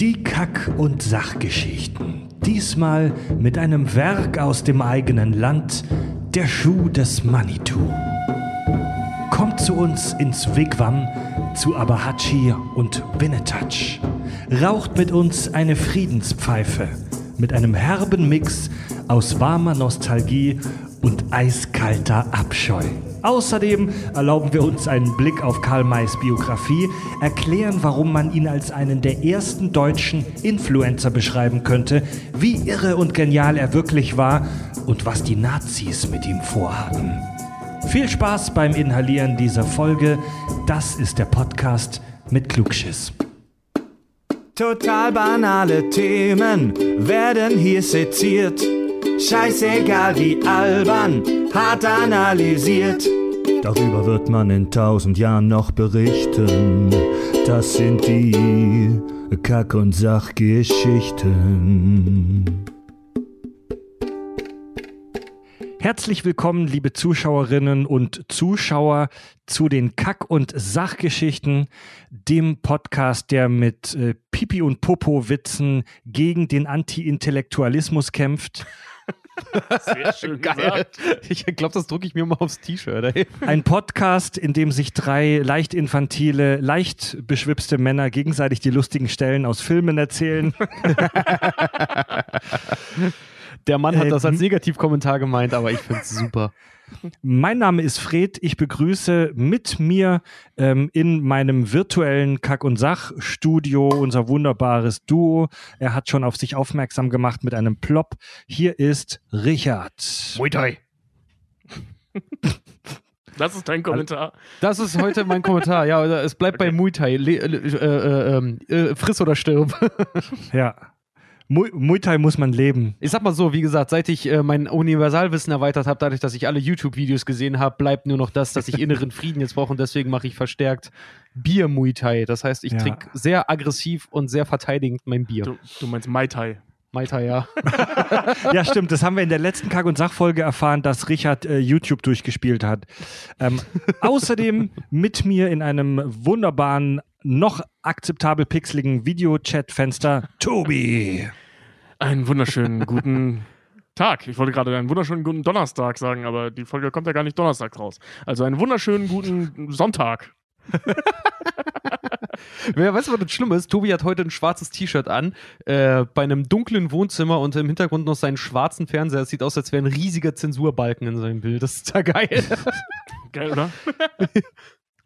Die Kack- und Sachgeschichten. Diesmal mit einem Werk aus dem eigenen Land, der Schuh des Manitou. Kommt zu uns ins Wigwam, zu Abahachi und Winnetouch. Raucht mit uns eine Friedenspfeife mit einem herben Mix aus warmer Nostalgie und eiskalter Abscheu. Außerdem erlauben wir uns einen Blick auf Karl Mays Biografie, erklären, warum man ihn als einen der ersten deutschen Influencer beschreiben könnte, wie irre und genial er wirklich war und was die Nazis mit ihm vorhatten. Viel Spaß beim Inhalieren dieser Folge. Das ist der Podcast mit Klugschiss. Total banale Themen werden hier seziert. Scheißegal wie albern, hart analysiert. Darüber wird man in tausend Jahren noch berichten. Das sind die Kack- und Sachgeschichten. Herzlich willkommen, liebe Zuschauerinnen und Zuschauer, zu den Kack- und Sachgeschichten, dem Podcast, der mit äh, Pipi- und Popo-Witzen gegen den Anti-Intellektualismus kämpft. Sehr schön Geil. gesagt. Ich glaube, das drucke ich mir mal aufs T-Shirt. Ein Podcast, in dem sich drei leicht infantile, leicht beschwipste Männer gegenseitig die lustigen Stellen aus Filmen erzählen. Der Mann hat Äh, das als? Negativkommentar gemeint, aber ich finde es super. Mein Name ist Fred. Ich begrüße mit mir ähm, in meinem virtuellen Kack- und Sach-Studio unser wunderbares Duo. Er hat schon auf sich aufmerksam gemacht mit einem Plop. Hier ist Richard. Muay Thai. Das ist dein Kommentar. Das ist heute mein Kommentar. Ja, es bleibt bei Okay. Muay Thai. Le äh, äh, ähm, äh, friss oder stirb. Ja. Mu Muay Thai muss man leben. Ich sag mal so, wie gesagt, seit ich äh, mein Universalwissen erweitert habe, dadurch, dass ich alle YouTube-Videos gesehen habe, bleibt nur noch das, dass ich inneren Frieden jetzt brauche und deswegen mache ich verstärkt Bier Muay Thai. Das heißt, ich Ja. trinke sehr aggressiv und sehr verteidigend mein Bier. Du, du meinst Mai Tai. Muay Thai, ja. Ja, stimmt. Das haben wir in der letzten Kack- und Sachfolge erfahren, dass Richard äh, YouTube durchgespielt hat. Ähm, außerdem mit mir in einem wunderbaren, noch akzeptabel pixeligen Videochat-Fenster Tobi. Einen wunderschönen guten Tag. Ich wollte gerade einen wunderschönen guten Donnerstag sagen, aber die Folge kommt ja gar nicht Donnerstag raus. Also einen wunderschönen guten Sonntag. Wer weiß, was das Schlimme ist? Tobi hat heute ein schwarzes T-Shirt an, äh, bei einem dunklen Wohnzimmer und im Hintergrund noch seinen schwarzen Fernseher. Es sieht aus, als wäre ein riesiger Zensurbalken in seinem Bild. Das ist da geil. Geil, oder?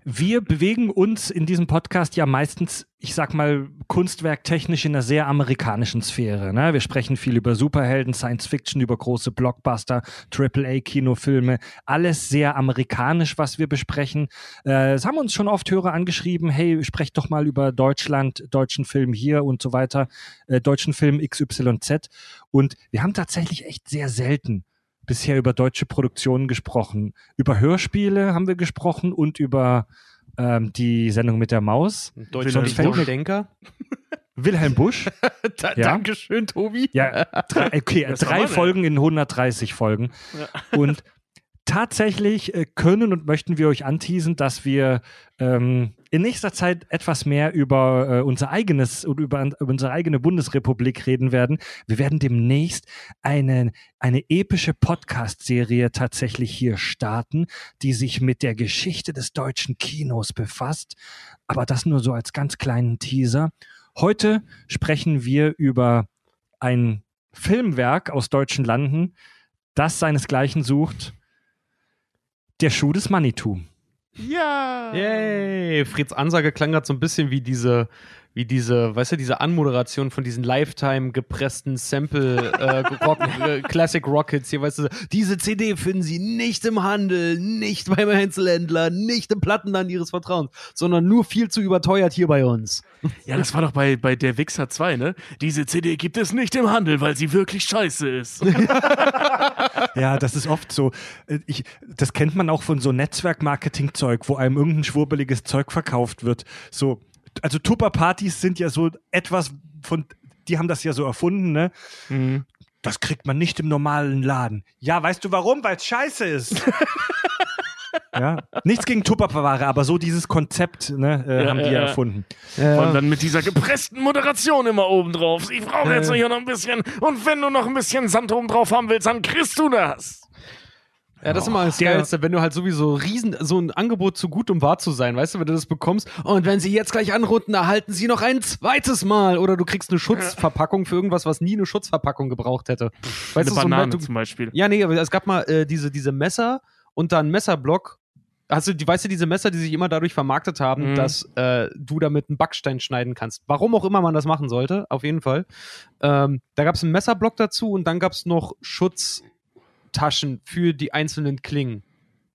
Wir bewegen uns in diesem Podcast ja meistens, ich sag mal, kunstwerktechnisch in einer sehr amerikanischen Sphäre. Ne? Wir sprechen viel über Superhelden, Science Fiction, über große Blockbuster, AAA-Kinofilme. Alles sehr amerikanisch, was wir besprechen. Äh, es haben uns schon oft Hörer angeschrieben, hey, sprecht doch mal über Deutschland, deutschen Film hier und so weiter, äh, deutschen Film XYZ. Und wir haben tatsächlich echt sehr selten bisher über deutsche Produktionen gesprochen. Über Hörspiele haben wir gesprochen und über ähm, die Sendung mit der Maus. Deutschland fällt mir- Denker. Wilhelm Busch. Da, Ja. Dankeschön, Tobi. Ja, drei, okay, Das drei Folgen in 130 Folgen. Und tatsächlich äh, können und möchten wir euch anteasen, dass wir ähm, in nächster Zeit etwas mehr über äh, unser eigenes oder über, über unsere eigene Bundesrepublik reden werden. Wir werden demnächst eine, eine epische Podcast-Serie tatsächlich hier starten, die sich mit der Geschichte des deutschen Kinos befasst. Aber das nur so als ganz kleinen Teaser. Heute sprechen wir über ein Filmwerk aus deutschen Landen, das seinesgleichen sucht. Der Schuh des Manitou. Ja. Yay! Fritz Ansage klang gerade so ein bisschen wie diese, wie diese, weißt du, diese Anmoderation von diesen Lifetime gepressten Sample äh, Rock, äh, Classic Rockets hier, weißt du, diese CD finden Sie nicht im Handel, nicht beim Einzelhändler, nicht im Plattenland Ihres Vertrauens, sondern nur viel zu überteuert hier bei uns. Ja, das war doch bei, bei Der Wichser 2, ne? Diese CD gibt es nicht im Handel, weil sie wirklich scheiße ist. Ja, das ist oft so. Äh, Ich, das kennt man auch von so Netzwerk-Marketing-Zeug, wo einem irgendein schwurbeliges Zeug verkauft wird. So, also Tupper-Partys sind ja so etwas von, die haben das ja so erfunden, ne? Mhm. Das kriegt man nicht im normalen Laden. Ja, weißt du warum? Weil es scheiße ist. Ja? Nichts gegen Tupperware, aber so dieses Konzept ne, äh, Ja, haben die ja, ja ja. erfunden. Und dann mit dieser gepressten Moderation immer oben drauf. Ich brauche jetzt hier noch ein bisschen. Und wenn du noch ein bisschen Sand oben drauf haben willst, dann kriegst du das. Ja, das ist immer das der- Geilste, wenn du halt sowieso riesen, so ein Angebot zu gut, um wahr zu sein, weißt du, wenn du das bekommst und wenn sie jetzt gleich anrunden, erhalten sie noch ein zweites Mal oder du kriegst eine Schutzverpackung für irgendwas, was nie eine Schutzverpackung gebraucht hätte. Weißt Eine du, so ein- Banane du, zum Beispiel. Ja, nee, aber es gab mal äh, diese, diese Messer und dann Messerblock. Hast du, die, weißt du, diese Messer, die sich immer dadurch vermarktet haben, Mhm. dass äh, du damit einen Backstein schneiden kannst. Warum auch immer man das machen sollte, auf jeden Fall. Ähm, da gab es einen Messerblock dazu und dann gab es noch Schutztaschen für die einzelnen Klingen.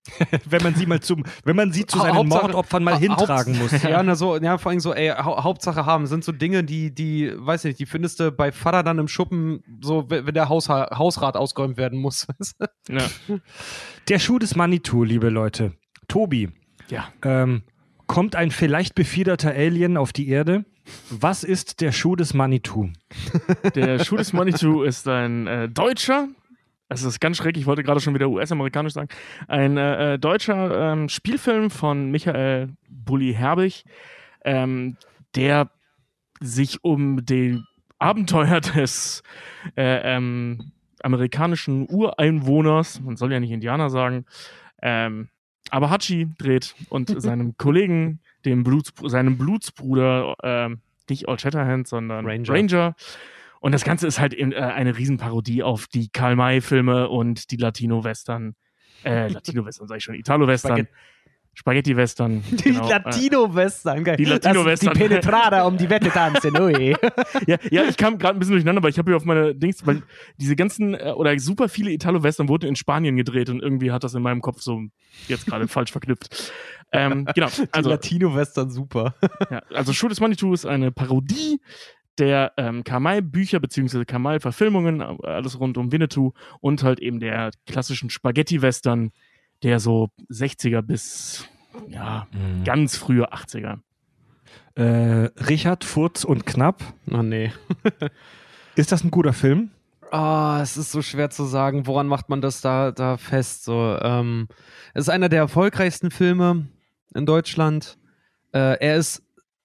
Wenn man sie mal zum, wenn man sie zu seinen Hauptsache- Mordopfern mal Ha- hintragen muss. Ja, na so, ja, vor allem so, ey, hau Hauptsache haben. Sind so Dinge, die, die, weiß nicht, die findest du bei Vater dann im Schuppen, so, wenn der Hausha Hausrat ausgeräumt werden muss. Ja. Der Schuh des Manitou, liebe Leute. Tobi, ja. ähm, kommt ein vielleicht befiederter Alien auf die Erde? Was ist der Schuh des Manitou? Der Schuh des Manitou ist ein äh, Deutscher. Es ist ganz schräg, ich wollte gerade schon wieder US-amerikanisch sagen. Ein äh, äh, deutscher ähm, Spielfilm von Michael Bulli Herbig, ähm, der sich um die Abenteuer des äh, ähm, amerikanischen Ureinwohners, man soll ja nicht Indianer sagen, ähm, aber Hachi dreht und seinem Kollegen, dem Bluts, seinem Blutsbruder, ähm, nicht Old Shatterhand, sondern Ranger. Ranger. Und das Ganze ist halt eben, äh, eine Riesenparodie auf die Karl-May-Filme und die Latino-Western. Äh, Latino-Western, sag ich schon, Italo-Western. Spaghetti- Spaghetti-Western. Die genau, äh, Latino-Western, geil. die Latino-Western. Die Penetrada um die Wette tanzen, ui. ja, ja, ich kam gerade ein bisschen durcheinander, weil ich habe hier auf meine Dings, weil diese ganzen äh, oder super viele Italo-Western wurden in Spanien gedreht und irgendwie hat das in meinem Kopf so jetzt gerade falsch verknüpft. Ähm, genau, Die also, Latino-Western, super. ja, also Schuh des Manitou ist eine Parodie der ähm, Kamal-Bücher beziehungsweise Kamal-Verfilmungen, äh, alles rund um Winnetou und halt eben der klassischen Spaghetti-Western, der so 60er bis ja, ganz frühe 80er. Äh, Richard, Furz und Knapp. Oh nee. Ist das ein guter Film? Ah, es ist so schwer zu sagen, woran macht man das da, da fest? So, ähm, es ist einer der erfolgreichsten Filme in Deutschland. Äh, er ist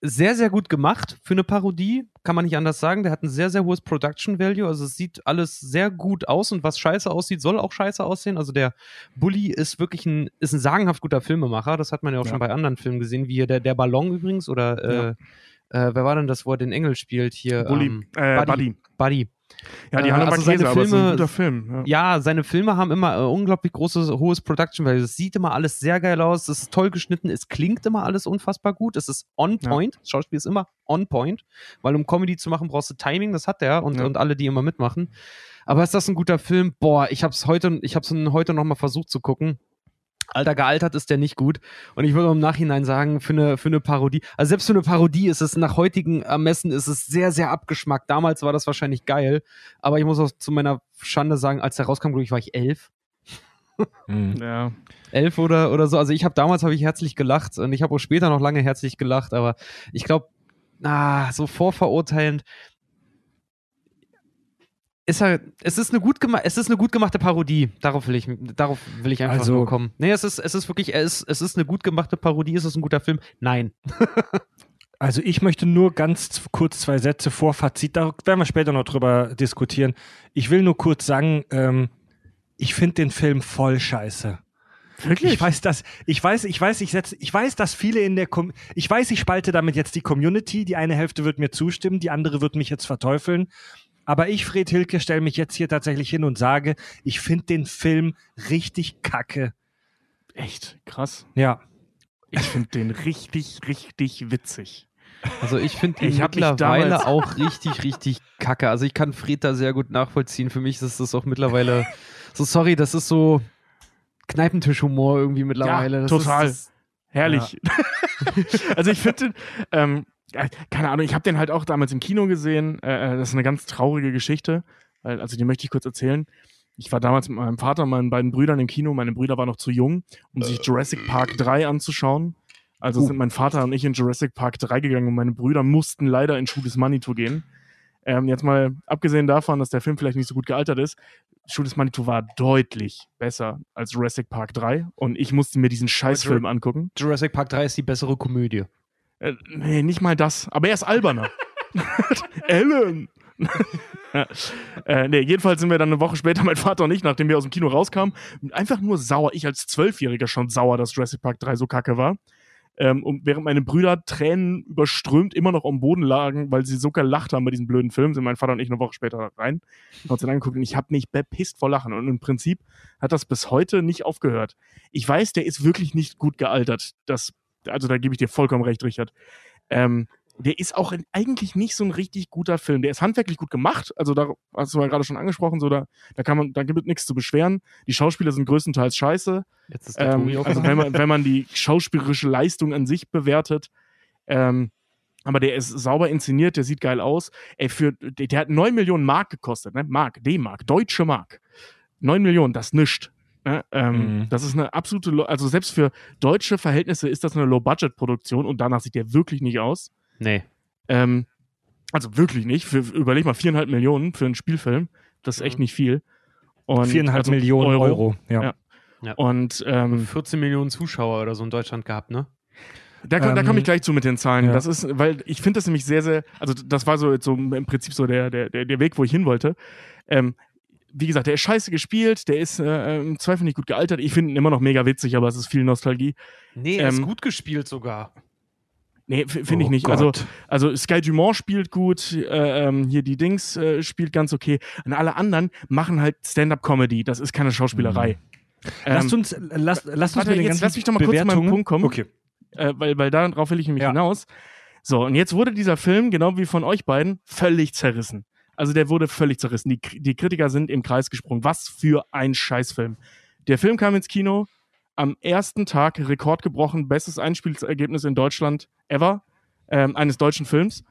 sehr, sehr gut gemacht für eine Parodie, kann man nicht anders sagen. Der hat ein sehr, sehr hohes Production Value. Also es sieht alles sehr gut aus und was scheiße aussieht, soll auch scheiße aussehen. Also der Bully ist wirklich ein, ist ein sagenhaft guter Filmemacher. Das hat man ja auch Ja. schon bei anderen Filmen gesehen, wie hier der, der Ballon übrigens oder äh, äh, wer war denn das, wo er den Engel spielt hier? Bully, Ähm, äh, Buddy. Buddy. Buddy. Ja, die Äh, Hanna also seine aber es ist ein Filme- guter Film. Ja. Ja, seine Filme haben immer äh, unglaublich großes, hohes Production Value. Es sieht immer alles sehr geil aus, es ist toll geschnitten, es klingt immer alles unfassbar gut, es ist on Ja. point. Das Schauspiel ist immer on point, weil um Comedy zu machen, brauchst du Timing, das hat der und, Ja. und alle, die immer mitmachen. Aber ist das ein guter Film? Boah, ich hab's heute, ich hab's heute noch mal versucht zu gucken. Alter, gealtert ist der nicht gut. Und ich würde im Nachhinein sagen, für eine, für eine Parodie, also selbst für eine Parodie ist es nach heutigen Ermessen ist es sehr, sehr abgeschmackt. Damals war das wahrscheinlich geil. Aber ich muss auch zu meiner Schande sagen, als der rauskam, glaube ich, war ich elf. Ja. Elf oder, oder so. Also ich habe damals habe ich herzlich gelacht und ich habe auch später noch lange herzlich gelacht, aber ich glaube, ah, so vorverurteilend. Ist halt, es ist eine gut gema es ist eine gut gemachte Parodie. Darauf will ich, darauf will ich einfach Also- nur kommen. Nee, es ist, es ist wirklich, es ist, es ist eine gut gemachte Parodie. Ist es ein guter Film? Nein. Also ich möchte nur ganz kurz zwei Sätze vor Fazit, da werden wir später noch drüber diskutieren. Ich will nur kurz sagen, ähm, ich finde den Film voll scheiße. Wirklich? Ich weiß, dass ich weiß, ich weiß, ich setze, ich weiß, dass viele in der, Com ich weiß, ich spalte damit jetzt die Community. Die eine Hälfte wird mir zustimmen, die andere wird mich jetzt verteufeln. Aber ich, Fred Hilke, stelle mich jetzt hier tatsächlich hin und sage, ich finde den Film richtig kacke. Echt krass. Ja. Ich finde den richtig, richtig witzig. Also ich finde ihn Ich hab mich mittlerweile auch richtig, richtig kacke. Also ich kann Fred da sehr gut nachvollziehen. Für mich ist das auch mittlerweile so, sorry, das ist so Kneipentischhumor irgendwie mittlerweile. Ja, das total. Ist, Herrlich. also ich finde, den, ähm, ja, keine Ahnung, ich habe den halt auch damals im Kino gesehen. Äh, das ist eine ganz traurige Geschichte. Also die möchte ich kurz erzählen. Ich war damals mit meinem Vater und meinen beiden Brüdern im Kino. Meine Brüder waren noch zu jung, um sich Jurassic Park 3 anzuschauen. Also sind mein Vater und ich in Jurassic Park 3 gegangen und meine Brüder mussten leider in Schuh des Manitou gehen. Ähm, jetzt mal abgesehen davon, dass der Film vielleicht nicht so gut gealtert ist, Schuh des Manitou war deutlich besser als Jurassic Park 3 und ich musste mir diesen Scheißfilm angucken. Jurassic Park 3 ist die bessere Komödie. Äh, nee, nicht mal das, aber er ist alberner. Ellen! äh, nee, jedenfalls sind wir dann eine Woche später, mein Vater und ich, nachdem wir aus dem Kino rauskamen, einfach nur sauer. Ich als Zwölfjähriger schon sauer, dass Jurassic Park 3 so kacke war. Ähm, und während meine Brüder Tränen überströmt immer noch am Boden lagen, weil sie so gelacht haben bei diesem blöden Film, sind mein Vater und ich eine Woche später rein, haben uns den angeguckt und ich habe mich bepisst vor Lachen. Und im Prinzip hat das bis heute nicht aufgehört. Ich weiß, der ist wirklich nicht gut gealtert. Das, also da gebe ich dir vollkommen recht, Richard. Ähm, der ist auch eigentlich nicht so ein richtig guter Film. Der ist handwerklich gut gemacht. Also da hast du ja gerade schon angesprochen, so da, da kann man, da gibt es nichts zu beschweren. Die Schauspieler sind größtenteils scheiße. Jetzt ist der Ähm, auch also wenn man, wenn man die schauspielerische Leistung an sich bewertet. Ähm, aber der ist sauber inszeniert, der sieht geil aus. Ey, für, der, der hat 9 Millionen Mark gekostet, ne? Mark, D-Mark, deutsche Mark. 9 Millionen, das nischt. Ne? Ähm, Mhm. Das ist eine absolute, also selbst für deutsche Verhältnisse ist das eine Low-Budget-Produktion und danach sieht der wirklich nicht aus. Nee. Ähm, also wirklich nicht. Für, überleg mal, viereinhalb Millionen für einen Spielfilm. Das ist echt nicht viel. Und, Viereinhalb also Millionen Euro. Ja. Ja. Und ähm, 14 Millionen Zuschauer oder so in Deutschland gehabt, ne? da, da Ähm, komme ich gleich zu mit den Zahlen. ja. Das ist, weil ich finde das nämlich sehr, sehr, also das war so, so im Prinzip so der, der, der der Weg, wo ich hin wollte. Ähm, wie gesagt, der ist scheiße gespielt, der ist äh, im Zweifel nicht gut gealtert. Ich finde ihn immer noch mega witzig, aber es ist viel Nostalgie. Nee, er ist Ähm, gut gespielt sogar. Nee, finde ich Oh nicht. Gott. Also, also Sky Dumont spielt gut, äh, ähm, hier die Dings äh, spielt ganz okay. Und alle anderen machen halt Stand-up-Comedy. Das ist keine Schauspielerei. Lasst Ähm, uns, lasst, lasst uns warte, jetzt lass mich doch mal kurz zu meinem Bewertungen- Punkt kommen. Okay. äh, weil, weil darauf will ich nämlich Ja. hinaus. So, und jetzt wurde dieser Film, genau wie von euch beiden, völlig zerrissen. Also der wurde völlig zerrissen. Die, die Kritiker sind im Kreis gesprungen. Was für ein Scheißfilm. Der Film kam ins Kino, am ersten Tag Rekord gebrochen, bestes Einspielergebnis in Deutschland ever, ähm, eines deutschen Films.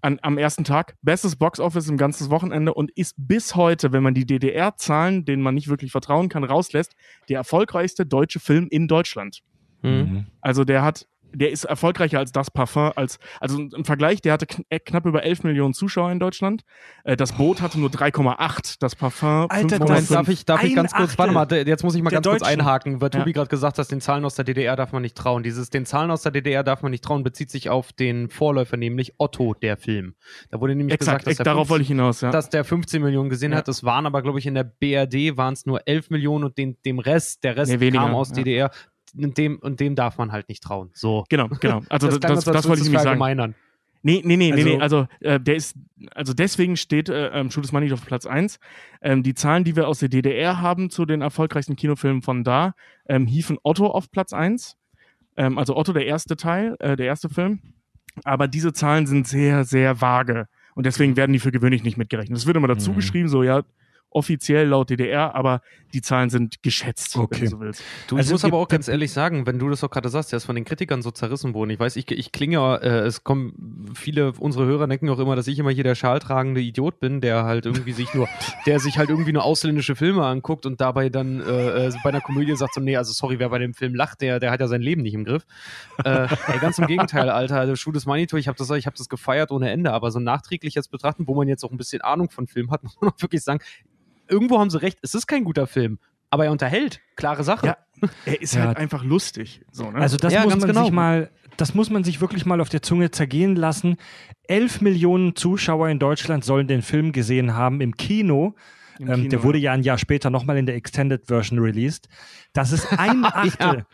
An, am ersten Tag, bestes Boxoffice im ganzen Wochenende und ist bis heute, wenn man die DDR-Zahlen, denen man nicht wirklich vertrauen kann, rauslässt, der erfolgreichste deutsche Film in Deutschland. Mhm. Also der hat, der ist erfolgreicher als das Parfum, als, also im Vergleich, der hatte kn äh, knapp über 11 Millionen Zuschauer in Deutschland. Äh, das Boot hatte nur 3,8, das Parfum Alter, 5,5. Moment, darf ich, darf ich ganz kurz, warte mal, jetzt muss ich mal der ganz kurz Deutschen. einhaken, weil Ja. Tobi gerade gesagt hat, den Zahlen aus der DDR darf man nicht trauen. Dieses, den Zahlen aus der DDR darf man nicht trauen, bezieht sich auf den Vorläufer, nämlich Otto, der Film. Da wurde nämlich Exakt, gesagt, dass der, darauf wollte ich hinaus, ja. dass der 15 Millionen gesehen Ja. hat. Das waren aber, glaube ich, in der BRD waren es nur 11 Millionen und den, dem Rest, der Rest Nee, weniger, kam aus. DDR. Und dem, und dem darf man halt nicht trauen. So. Genau, genau. Also das, das, als das, wollte ich nämlich sagen. Nee, nee, nee, Also- nee, nee. Also äh, der ist, also deswegen steht äh, ähm, Shoot is Money auf Platz 1. Ähm, die Zahlen, die wir aus der DDR haben zu den erfolgreichsten Kinofilmen von da, ähm, hiefen Otto auf Platz 1. Ähm, also Otto der erste Teil, äh, der erste Film. Aber diese Zahlen sind sehr, sehr vage. Und deswegen werden die für gewöhnlich nicht mitgerechnet. Es wird immer dazu Mhm. geschrieben, so ja, offiziell laut DDR, aber die Zahlen sind geschätzt, wenn Okay. du so willst. Du, Also ich muss gibt- aber auch ganz ehrlich sagen, wenn du das auch gerade sagst, der ist von den Kritikern so zerrissen worden. Ich weiß, ich, ich klinge ja, äh, es kommen viele unserer Hörer denken auch immer, dass ich immer hier der schaltragende Idiot bin, der halt irgendwie sich nur, der sich halt irgendwie nur ausländische Filme anguckt und dabei dann äh, äh, bei einer Komödie sagt so, nee, also sorry, wer bei dem Film lacht, der, der hat ja sein Leben nicht im Griff. Äh, ey, ganz im Gegenteil, Alter, der Schuh des Manitou, ich habe das, ich hab das gefeiert ohne Ende, aber so nachträglich jetzt betrachten, wo man jetzt auch ein bisschen Ahnung von Film hat, muss man auch wirklich sagen, irgendwo haben sie recht, es ist kein guter Film, aber er unterhält, klare Sache. Ja. Er ist Ja. halt einfach lustig. So, ne? Also das Ja, muss man genau. sich mal, das muss man sich wirklich mal auf der Zunge zergehen lassen. Elf Millionen Zuschauer in Deutschland sollen den Film gesehen haben im Kino. Im ähm, Kino, der wurde ja ein Jahr später nochmal in der Extended Version released. Das ist ein Achtel.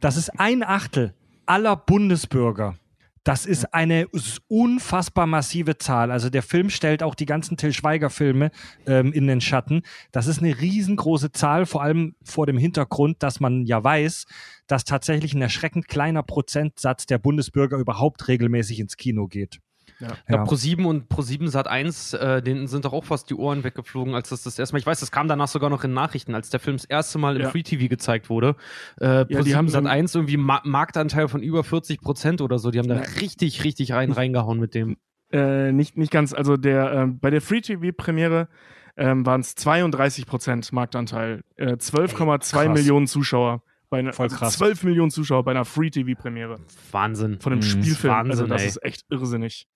Das ist ein Achtel aller Bundesbürger. Das ist eine unfassbar massive Zahl. Also der Film stellt auch die ganzen Till Schweiger-Filme ähm, in den Schatten. Das ist eine riesengroße Zahl, vor allem vor dem Hintergrund, dass man ja weiß, dass tatsächlich ein erschreckend kleiner Prozentsatz der Bundesbürger überhaupt regelmäßig ins Kino geht. Ja. Ja, Ja. Pro7 und Pro7 Sat 1, äh, denen sind doch auch fast die Ohren weggeflogen, als das das erste Mal, ich weiß, das kam danach sogar noch in Nachrichten, als der Film das erste Mal im Ja. Free TV gezeigt wurde. Äh, die Pro7 haben so Sat ein- 1 irgendwie Ma Marktanteil von über 40 Prozent oder so. Die haben da Ja. richtig, richtig rein reingehauen mit dem. Äh, nicht, nicht ganz. Also der, ähm, bei der Free-TV-Premiere ähm, waren es 32 Prozent Marktanteil. Äh, 12,2 krass. Millionen Zuschauer. Bei einer, Voll also krass. 12 Millionen Zuschauer bei einer Free-TV-Premiere Wahnsinn. von einem Mhm. Spielfilm. Wahnsinn, also das ey. ist echt irrsinnig.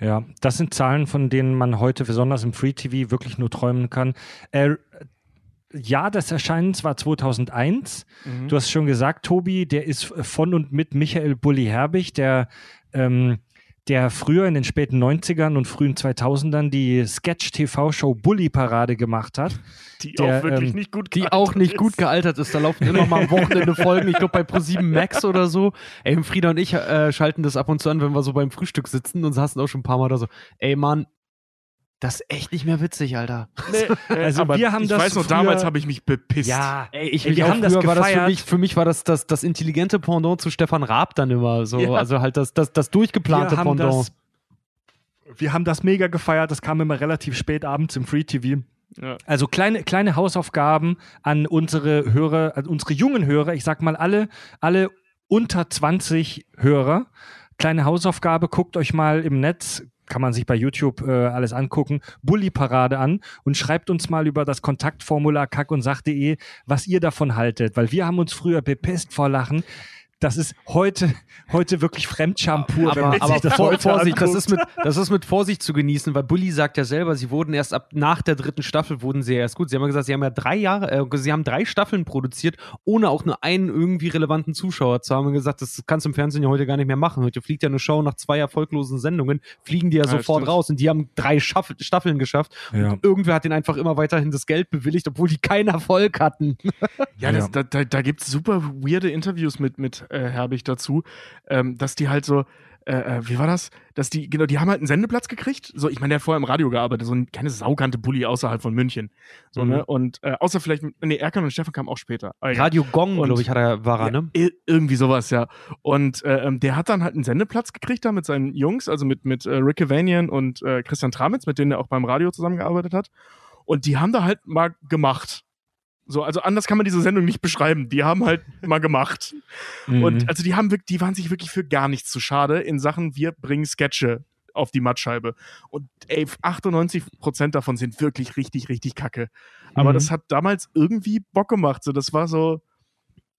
Ja, das sind Zahlen, von denen man heute besonders im Free TV wirklich nur träumen kann. Äh, ja, das Erscheinen war 2001. Mhm. Du hast schon gesagt, Tobi, der ist von und mit Michael Bulli Herbig, der, ähm, der früher in den späten 90ern und frühen 2000ern die Sketch-TV-Show Bully Parade gemacht hat. Die Der, auch wirklich ähm, nicht gut Die gealtert auch nicht gut ist. gealtert ist. Da laufen immer mal am Wochenende Folgen. Ich glaube bei Pro7 Max oder so. Ey, Frieda und ich äh, schalten das ab und zu an, wenn wir so beim Frühstück sitzen und saßen auch schon ein paar Mal da so. Ey, Mann, das ist echt nicht mehr witzig, Alter. Nee, Also aber wir haben ich das weiß noch, früher- damals habe ich mich bepisst. Ey, ich Ey, wir haben das war das für gefeiert. mich, für mich war das das, das intelligente Pendant zu Stefan Raab dann immer so. Ja. Also halt das, das, das durchgeplante wir Pendant. das, wir haben das mega gefeiert. Das kam immer relativ spät abends im Free TV. Ja. Also kleine, kleine Hausaufgaben an unsere Hörer, an unsere jungen Hörer. Ich sag mal alle, alle unter 20 Hörer. Kleine Hausaufgabe, guckt euch mal im Netz, kann man sich bei YouTube äh, alles angucken, Bully-Parade an und schreibt uns mal über das Kontaktformular kack und sach.de, was ihr davon haltet, weil wir haben uns früher bepisst vor Lachen. Das ist heute, heute wirklich Fremdscham pur. Aber, aber das vor, Vorsicht, das ist, mit, das ist mit Vorsicht zu genießen, weil Bully sagt ja selber, sie wurden erst ab nach der dritten Staffel wurden sie ja erst gut. Sie haben ja gesagt, sie haben ja drei Jahre, äh, sie haben drei Staffeln produziert, ohne auch nur einen irgendwie relevanten Zuschauer zu haben. Und gesagt, das kannst du im Fernsehen ja heute gar nicht mehr machen. Heute fliegt ja eine Show nach zwei erfolglosen Sendungen, fliegen die ja, Ja, sofort stimmt. raus und die haben drei Schaff Staffeln geschafft. Ja. Und irgendwer hat ihnen einfach immer weiterhin das Geld bewilligt, obwohl die keinen Erfolg hatten. Ja, das, Ja. da, da, da gibt es super weirde Interviews mit, mit äh, Herbig dazu, ähm, dass die halt so, äh, äh, wie war das? Dass die, genau, die haben halt einen Sendeplatz gekriegt. So, ich meine, der hat vorher im Radio gearbeitet, so ein kleines saugante Bulli außerhalb von München. So, Mhm. ne? Und äh, außer vielleicht, nee, Erkan und Stefan kamen auch später. Aber egal. Radio Gong, glaube ich, hat er, war er, Ja, ne? ir- irgendwie sowas, ja. Und äh, ähm, der hat dann halt einen Sendeplatz gekriegt da mit seinen Jungs, also mit, mit äh, Rick Evanian und äh, Christian Tramitz, mit denen er auch beim Radio zusammengearbeitet hat. Und die haben da halt mal gemacht. So, also anders kann man diese Sendung nicht beschreiben. Die haben halt mal gemacht. Mhm. Und also die haben wirklich, die waren sich wirklich für gar nichts zu schade in Sachen, wir bringen Sketche auf die Mattscheibe. Und ey, 98% davon sind wirklich richtig, richtig kacke. Aber Mhm. das hat damals irgendwie Bock gemacht. So, das war so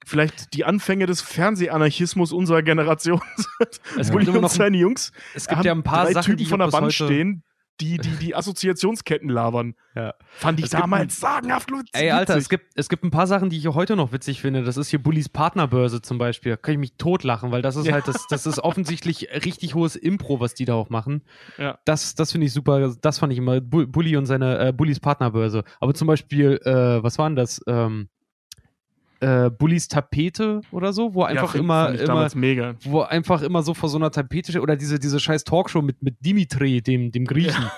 vielleicht die Anfänge des Fernsehanarchismus unserer Generation. Es gibt immer noch seine Jungs es gibt ja ein paar drei Sachen, Typen die von der Wand stehen, die, die die Assoziationsketten labern. Ja. Fand ich Es gibt damals sagenhaft witzig. Ey, Alter, es gibt, es gibt ein paar Sachen, die ich heute noch witzig finde. Das ist hier Bullies Partnerbörse zum Beispiel. Da kann ich mich totlachen, weil das ist Ja. halt, das, das ist offensichtlich richtig hohes Impro, was die da auch machen. Ja. Das, das finde ich super. Das fand ich immer. Bu- Bully und seine, äh, Bullies Partnerbörse. Aber zum Beispiel, äh, was waren das? Ähm, äh, Bullies Tapete oder so, wo einfach find- immer, immer, mega. wo einfach immer so vor so einer Tapete steht. Oder diese, diese scheiß Talkshow mit, mit Dimitri, dem, dem Griechen.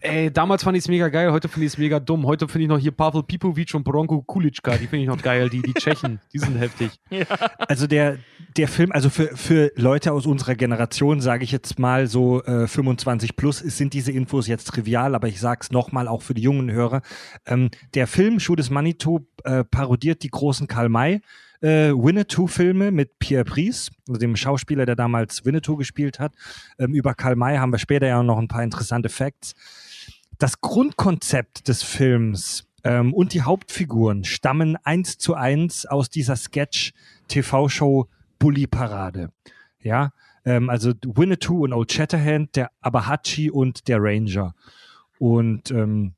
Ey, damals fand ich es mega geil, heute finde ich es mega dumm. Heute finde ich noch hier Pavel Pipovic und Bronko Kulicka, die finde ich noch geil, die, die Tschechen, die sind heftig. Also der, der Film, also für, für Leute aus unserer Generation, sage ich jetzt mal so äh, 25 plus, ist- sind diese Infos jetzt trivial, aber ich sage es nochmal auch für die jungen Hörer. Ähm, der Film Schuh des Manitou äh, parodiert die großen Karl May äh, Winnetou-Filme mit Pierre Brice, also dem Schauspieler, der damals Winnetou gespielt hat. Ähm, über Karl May haben wir später ja noch ein paar interessante Facts. Das Grundkonzept des Films ähm, und die Hauptfiguren stammen eins zu eins aus dieser Sketch-TV-Show Bully Parade. Ja, ähm, also Winnetou und Old Shatterhand, der Abahachi und der Ranger. Und ähm,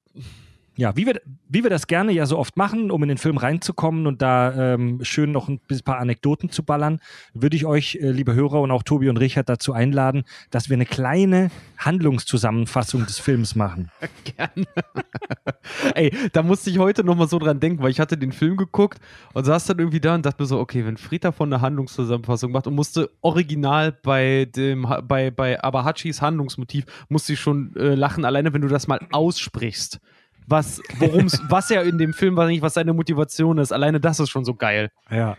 ja, wie wir, wie wir das gerne ja so oft machen, um in den Film reinzukommen und da ähm, schön noch ein paar Anekdoten zu ballern, würde ich euch, äh, liebe Hörer und auch Tobi und Richard, dazu einladen, dass wir eine kleine Handlungszusammenfassung des Films machen. Gerne. Ey, da musste ich heute nochmal so dran denken, weil ich hatte den Film geguckt und saß dann irgendwie da und dachte mir so, okay, wenn Fried davon eine Handlungszusammenfassung macht und musste original bei dem, bei, bei Abahachis Handlungsmotiv, musste ich schon äh, lachen, alleine wenn du das mal aussprichst. Was, worum's, was er in dem Film war, nicht, was seine Motivation ist. Alleine das ist schon so geil. Ja.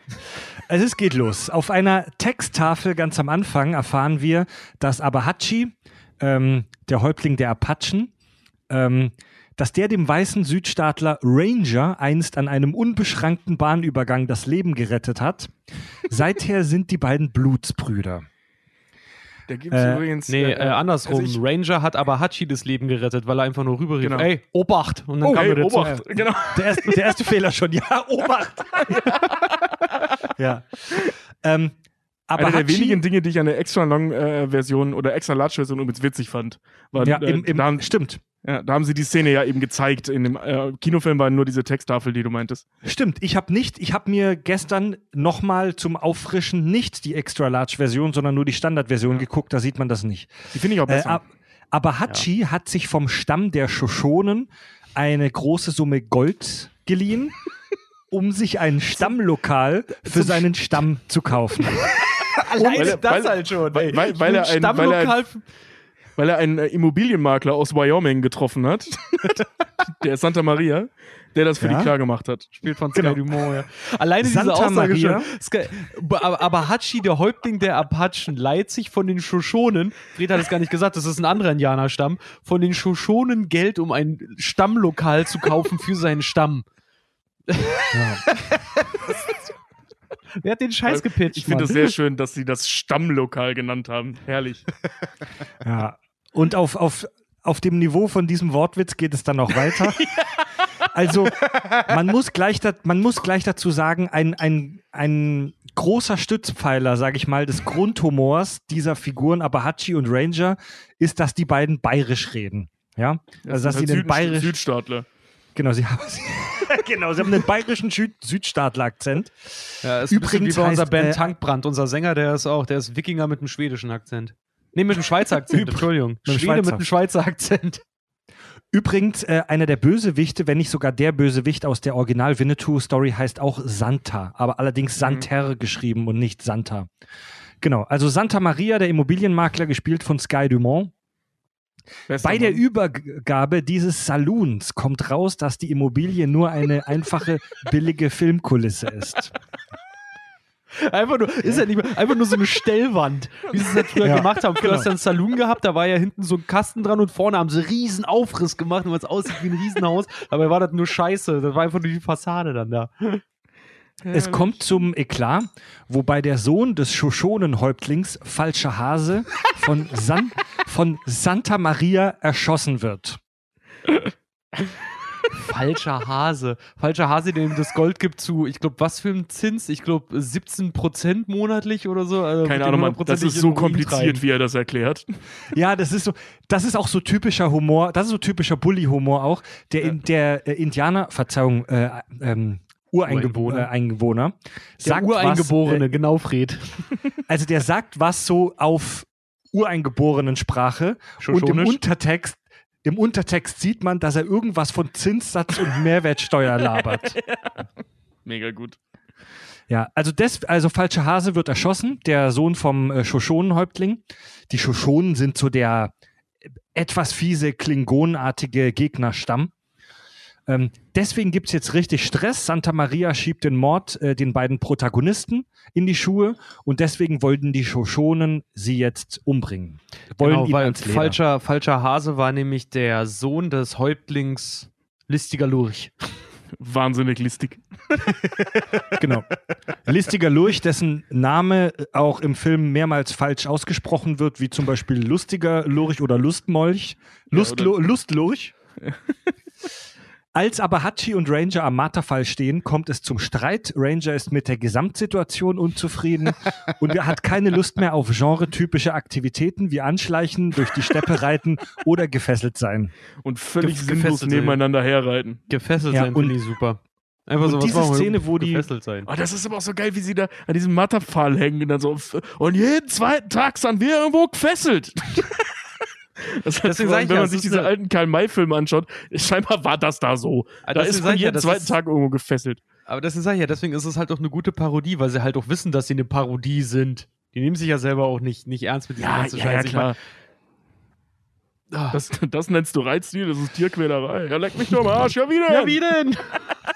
Also es geht los. Auf einer Texttafel ganz am Anfang erfahren wir, dass Abahachi, ähm, der Häuptling der Apachen, ähm, dass der dem weißen Südstaatler Ranger einst an einem unbeschrankten Bahnübergang das Leben gerettet hat. Seither sind die beiden Blutsbrüder. Da gibt es Äh, übrigens. Nee, äh, andersrum. also ich- Ranger hat Abahachi das Leben gerettet, weil er einfach nur rüberrief, Genau. ey, Obacht! Und dann Oh, kam Hey, er dazu. Obacht, genau. Der erste, der erste Fehler schon. Ja, Obacht. ja. Ähm, Aber Eine der Hachi- wenigen Dinge, die ich an der extra long äh, Version oder extra large Version übrigens witzig fand. War, ja, äh, im, im, haben, stimmt. ja, da haben sie die Szene ja eben gezeigt. In dem äh, Kinofilm war nur diese Texttafel, die du meintest. Stimmt, ich habe nicht, ich habe mir gestern nochmal zum Auffrischen nicht die Extra Large Version, sondern nur die Standardversion geguckt, da sieht man das nicht. Die finde ich auch Äh, besser. ab- aber Hachi hat sich vom Stamm der Shoshonen eine große Summe Gold geliehen, um sich ein Stammlokal für seinen Stamm zu kaufen. Alleine Weil das weil- halt schon. weil- weil- weil er ein- weil er weil er einen äh, Immobilienmakler aus Wyoming getroffen hat, der Santa Maria, der das für Ja. die klar gemacht hat. Spielt von Sky Genau. Dumont, ja. Alleine Santa diese Aussage Maria. schon. Sky, aber, aber Hachi, der Häuptling der Apachen, leiht sich von den Shoshonen, Fred hat es gar nicht gesagt, das ist ein anderer Indianerstamm, von den Shoshonen Geld, um ein Stammlokal zu kaufen für seinen Stamm. Wer hat den Scheiß gepitcht? Ich finde es sehr schön, dass sie das Stammlokal genannt haben. Herrlich. Ja. Und auf, auf, auf dem Niveau von diesem Wortwitz geht es dann noch weiter. Also, man muss gleich, man muss gleich dazu sagen, ein, ein, ein großer Stützpfeiler, sage ich mal, des Grundhumors dieser Figuren Abahachi und Ranger ist, dass die beiden bayerisch reden. Ja, also dass sie halt den Süden- bayerisch, Südstaatler. Genau, sie haben, genau, sie haben einen bayerischen Süd Südstaatler-Akzent. Ja, ist Übrigens wie bei unserer Band äh, Tankbrand. Unser Sänger, der ist auch, der ist Wikinger mit einem schwedischen Akzent. Nee, mit einem Schweizer Akzent, Entschuldigung. einem Schwede mit Schweizer. einem Schweizer Akzent. Übrigens, äh, einer der Bösewichte, wenn nicht sogar der Bösewicht aus der Original-Winnetou-Story heißt auch Santa, aber allerdings Santer geschrieben und nicht Santa. Genau, also Santa Maria, der Immobilienmakler, gespielt von Sky Dumont. Bester Bei der Mann. Übergabe dieses Saloons kommt raus, dass die Immobilie nur eine einfache, billige Filmkulisse ist. Einfach nur, ist ja nicht mehr, einfach nur so eine Stellwand, wie sie es halt früher Ja, gemacht haben. Früher genau. hast du einen Saloon gehabt, da war ja hinten so ein Kasten dran und vorne haben sie riesen Aufriss gemacht, weil es aussieht wie ein Riesenhaus. Dabei war das nur Scheiße. Das war einfach nur die Fassade dann da. Es kommt zum Eklat, wobei der Sohn des Shoshonenhäuptlings, Falscher Hase, von, San von Santa Maria erschossen wird. Falscher Hase. Falscher Hase, dem das Gold gibt zu, ich glaube, was für ein Zins? Ich glaube, 17% monatlich oder so. Also Keine Ahnung, Mann. Das 100% ist so kompliziert, wie er das erklärt. Ja, das ist so, das ist auch so typischer Humor, das ist so typischer Bully-Humor auch. Der, in, der äh, Indianer, Verzeihung, äh, ähm, Ureingewohner, äh, Eingewohner Der sagt Ureingeborene, was, genau, Fred. äh, also der sagt was so auf ureingeborenen Sprache und im? Untertext im Untertext sieht man, dass er irgendwas von Zinssatz und Mehrwertsteuer labert. Mega gut. Ja, also, des, also falscher Hase wird erschossen, der Sohn vom äh, Shoshonenhäuptling. Die Shoshonen sind so der äh, etwas fiese, klingonenartige Gegnerstamm. Ähm, deswegen gibt es jetzt richtig Stress. Santa Maria schiebt den Mord äh, den beiden Protagonisten in die Schuhe und deswegen wollten die Shoshonen sie jetzt umbringen. Wollen genau, ihn weil falscher, falscher Hase war nämlich der Sohn des Häuptlings Listiger Lurch. Wahnsinnig listig. Genau. Listiger Lurch, dessen Name auch im Film mehrmals falsch ausgesprochen wird, wie zum Beispiel Lustiger Lurch oder Lustmolch. Lustlo Lustlurch. Als aber Hachi und Ranger am Marterfall stehen, kommt es zum Streit. Ranger ist mit der Gesamtsituation unzufrieden und er hat keine Lust mehr auf genretypische Aktivitäten wie Anschleichen, durch die Steppe reiten oder gefesselt sein. Und völlig Ge- sinnlos gefesselt, nebeneinander herreiten. Gefesselt Ja, sein, und- finde ich super. Einfach und so, was diese? Szene, wo die- Gefesselt sein. Oh, das ist aber auch so geil, wie sie da an diesem Matterpfahl hängen und dann so. Und jeden zweiten Tag sind wir irgendwo gefesselt. Das heißt, Deswegen wenn ja, man sich ist diese eine- alten Karl-May-Filme anschaut, scheinbar war das da so. Ah, da ist man ja, jeden das zweiten ist- Tag irgendwo gefesselt. Aber deswegen sage ich ja, deswegen ist es halt auch eine gute Parodie, weil sie halt auch wissen, dass sie eine Parodie sind. Die nehmen sich ja selber auch nicht, nicht ernst mit diesem ganzen Scheiß. Ich mein, ah, Das, das nennst du Reizstil, das ist Tierquälerei. Ja, leck mich doch mal Arsch, ja wieder. ja, wie denn?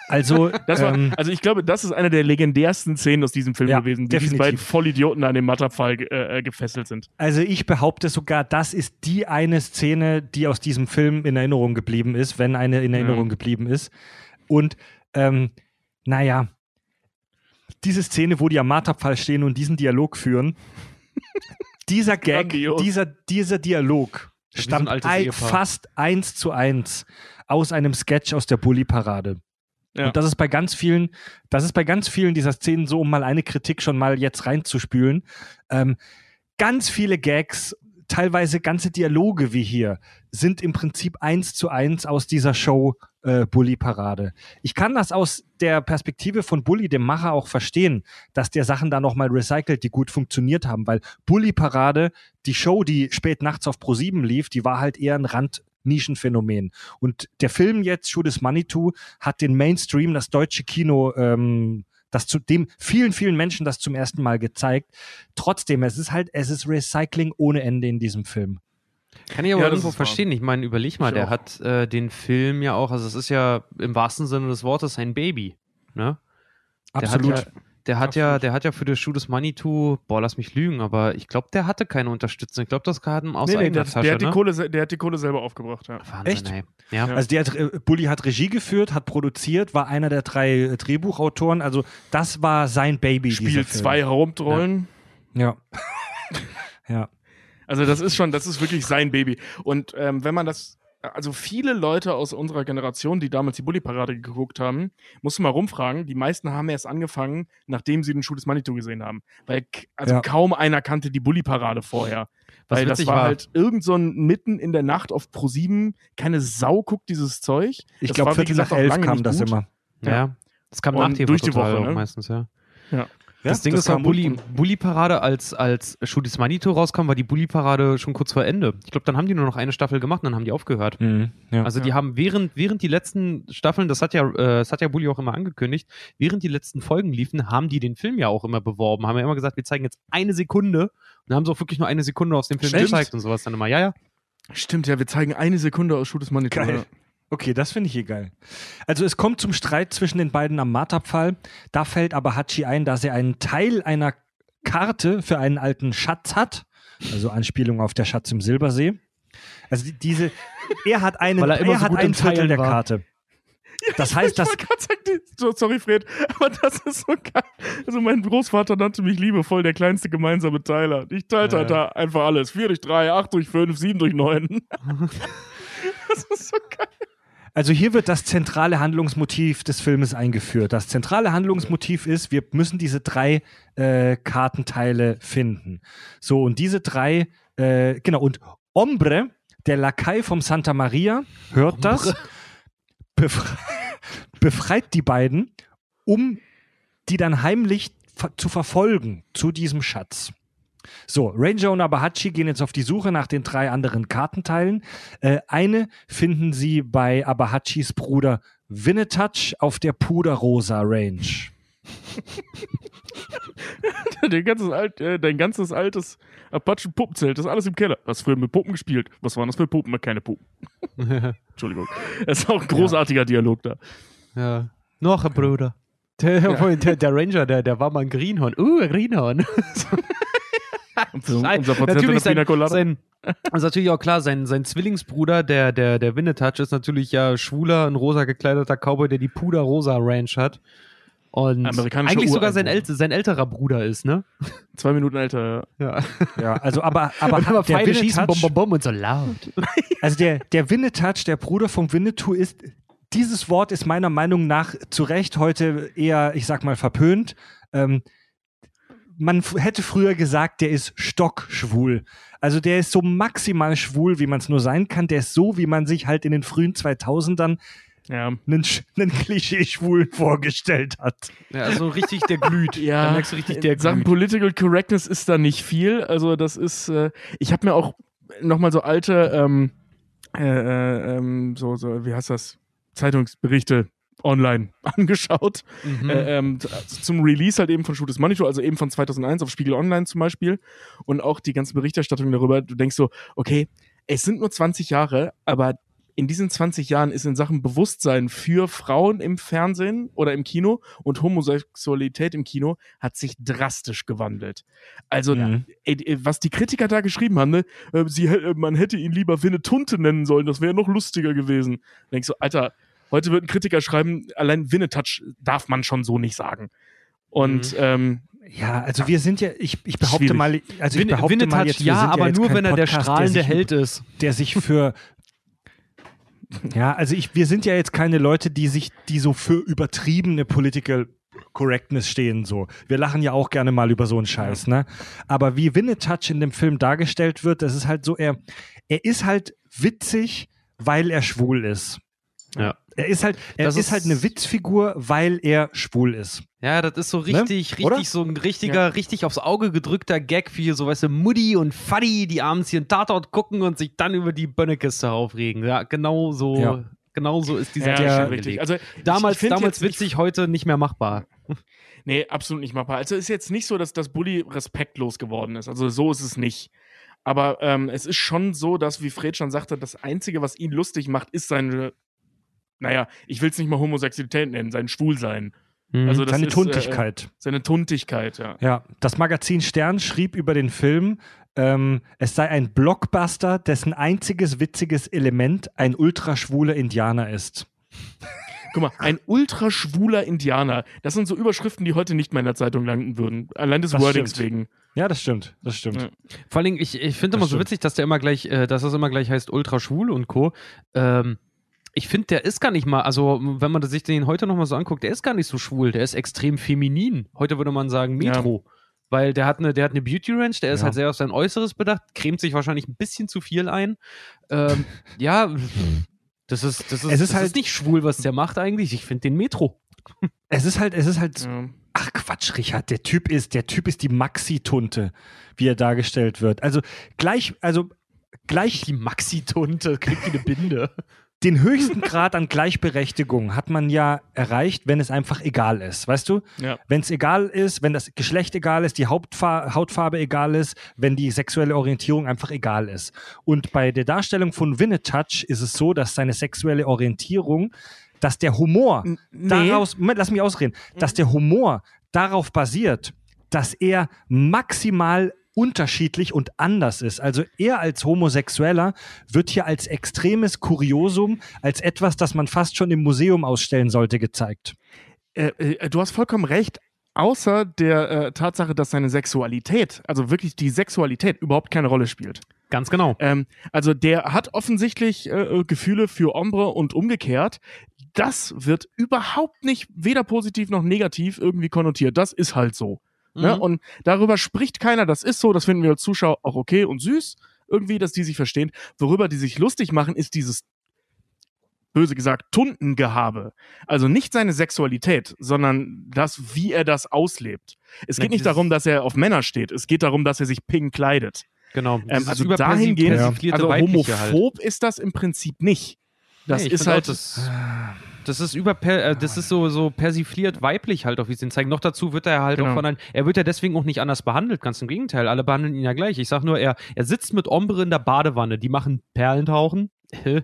Also, war, ähm, also ich glaube, das ist eine der legendärsten Szenen aus diesem Film Ja, gewesen, definitiv. diese beiden Vollidioten an dem Matterpfahl ge- äh, äh, gefesselt sind. Also ich behaupte sogar, das ist die eine Szene, die aus diesem Film in Erinnerung geblieben ist, wenn eine in Erinnerung geblieben ist. Und ähm, naja, diese Szene, wo die am Marterpfahl stehen und diesen Dialog führen, dieser Gag, Grandios. dieser, dieser Dialog wie so ein stammt ein, fast eins zu eins aus einem Sketch aus der Bully-Parade. Ja. Und das ist bei ganz vielen, das ist bei ganz vielen dieser Szenen so, um mal eine Kritik schon mal jetzt reinzuspülen. Ähm, ganz viele Gags, teilweise ganze Dialoge wie hier, sind im Prinzip eins zu eins aus dieser Show äh, Bully Parade. Ich kann das aus der Perspektive von Bully, dem Macher, auch verstehen, dass der Sachen da nochmal recycelt, die gut funktioniert haben, weil Bully Parade, die Show, die spät nachts auf Pro7 lief, die war halt eher ein Rand Nischenphänomen. Und der Film jetzt, Shoot is Money To, hat den Mainstream, das deutsche Kino, ähm, das zu dem vielen, vielen Menschen das zum ersten Mal gezeigt. Trotzdem, es ist halt, es ist Recycling ohne Ende in diesem Film. Kann ich aber Ja, irgendwo verstehen. Ich meine, überleg mal, Ich der auch. hat äh, den Film ja auch, also es ist ja im wahrsten Sinne des Wortes ein Baby. Ne? Der Absolut. Hat ja, der hat ja, der hat ja für das is Money to, boah, lass mich lügen, aber ich glaube, der hatte keine Unterstützung. Ich glaube, das kam aus Nee, nee, der, Tasche. der, hat die ne? Kohle, se- der hat die Kohle selber aufgebracht, ja. Wahnsinn, Echt? ey. Ja. Ja. Also der hat, äh, Bully hat Regie geführt, hat produziert, war einer der drei äh, Drehbuchautoren. Also das war sein Baby. Film. zwei Hauptrollen. Ja. ja. Also das ist schon, das ist wirklich sein Baby. Und ähm, wenn man das, also viele Leute aus unserer Generation, die damals die Bully-Parade geguckt haben, musst du mal rumfragen, die meisten haben erst angefangen, nachdem sie den Schuh des Manitou gesehen haben. Weil also Ja. kaum einer kannte die Bully-Parade vorher. Was Weil das war, war- halt irgend so ein mitten in der Nacht auf Pro 7, keine Sau guckt dieses Zeug. Ich glaube, Viertel gesagt, nach elf kam das gut. immer. Ja. Das kam Und nach TV durch die Woche, ne? meistens, ja. Ja. Das Ding ist, kam war Bully, Bully Parade, als, als Shooties Manito rauskam, war die Bully Parade schon kurz vor Ende. Ich glaube, dann haben die nur noch eine Staffel gemacht und dann haben die aufgehört. Mhm, ja. Also die haben während, während die letzten Staffeln, das hat ja, äh, das hat ja Bully auch immer angekündigt, während die letzten Folgen liefen, haben die den Film ja auch immer beworben, haben ja immer gesagt, wir zeigen jetzt eine Sekunde und dann haben sie auch wirklich nur eine Sekunde aus dem Film Stimmt. gezeigt und sowas dann immer. Ja, ja. Stimmt, ja, wir zeigen eine Sekunde aus Schuh des Manitou. Geil. Ja. Okay, das finde ich hier geil. Also es kommt zum Streit zwischen den beiden am Marterpfahl. Da fällt aber Hachi ein, dass er einen Teil einer Karte für einen alten Schatz hat. Also Anspielung auf der Schatz im Silbersee. Also die, diese, er hat einen, Weil er immer so hat gut ein im Viertel Teilen der war. Karte. Das heißt, dass so, sorry Fred, aber das ist so geil. Also mein Großvater nannte mich liebevoll der kleinste gemeinsame Teiler. Ich teilte halt da einfach alles. 4 durch 3, 8 durch 5, 7 durch 9. das ist so geil. Also hier wird das zentrale Handlungsmotiv des Filmes eingeführt. Das zentrale Handlungsmotiv ist, wir müssen diese drei äh, Kartenteile finden. So, und diese drei, äh, genau, und Ombre, der Lakai vom Santa Maria, hört das, befre befreit die beiden, um die dann heimlich ver zu verfolgen zu diesem Schatz. So, Ranger und Abahachi gehen jetzt auf die Suche nach den drei anderen Kartenteilen. Äh, eine finden sie bei Abahachis Bruder Winnetouch auf der Puderrosa Range. Dein ganzes, alt, äh, dein ganzes altes Apachen-Puppenzelt, das ist alles im Keller. Hast früher mit Puppen gespielt. Was waren das für Puppen? Keine Puppen. Entschuldigung. Das ist auch ein großartiger Dialog da. ja. Noch ein Bruder. Der, der, der Ranger, der, der war mal ein Greenhorn. Uh, ein Greenhorn. Unser Patient natürlich in der Pina sein, sein, ist natürlich auch klar, sein, sein Zwillingsbruder, der, der, der Winnetouch, ist natürlich ja schwuler, ein rosa gekleideter Cowboy, der die Puder-Rosa Ranch hat. Und eigentlich sogar sein, äl sein älterer Bruder ist, ne? Zwei Minuten älter. Ja. Ja, also aber, aber Und immer der Pfeile schießen, bum, Winnetouch, bum, bum und so laut. also der, der Winnetouch, der Bruder vom Winnetou ist, dieses Wort ist meiner Meinung nach zu Recht heute eher, ich sag mal, verpönt. Ähm, man hätte früher gesagt, der ist stockschwul. Also der ist so maximal schwul, wie man es nur sein kann. Der ist so, wie man sich halt in den frühen 2000ern Ja. einen, einen Klischee-Schwulen vorgestellt hat. Ja, also richtig, der glüht. Ja, Da merkst du richtig, der Sachen glüht. Political Correctness ist da nicht viel. Also das ist, äh, ich habe mir auch nochmal so alte, ähm, äh, äh, ähm, so, so, wie heißt das, Zeitungsberichte online angeschaut. Mhm. Äh, ähm, zum Release halt eben von Shoot is Monitor, also eben von 2001 auf Spiegel Online zum Beispiel. Und auch die ganze Berichterstattung darüber. Du denkst so, okay, es sind nur 20 Jahre, aber in diesen 20 Jahren ist in Sachen Bewusstsein für Frauen im Fernsehen oder im Kino und Homosexualität im Kino hat sich drastisch gewandelt. Also, Mhm. ey, ey, was die Kritiker da geschrieben haben, ne, äh, sie, äh, man hätte ihn lieber Winnetunte nennen sollen, das wäre noch lustiger gewesen. Denkst du, Alter, heute wird ein Kritiker schreiben, allein Winnetouch darf man schon so nicht sagen. Und Mhm. ähm, Ja, also wir sind ja, ich, ich behaupte Schwierig. mal, also ich behaupte mal Winnetouch, jetzt, wir ja, sind aber jetzt nur wenn er der Podcast, strahlende sich, Held ist. der sich für Ja, also ich, wir sind ja jetzt keine Leute, die sich, die so für übertriebene Political Correctness stehen so. Wir lachen ja auch gerne mal über so einen Scheiß, ne? Aber wie Winnetouch in dem Film dargestellt wird, das ist halt so, er, er ist halt witzig, weil er schwul ist. Ja. Er ist halt, er Das ist, ist- halt eine Witzfigur, weil er schwul ist. Ja, das ist so richtig, Oder? richtig, so ein richtiger, richtig aufs Auge gedrückter Gag für so, weißt du, Mutti und Faddy, die abends hier einen Tatort gucken und sich dann über die Bönnekiste aufregen. Ja, genau so, Ja. genau so ist dieser Ja, richtig. Also, damals damals witzig, heute nicht mehr machbar. Nee, absolut nicht machbar. Also ist jetzt nicht so, dass das Bully respektlos geworden ist. Also so ist es nicht. Aber ähm, es ist schon so, dass, wie Fred schon sagte, das Einzige, was ihn lustig macht, ist seine, naja, ich will es nicht mal Homosexualität nennen, sein Schwulsein. Also das Seine ist, Tuntigkeit. Äh, seine Tuntigkeit, ja. Ja, das Magazin Stern schrieb über den Film, ähm, es sei ein Blockbuster, dessen einziges witziges Element ein ultraschwuler Indianer ist. Guck mal, ein ultra schwuler Indianer. Das sind so Überschriften, die heute nicht mehr in der Zeitung landen würden. Allein des Das Wordings stimmt. wegen. Ja, das stimmt, das stimmt. Ja. Vor allen Dingen, ich, ich finde Das immer so stimmt. witzig, dass der immer gleich, äh, dass das immer gleich heißt ultra schwul und Co. Ähm, ich finde, der ist gar nicht mal, also wenn man sich den heute nochmal so anguckt, der ist gar nicht so schwul, der ist extrem feminin. Heute würde man sagen Metro. Weil der hat eine, der hat eine Beauty Ranch, der ist Ja. halt sehr auf sein Äußeres bedacht, cremt sich wahrscheinlich ein bisschen zu viel ein. Ähm, ja, das ist, das ist, Es ist das halt- ist nicht schwul, was der macht eigentlich. Ich finde den Metro. Es ist halt, es ist halt, Ja. ach Quatsch, Richard, der Typ ist, der Typ ist die Maxi-Tunte, wie er dargestellt wird. Also gleich, also gleich Die Maxi-Tunte kriegt wie eine Binde. den höchsten Grad an Gleichberechtigung hat man ja erreicht, wenn es einfach egal ist, weißt du? Ja. Wenn es egal ist, wenn das Geschlecht egal ist, die Hauptfa Hautfarbe egal ist, wenn die sexuelle Orientierung einfach egal ist. Und bei der Darstellung von Winnetouch ist es so, dass seine sexuelle Orientierung, dass der Humor nee. daraus, Moment, lass mich ausreden, dass der Humor darauf basiert, dass er maximal unterschiedlich und anders ist. Also er als Homosexueller wird hier als extremes Kuriosum, als etwas, das man fast schon im Museum ausstellen sollte, gezeigt. Äh, äh, du hast vollkommen recht. Außer der äh, Tatsache, dass seine Sexualität, also wirklich die Sexualität, überhaupt keine Rolle spielt. Ganz genau. Ähm, also der hat offensichtlich äh, Gefühle für Ombre und umgekehrt. Das wird überhaupt nicht weder positiv noch negativ irgendwie konnotiert. Das ist halt so. Ne? Mhm. Und darüber spricht keiner. Das ist so. Das finden wir als Zuschauer auch okay und süß. Irgendwie, dass die sich verstehen. Worüber die sich lustig machen, ist dieses böse gesagt, Tundengehabe. Also nicht seine Sexualität, sondern das, wie er das auslebt. Es geht nicht darum, dass er auf Männer steht. Es geht darum, dass er sich pink kleidet. Genau. Ähm, also dahingehend, also Weibliche halt. homophob ist das im Prinzip nicht. Das Nee, ist halt, Auch, das, das ist über äh, das ist so, so persifliert weiblich halt, auch wie sie ihn zeigen. Noch dazu wird er halt Genau. auch von einem, er wird ja deswegen auch nicht anders behandelt, ganz im Gegenteil. Alle behandeln ihn ja gleich. Ich sag nur, er, er sitzt mit Ombre in der Badewanne, die machen Perlentauchen.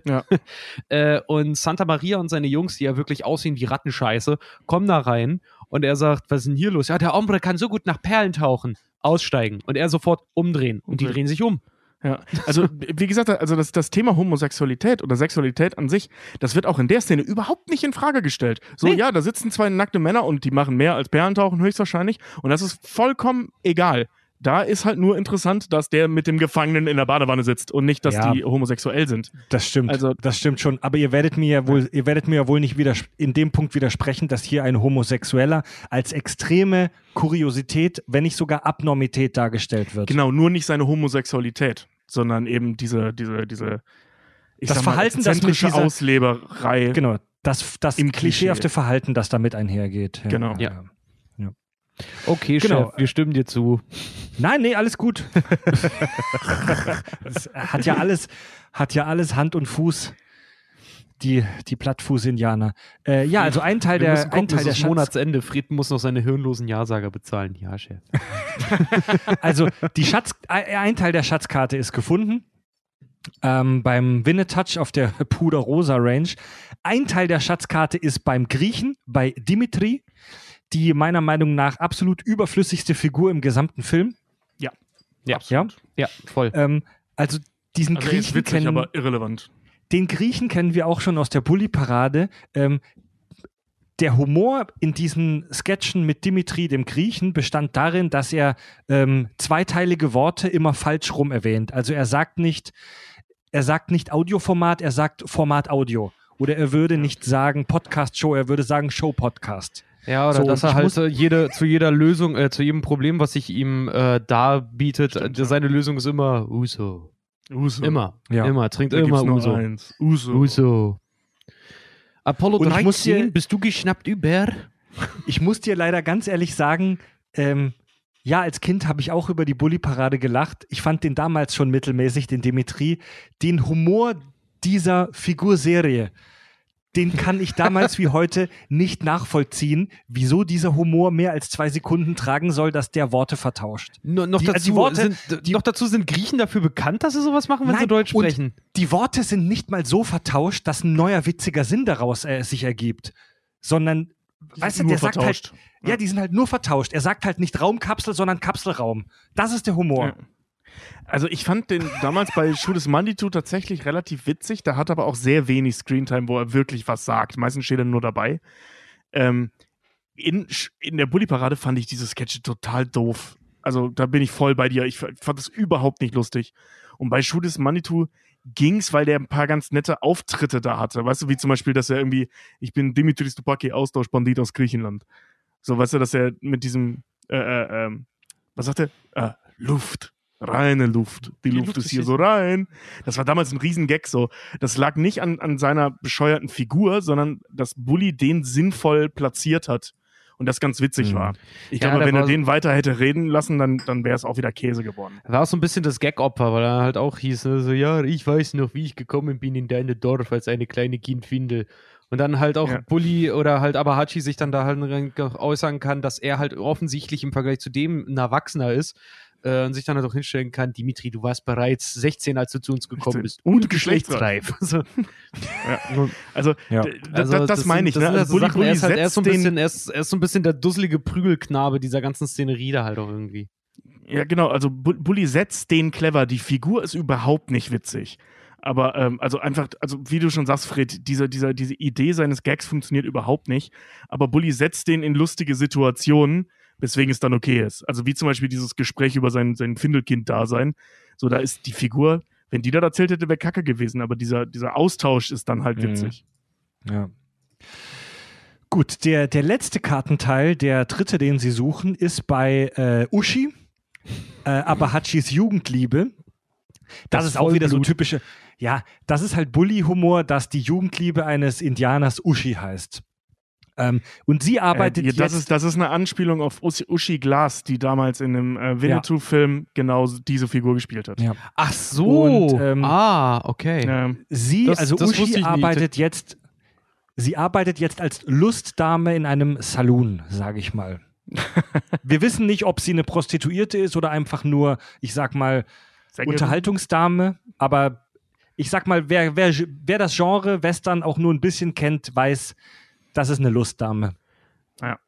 Ja. äh, und Santa Maria und seine Jungs, die ja wirklich aussehen wie Rattenscheiße, kommen da rein und er sagt, was ist denn hier los? Ja, der Ombre kann so gut nach Perlen tauchen. Aussteigen. Und er sofort umdrehen. Und die Okay. drehen sich um. Ja. Also, wie gesagt, also das, das Thema Homosexualität oder Sexualität an sich, das wird auch in der Szene überhaupt nicht in Frage gestellt. So, Nee. ja, da sitzen zwei nackte Männer und die machen mehr als Perlentauchen höchstwahrscheinlich und das ist vollkommen egal. Da ist halt nur interessant, dass der mit dem Gefangenen in der Badewanne sitzt und nicht, dass Ja. die homosexuell sind. Das stimmt. Also- das stimmt schon. Aber ihr werdet mir ja wohl, ihr werdet mir ja wohl nicht wieder in dem Punkt widersprechen, dass hier ein Homosexueller als extreme Kuriosität, wenn nicht sogar Abnormität dargestellt wird. Genau, nur nicht seine Homosexualität, sondern eben diese, diese, diese ich Das sag mal, Verhalten, das mit dieser- Ausleberei. Genau. Das, das Im klischeehafte Klischee. Verhalten, das damit einhergeht. Genau. Ja. Okay, Genau. Chef, wir stimmen dir zu. Nein, nee, alles gut. das hat ja alles, hat ja alles Hand und Fuß. Die, die Plattfuß-Indianer. Äh, ja, also ein Teil Wir der, gucken, ein Teil der ist Schatz, Monatsende. Fried muss noch seine hirnlosen Ja-Sager bezahlen. Ja, Chef. also die Schatz, ein ein Teil der Schatzkarte ist gefunden. Ähm, beim Winnetouch auf der Puder-Rosa Range. Ein Teil der Schatzkarte ist beim Griechen, bei Dimitri, die meiner Meinung nach absolut überflüssigste Figur im gesamten Film. Ja, Ja, ja, voll. ähm, also diesen Also er ist Griechen witzig, kennen, aber irrelevant. Den Griechen kennen wir auch schon aus der Bully-Parade. Ähm, der Humor in diesen Sketchen mit Dimitri, dem Griechen, bestand darin, dass er ähm, zweiteilige Worte immer falsch rum erwähnt. Also er sagt nicht, er sagt nicht Audioformat, er sagt Format Audio. Oder er würde nicht sagen Podcast-Show, er würde sagen Show-Podcast. Ja, oder So, dass er halt jede, zu jeder Lösung, äh, zu jedem Problem, was sich ihm äh, darbietet, Stimmt, seine Lösung ist immer Uso. Uso. Immer. Ja. Immer. Trinkt Da immer Uso. eins. Uso. Uso. Apollo Und ich muss 13, dir- bist du geschnappt über? Ich muss dir leider ganz ehrlich sagen, ähm, ja, als Kind habe ich auch über die Bully-Parade gelacht. Ich fand den damals schon mittelmäßig, den Dimitri. Den Humor dieser Figurserie, den kann ich damals wie heute nicht nachvollziehen, wieso dieser Humor mehr als zwei Sekunden tragen soll, dass der Worte vertauscht. No, noch, Die- dazu die Worte- sind, noch dazu sind Griechen dafür bekannt, dass sie sowas machen, wenn sie Nein, Deutsch und sprechen. Die Worte sind nicht mal so vertauscht, dass ein neuer witziger Sinn daraus äh, sich ergibt, sondern, weißt du, der sagt halt, vertauscht. ja, die sind halt nur vertauscht. Er sagt halt nicht Raumkapsel, sondern Kapselraum. Das ist der Humor. Ja. Also ich fand den damals bei Shoot is Manitou tatsächlich relativ witzig. Da hat aber auch sehr wenig Screentime, wo er wirklich was sagt. Meistens steht er nur dabei. Ähm, in, in der Bully-Parade fand ich diese Sketche total doof. Also da bin ich voll bei dir. Ich fand das überhaupt nicht lustig. Und bei is Manitou ging's, weil der ein paar ganz nette Auftritte da hatte. Weißt du, wie zum Beispiel, dass er irgendwie, ich bin Dimitris Stupaki, Austauschbandit aus Griechenland. So, weißt du, dass er mit diesem, äh, äh, ähm, was sagt er? Äh, Luft. Reine Luft. Die, Luft, ist hier so rein. Das war damals ein Riesengag so. Das lag nicht an, an seiner bescheuerten Figur, sondern dass Bully den sinnvoll platziert hat. Und das ganz witzig Mhm. war. Ich Ja, glaube, wenn er den weiter hätte reden lassen, dann, dann wäre es auch wieder Käse geworden. War auch so ein bisschen das Gag-Opfer, weil er halt auch hieß, ne, so, ja, ich weiß noch, wie ich gekommen bin in deine Dorf als eine kleine Kindfindel. Und dann halt auch Ja. Bully oder halt Abahachi sich dann da halt äußern kann, dass er halt offensichtlich im Vergleich zu dem ein Erwachsener ist äh, und sich dann halt auch hinstellen kann, Dimitri, du warst bereits 16, als du zu uns gekommen 16. bist. Und geschlechtsreif. so, Ja. Also, Ja. also das, das meine ich. Ne? Das sind Also Sachen, Bully er ist halt er ist setzt so ein den, bisschen, er ist, er ist so ein bisschen der dusselige Prügelknabe dieser ganzen Szenerie da halt auch irgendwie. Ja, genau. Also Bu- Bully setzt den clever. Die Figur ist überhaupt nicht witzig. Aber ähm, also einfach, also wie du schon sagst, Fred, diese, diese, diese Idee seines Gags funktioniert überhaupt nicht. Aber Bully setzt den in lustige Situationen, weswegen es dann okay ist. Also wie zum Beispiel dieses Gespräch über sein, sein Findelkind-Dasein. So, da ist die Figur, wenn die das erzählt hätte, wäre Kacke gewesen. Aber dieser, dieser Austausch ist dann halt Mhm. witzig. Ja. Gut, der, der letzte Kartenteil, der dritte, den Sie suchen, ist bei äh, Uschi, äh, Abahachis Jugendliebe. Das, Das ist auch wieder so typische, ja, das ist halt Bully-Humor, dass die Jugendliebe eines Indianers Uschi heißt. Ähm, und sie arbeitet äh, ja, das, jetzt. ist, das ist eine Anspielung auf Uschi, Uschi Glas, die damals in einem äh, Winnetou-Film genau diese Figur gespielt hat. Ja. Ach so. Und, ähm, ah, okay. Ähm, Sie, Das- also das Uschi nicht. arbeitet jetzt, sie arbeitet jetzt als Lustdame in einem Saloon, sage ich mal. Wir wissen nicht, ob sie eine Prostituierte ist oder einfach nur, ich sag mal, Sängerin. Unterhaltungsdame, aber ich sag mal, wer, wer, wer das Genre Western auch nur ein bisschen kennt, weiß, das ist eine Lustdame.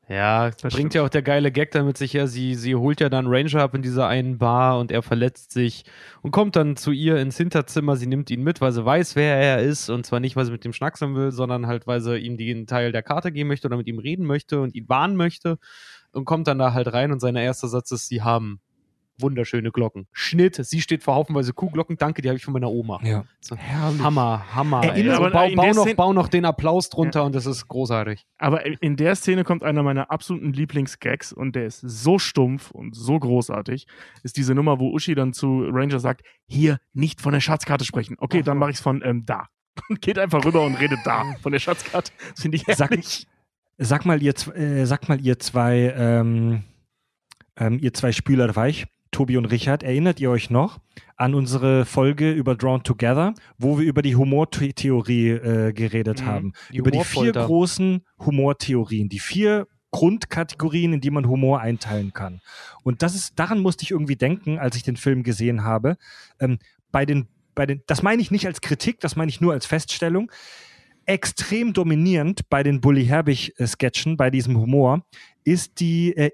Ja, Das bringt stimmt. ja auch der geile Gag damit sich her. Sie, sie holt ja dann Ranger ab in dieser einen Bar und er verletzt sich und kommt dann zu ihr ins Hinterzimmer. Sie nimmt ihn mit, weil sie weiß, wer er ist. Und zwar nicht, weil sie mit ihm schnackseln will, sondern halt, weil sie ihm den Teil der Karte geben möchte oder mit ihm reden möchte und ihn warnen möchte. Und kommt dann da halt rein und sein erster Satz ist, sie haben wunderschöne Glocken. Schnitt, sie steht vor haufenweise Kuhglocken. Danke, die habe ich von meiner Oma. Ja. So, Hammer, Hammer. Erinnert- ey. So, aber bau, bau, noch, Szene- bau noch den Applaus drunter und das ist großartig. Aber in der Szene kommt einer meiner absoluten Lieblingsgags und der ist so stumpf und so großartig. Ist diese Nummer, wo Uschi dann zu Ranger sagt: Hier nicht von der Schatzkarte sprechen. Okay, dann mache ich es von ähm, da. Und geht einfach rüber und redet da von der Schatzkarte. Das finde ich Sag- herrlich. Sag mal, ihr, äh, sag mal, ihr zwei, ähm, ähm, ihr zwei Spüler weich, Tobi und Richard, erinnert ihr euch noch an unsere Folge über Drawn Together, wo wir über die Humortheorie äh, geredet Mhm. haben? Die über die vier großen Humortheorien, die vier Grundkategorien, in die man Humor einteilen kann. Und das ist, daran musste ich irgendwie denken, als ich den Film gesehen habe. Ähm, bei den, bei den, das meine ich nicht als Kritik, das meine ich nur als Feststellung extrem dominierend bei den Bully Herbig-Sketchen, bei diesem Humor, ist die äh,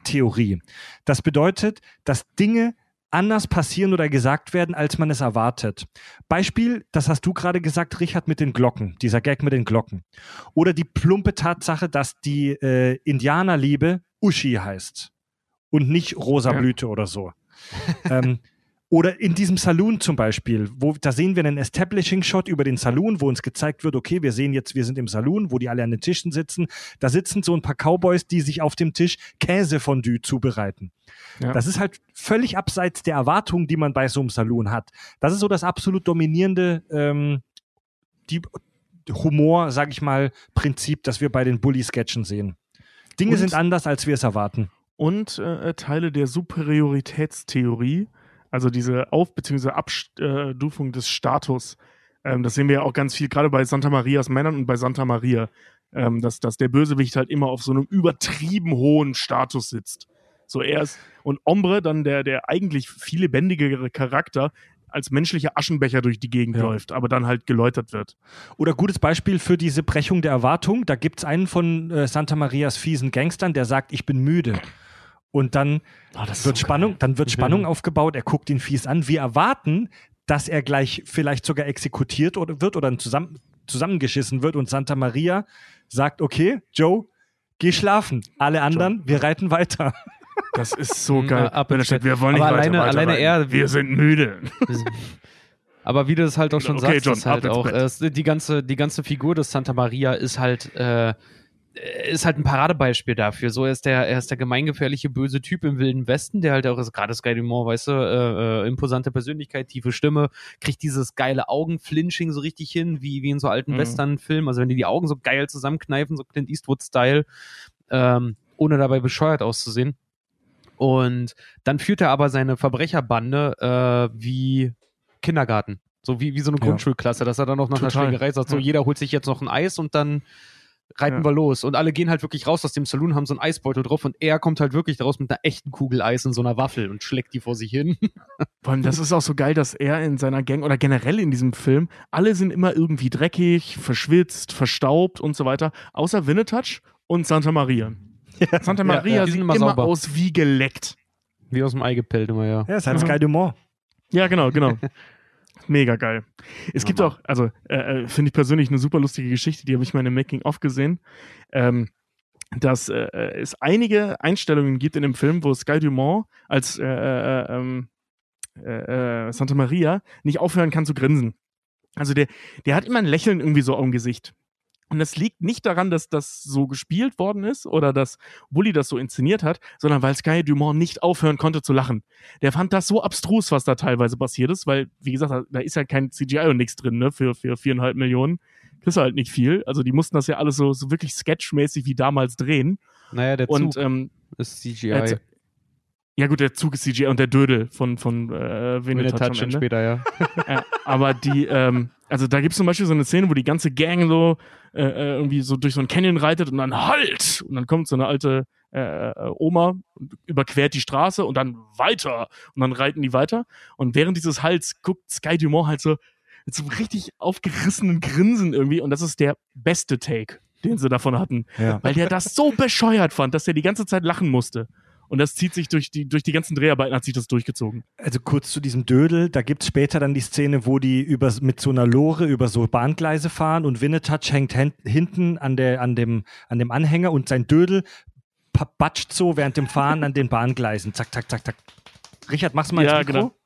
Inkongruenz-Theorie. Das bedeutet, dass Dinge anders passieren oder gesagt werden, als man es erwartet. Beispiel, das hast du gerade gesagt, Richard, mit den Glocken, dieser Gag mit den Glocken. Oder die plumpe Tatsache, dass die äh, Indianerliebe Uschi heißt und nicht Rosa Ja. Blüte oder so. ähm, Oder in diesem Saloon zum Beispiel, wo da sehen wir einen Establishing-Shot über den Saloon, wo uns gezeigt wird, okay, wir sehen jetzt, wir sind im Saloon, wo die alle an den Tischen sitzen. Da sitzen so ein paar Cowboys, die sich auf dem Tisch Käsefondue zubereiten. Ja. Das ist halt völlig abseits der Erwartungen, die man bei so einem Saloon hat. Das ist so das absolut dominierende ähm, die Humor, sag ich mal, Prinzip, das wir bei den Bully-Sketchen sehen. Dinge Und- sind anders, als wir es erwarten. und äh, Teile der Superioritätstheorie, also diese Auf- bzw. Abstufung des Status. Ähm, das sehen wir ja auch ganz viel, gerade bei Santa Marias Männern und bei Santa Maria, ähm, dass, dass der Bösewicht halt immer auf so einem übertrieben hohen Status sitzt. So er ist, und Ombre, dann der, der eigentlich viel lebendigere Charakter, als menschlicher Aschenbecher durch die Gegend Ja. läuft, aber dann halt geläutert wird. Oder gutes Beispiel für diese Brechung der Erwartung, da gibt es einen von äh, Santa Marias fiesen Gangstern, der sagt, ich bin müde. Und dann wird Spannung, dann wird Spannung aufgebaut, er guckt ihn fies an. Wir erwarten, dass er gleich vielleicht sogar exekutiert oder wird oder zusammen, zusammengeschissen wird und Santa Maria sagt, okay, Joe, geh schlafen. Alle anderen, wir reiten weiter. Das ist so Mhm, geil. ab Wenn er steht, wir wollen nicht Aber weiter, alleine- weiter alleine er- wir sind müde. Aber wie du es halt auch schon Okay, sagst, John, ist halt auch, äh, die, ganze, die ganze Figur des Santa Maria ist halt, äh, ist halt ein Paradebeispiel dafür. So er ist der, er ist der gemeingefährliche böse Typ im Wilden Westen, der halt auch ist, gerade Sky Dumont, weißt du, äh, äh, imposante Persönlichkeit, tiefe Stimme, kriegt dieses geile Augenflinching so richtig hin, wie, wie in so alten Mhm. Western-Filmen. Also wenn die die Augen so geil zusammenkneifen, so Clint Eastwood-Style, ähm, ohne dabei bescheuert auszusehen. Und dann führt er aber seine Verbrecherbande äh, wie Kindergarten. So wie, wie so eine. Grundschulklasse, dass er dann noch nach einer Total. Schlägerei sagt, so jeder holt sich jetzt noch ein Eis und dann reiten Ja. wir los. Und alle gehen halt wirklich raus aus dem Saloon, haben so einen Eisbeutel drauf und er kommt halt wirklich raus mit einer echten Kugel Eis in so einer Waffel und schlägt die vor sich hin. Vor allem, das ist auch so geil, dass er in seiner Gang oder generell in diesem Film, alle sind immer irgendwie dreckig, verschwitzt, verstaubt und so weiter, außer Winnetouch und Santa Maria. Santa Maria ja, sieht sind immer, immer sauber. aus wie geleckt. Wie aus dem Ei gepellt immer, ja. Ja, ist halt Mhm. Sky Dumont. Ja, genau, genau. Mega geil. Es gibt Hammer. auch, also äh, äh, finde ich persönlich eine super lustige Geschichte, die habe ich mal in einem Making-of gesehen, ähm, dass äh, äh, es einige Einstellungen gibt in dem Film, wo Sky Dumont als äh, äh, ähm, äh, äh, Santa Maria nicht aufhören kann zu grinsen. Also der, der hat immer ein Lächeln irgendwie so am Gesicht. Und das liegt nicht daran, dass das so gespielt worden ist oder dass Bully das so inszeniert hat, sondern weil Sky Dumont nicht aufhören konnte zu lachen. Der fand das so abstrus, was da teilweise passiert ist, weil, wie gesagt, da- ist ja kein CGI und nichts drin, ne, für, für viereinhalb Millionen. Kriegst du halt nicht viel. Also die mussten das ja alles so, so wirklich sketchmäßig wie damals drehen. Naja, der Und Zug ähm, ist CGI. also, ja gut, der Zug ist CGI und der Dödel von, von äh, Winnetouch Ende. später, ja. Ja, aber die, ähm, also da gibt es zum Beispiel so eine Szene, wo die ganze Gang so äh, äh, irgendwie so durch so ein Canyon reitet und dann halt! Und dann kommt so eine alte äh, äh, Oma und überquert die Straße und dann weiter. Und dann reiten die weiter. Und während dieses Halts guckt Sky Dumont halt so mit so einem richtig aufgerissenen Grinsen irgendwie. Und das ist der beste Take, den sie davon hatten. Ja. Weil der das so bescheuert fand, dass er die ganze Zeit lachen musste. Und das zieht sich durch die, durch die ganzen Dreharbeiten, hat sich das durchgezogen. Also kurz zu diesem Dödel, da gibt es später dann die Szene, wo die über, mit so einer Lore über so Bahngleise fahren und Winnetouch hängt hinten an, der, an, dem, an dem Anhänger und sein Dödel batscht so während dem Fahren an den Bahngleisen. Zack, zack, zack, zack. Richard, mach's mal Ja, ins Mikro. genau.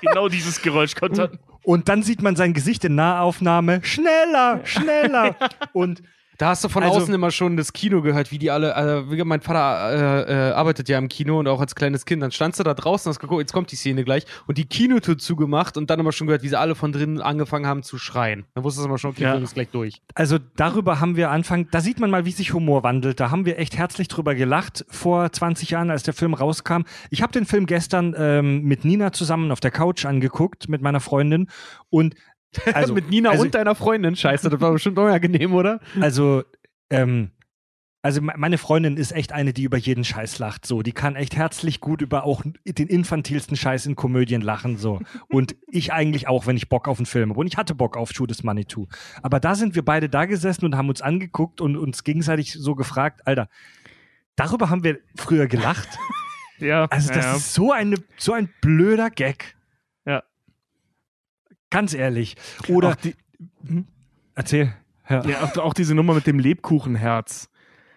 Genau dieses Geräusch konnte. Und dann sieht man sein Gesicht in Nahaufnahme. Schneller, schneller. und Da hast du von Also- außen immer schon das Kino gehört, wie die alle, äh, wie mein Vater äh, äh, arbeitet ja im Kino und auch als kleines Kind. Dann standst du da draußen, hast geguckt, jetzt kommt die Szene gleich und die Kinotür zugemacht und dann immer schon gehört, wie sie alle von drinnen angefangen haben zu schreien. Dann wusstest du immer schon, okay, Ja. Ist gleich durch. Also darüber haben wir Anfang, da sieht man mal, wie sich Humor wandelt. Da haben wir echt herzlich drüber gelacht vor 20 Jahren, als der Film rauskam. Ich habe den Film gestern ähm, mit Nina zusammen auf der Couch angeguckt, mit meiner Freundin. Und also, Mit Nina also, und deiner Freundin. Scheiße, das war bestimmt unangenehm, oder? Also, ähm, also me- meine Freundin ist echt eine, die über jeden Scheiß lacht. So, die kann echt herzlich gut über auch den infantilsten Scheiß in Komödien lachen. So und ich eigentlich auch, wenn ich Bock auf einen Film habe. Und ich hatte Bock auf Shoot Money Too. Aber da sind wir beide da gesessen und haben uns angeguckt und uns gegenseitig so gefragt, Alter, darüber haben wir früher gelacht. Ja, Also das ja. ist so eine so ein blöder Gag. Ganz ehrlich. Oder Auch die, erzähl. Ja. ja, auch, auch diese Nummer mit dem Lebkuchenherz.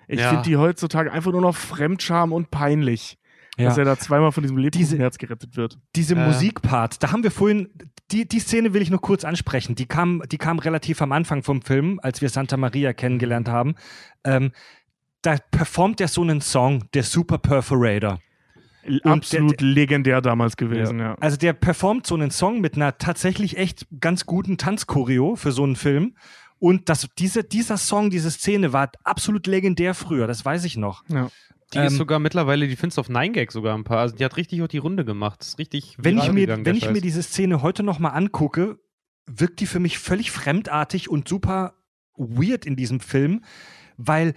Ich Ja. finde die heutzutage einfach nur noch Fremdscham und peinlich. Ja. dass er da zweimal von diesem Diese- Lebkuchenherz gerettet wird. Diese Äh. Musikpart, da haben wir vorhin, die, die Szene will ich noch kurz ansprechen. Die kam, die kam relativ am Anfang vom Film, als wir Santa Maria kennengelernt haben. Ähm, da performt er so einen Song, der Super Perforator. Absolut legendär damals gewesen, ja. Also der performt so einen Song mit einer tatsächlich echt ganz guten Tanzchoreo für so einen Film. Und das, diese, dieser Song, diese Szene war absolut legendär früher, das weiß ich noch. ja. Die Ähm, ist sogar mittlerweile, die findest du auf 9gag sogar ein paar. Also die hat richtig auch die Runde gemacht. Das ist richtig. Wenn ich mir, gegangen, der wenn ich Scheiß. mir diese Szene heute nochmal angucke, wirkt die für mich völlig fremdartig und super weird in diesem Film, weil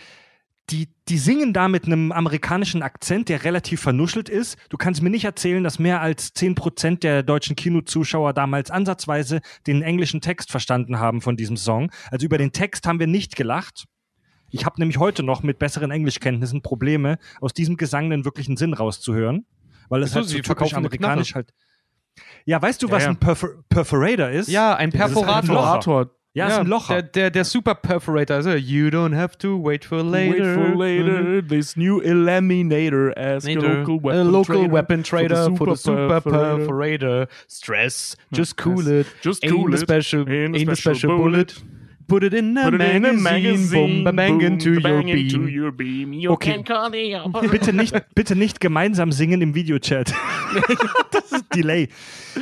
die, die singen da mit einem amerikanischen Akzent, der relativ vernuschelt ist. Du kannst mir nicht erzählen, dass mehr als 10% der deutschen Kinozuschauer damals ansatzweise den englischen Text verstanden haben von diesem Song. Also über den Text haben wir nicht gelacht. Ich habe nämlich heute noch mit besseren Englischkenntnissen Probleme, aus diesem Gesang den wirklichen Sinn rauszuhören, weil es halt so typisch amerikanisch halt. Ja, weißt du, was Ja, ja. ein Perfor Perforator ist? Ja, ein halt ein Perforator. Loch. Perforator. ja, ist ein Locher. Der, der, der Super Perforator. Also, you don't have to wait for later. Wait for later, this new eliminator as a Later. local A weapon local trader weapon trader for the super, perforator. perforator. Stress, just Yes. cool it. Just Aim cool the it. special, Aim the aim the special special bullet. Put it in a Put it in a magazine, magazine, boom, bang boom, into your bang into beam. your beam. You Okay. bitte, nicht, bitte nicht gemeinsam singen im Videochat. das ist Delay.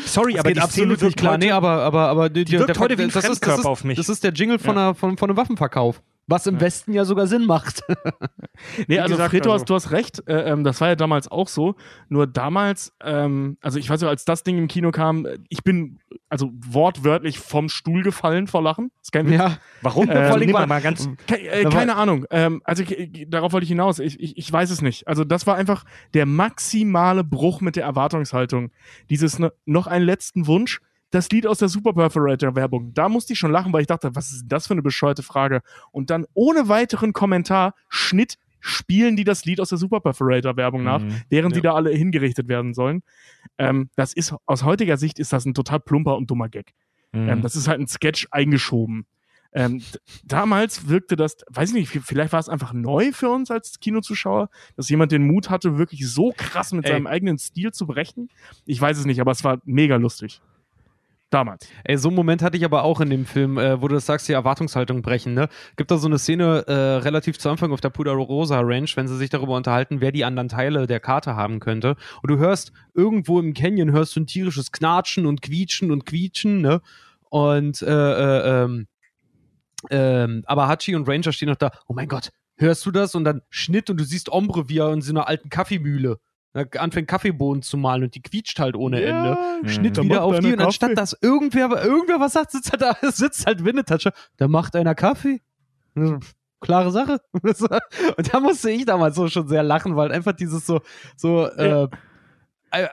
Sorry, Das aber geht die Szene absolut nicht wirkt klar. heute- Nee, aber, aber, aber die, Die wirkt heute wie ein das ist, das ist, auf mich. Das ist der Jingle von, einer, von, von einem Waffenverkauf. Was im Westen ja sogar Sinn macht. Nee, also gesagt, Fredo, also- hast, du hast recht, äh, ähm, das war ja damals auch so. Nur damals, ähm, also ich weiß ja, als das Ding im Kino kam, ich bin also wortwörtlich vom Stuhl gefallen vor Lachen. Das ist kein Witz. ja. Warum? Äh, Vor allem Nimm mal, ganz. Ke äh, war- keine Ahnung. Ähm, also darauf wollte ich hinaus. Ich, ich, ich weiß es nicht. Also das war einfach der maximale Bruch mit der Erwartungshaltung. Dieses ne, noch einen letzten Wunsch. Das Lied aus der Super Perforator Werbung. Da musste ich schon lachen, weil ich dachte, was ist denn das für eine bescheuerte Frage? Und dann ohne weiteren Kommentar, Schnitt, spielen die das Lied aus der Super Perforator Werbung nach, Mhm. während die Ja. da alle hingerichtet werden sollen. Ähm, das ist aus heutiger Sicht ist das ein total plumper und dummer Gag. Mhm. Ähm, das ist halt ein Sketch eingeschoben. Ähm, damals wirkte das, weiß ich nicht, vielleicht war es einfach neu für uns als Kinozuschauer, dass jemand den Mut hatte, wirklich so krass mit Ey. seinem eigenen Stil zu brechen. Ich weiß es nicht, aber es war mega lustig. Damals. Ey, so einen Moment hatte ich aber auch in dem Film, äh, wo du das sagst, die Erwartungshaltung brechen, ne? Gibt da so eine Szene äh, relativ zu Anfang auf der Puderosa Ranch, wenn sie sich darüber unterhalten, wer die anderen Teile der Karte haben könnte. Und du hörst irgendwo im Canyon hörst du ein tierisches Knatschen und Quietschen und Quietschen, ne? Und äh, äh, ähm, ähm, aber Hachi und Ranger stehen noch da, oh mein Gott, hörst du das? Und dann Schnitt und du siehst Ombre, wie er in so einer alten Kaffeemühle anfängt Kaffeebohnen zu malen und die quietscht halt ohne Ende. Schnitt Da wieder auf die und anstatt Kaffee. dass irgendwer, irgendwer was sagt, sitzt halt, da, sitzt halt Winnetatscher, da macht einer Kaffee. Klare Sache. und da musste ich damals so schon sehr lachen, weil einfach dieses so, so, äh, äh,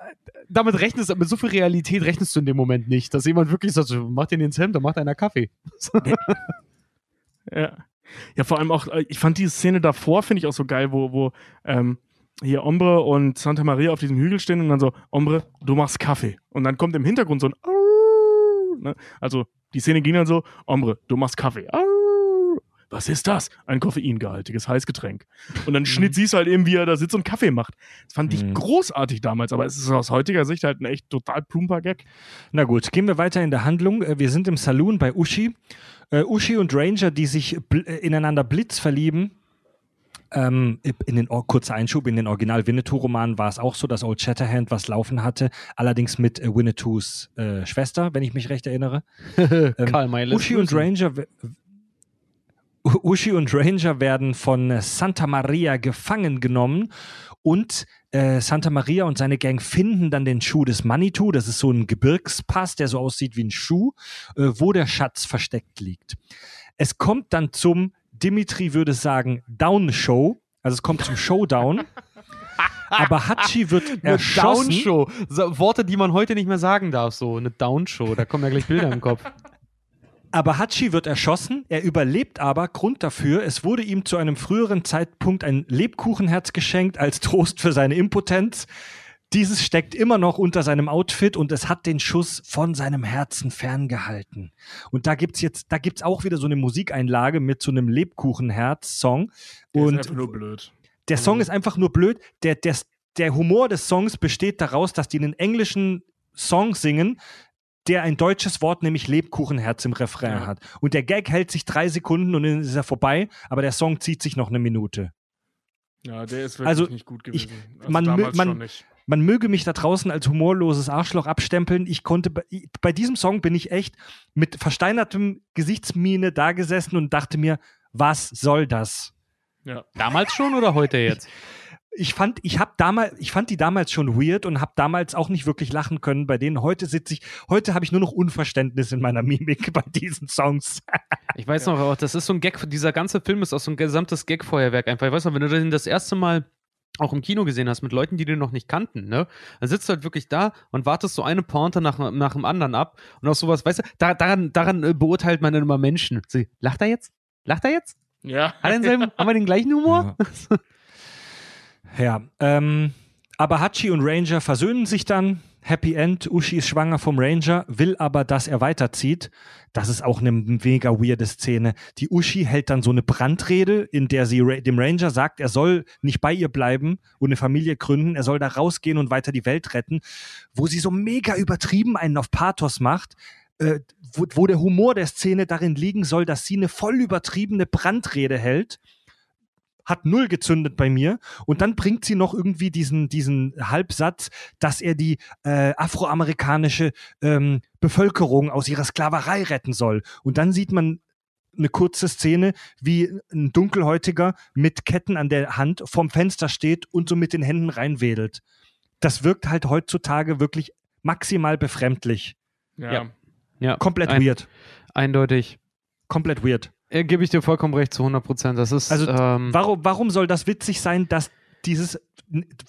damit rechnest, mit so viel Realität rechnest du in dem Moment nicht, dass jemand wirklich sagt, so, mach den ins Hemd, da macht einer Kaffee. Ja. Ja, vor allem auch, äh, ich fand diese Szene davor, finde ich auch so geil, wo, wo ähm, hier Ombre und Santa Maria auf diesem Hügel stehen und dann so, Ombre, du machst Kaffee. Und dann kommt im Hintergrund so ein ne? Also die Szene ging dann so, Ombre, du machst Kaffee. Was ist das? Ein koffeingehaltiges Heißgetränk. Und dann Schnitt siehst du halt eben, wie er da sitzt und Kaffee macht. Das fand ich Mhm. großartig damals, aber es ist aus heutiger Sicht halt ein echt total plumper Gag. Na gut, gehen wir weiter in der Handlung. Äh, Wir sind im Saloon bei Uschi. Äh, Uschi und Ranger, die sich äh, ineinander blitz verlieben. Ähm, in den kurzer Einschub, in den Original Winnetou-Romanen war es auch so, dass Old Shatterhand was laufen hatte, allerdings mit äh, Winnetous äh, Schwester, wenn ich mich recht erinnere. Ähm, Karl Uschi und. Ranger Uschi und Ranger werden von äh, Santa Maria gefangen genommen und äh, Santa Maria und seine Gang finden dann den Schuh des Manitou. Das ist so ein Gebirgspass, der so aussieht wie ein Schuh, äh, wo der Schatz versteckt liegt. Es kommt dann zum, Dimitri würde sagen, Down-Show. Also es kommt zum Showdown. Aber Hachi wird Eine erschossen. Downshow. So, Worte, die man heute nicht mehr sagen darf, so eine Downshow. Da kommen ja gleich Bilder im Kopf. Aber Hachi wird erschossen, er überlebt aber. Grund dafür, es wurde ihm zu einem früheren Zeitpunkt ein Lebkuchenherz geschenkt als Trost für seine Impotenz. Dieses steckt immer noch unter seinem Outfit und es hat den Schuss von seinem Herzen ferngehalten. Und da gibt's jetzt, da gibt's auch wieder so eine Musikeinlage mit so einem Lebkuchenherz-Song. Der ist Und einfach nur blöd. der Song ist einfach nur blöd. Der, der, der Humor des Songs besteht daraus, dass die einen englischen Song singen, der ein deutsches Wort, nämlich Lebkuchenherz im Refrain Ja. hat. Und der Gag hält sich drei Sekunden und dann ist er vorbei, aber der Song zieht sich noch eine Minute. Ja, der ist wirklich Also, nicht gut ich- gewesen. also man man-. Man möge mich da draußen als humorloses Arschloch abstempeln. Ich konnte bei, bei diesem Song bin ich echt mit versteinertem Gesichtsmiene da gesessen und dachte mir, was soll das? Ja. Damals schon oder heute jetzt? ich fand, ich habe damals, ich fand die damals schon weird und habe damals auch nicht wirklich lachen können bei denen. Heute sitze ich, heute habe ich nur noch Unverständnis in meiner Mimik bei diesen Songs. Ich weiß noch, das ist so ein Gag, dieser ganze Film ist auch so ein gesamtes Gag-Feuerwerk einfach. Ich weiß noch, wenn du den das erste Mal auch im Kino gesehen hast mit Leuten, die den noch nicht kannten, ne? Dann sitzt du halt wirklich da und wartest so eine Pointe nach, nach dem anderen ab und auch sowas, weißt du, da, daran, daran äh, beurteilt man dann immer Menschen. So, lacht er jetzt? Lacht er jetzt? Ja. Hat er denselben, haben wir den gleichen Humor? Ja, ähm, aber Hachi und Ranger versöhnen sich dann. Happy End. Uschi ist schwanger vom Ranger, will aber, dass er weiterzieht. Das ist auch eine mega weirde Szene. Die Uschi hält dann so eine Brandrede, in der sie dem Ranger sagt, er soll nicht bei ihr bleiben und eine Familie gründen, er soll da rausgehen und weiter die Welt retten, wo sie so mega übertrieben einen auf Pathos macht. Äh, wo, wo der Humor der Szene darin liegen soll, dass sie eine voll übertriebene Brandrede hält hat null gezündet bei mir. Und dann bringt sie noch irgendwie diesen, diesen Halbsatz, dass er die äh, afroamerikanische ähm, Bevölkerung aus ihrer Sklaverei retten soll. Und dann sieht man eine kurze Szene, wie ein Dunkelhäutiger mit Ketten an der Hand vorm Fenster steht und so mit den Händen reinwedelt. Das wirkt halt heutzutage wirklich maximal befremdlich. Ja. Ja. Komplett ein, weird. Eindeutig. Komplett weird. Äh, Gebe ich dir vollkommen recht zu 100 Prozent. Das ist, Also, ähm, Warum, warum soll das witzig sein, dass dieses,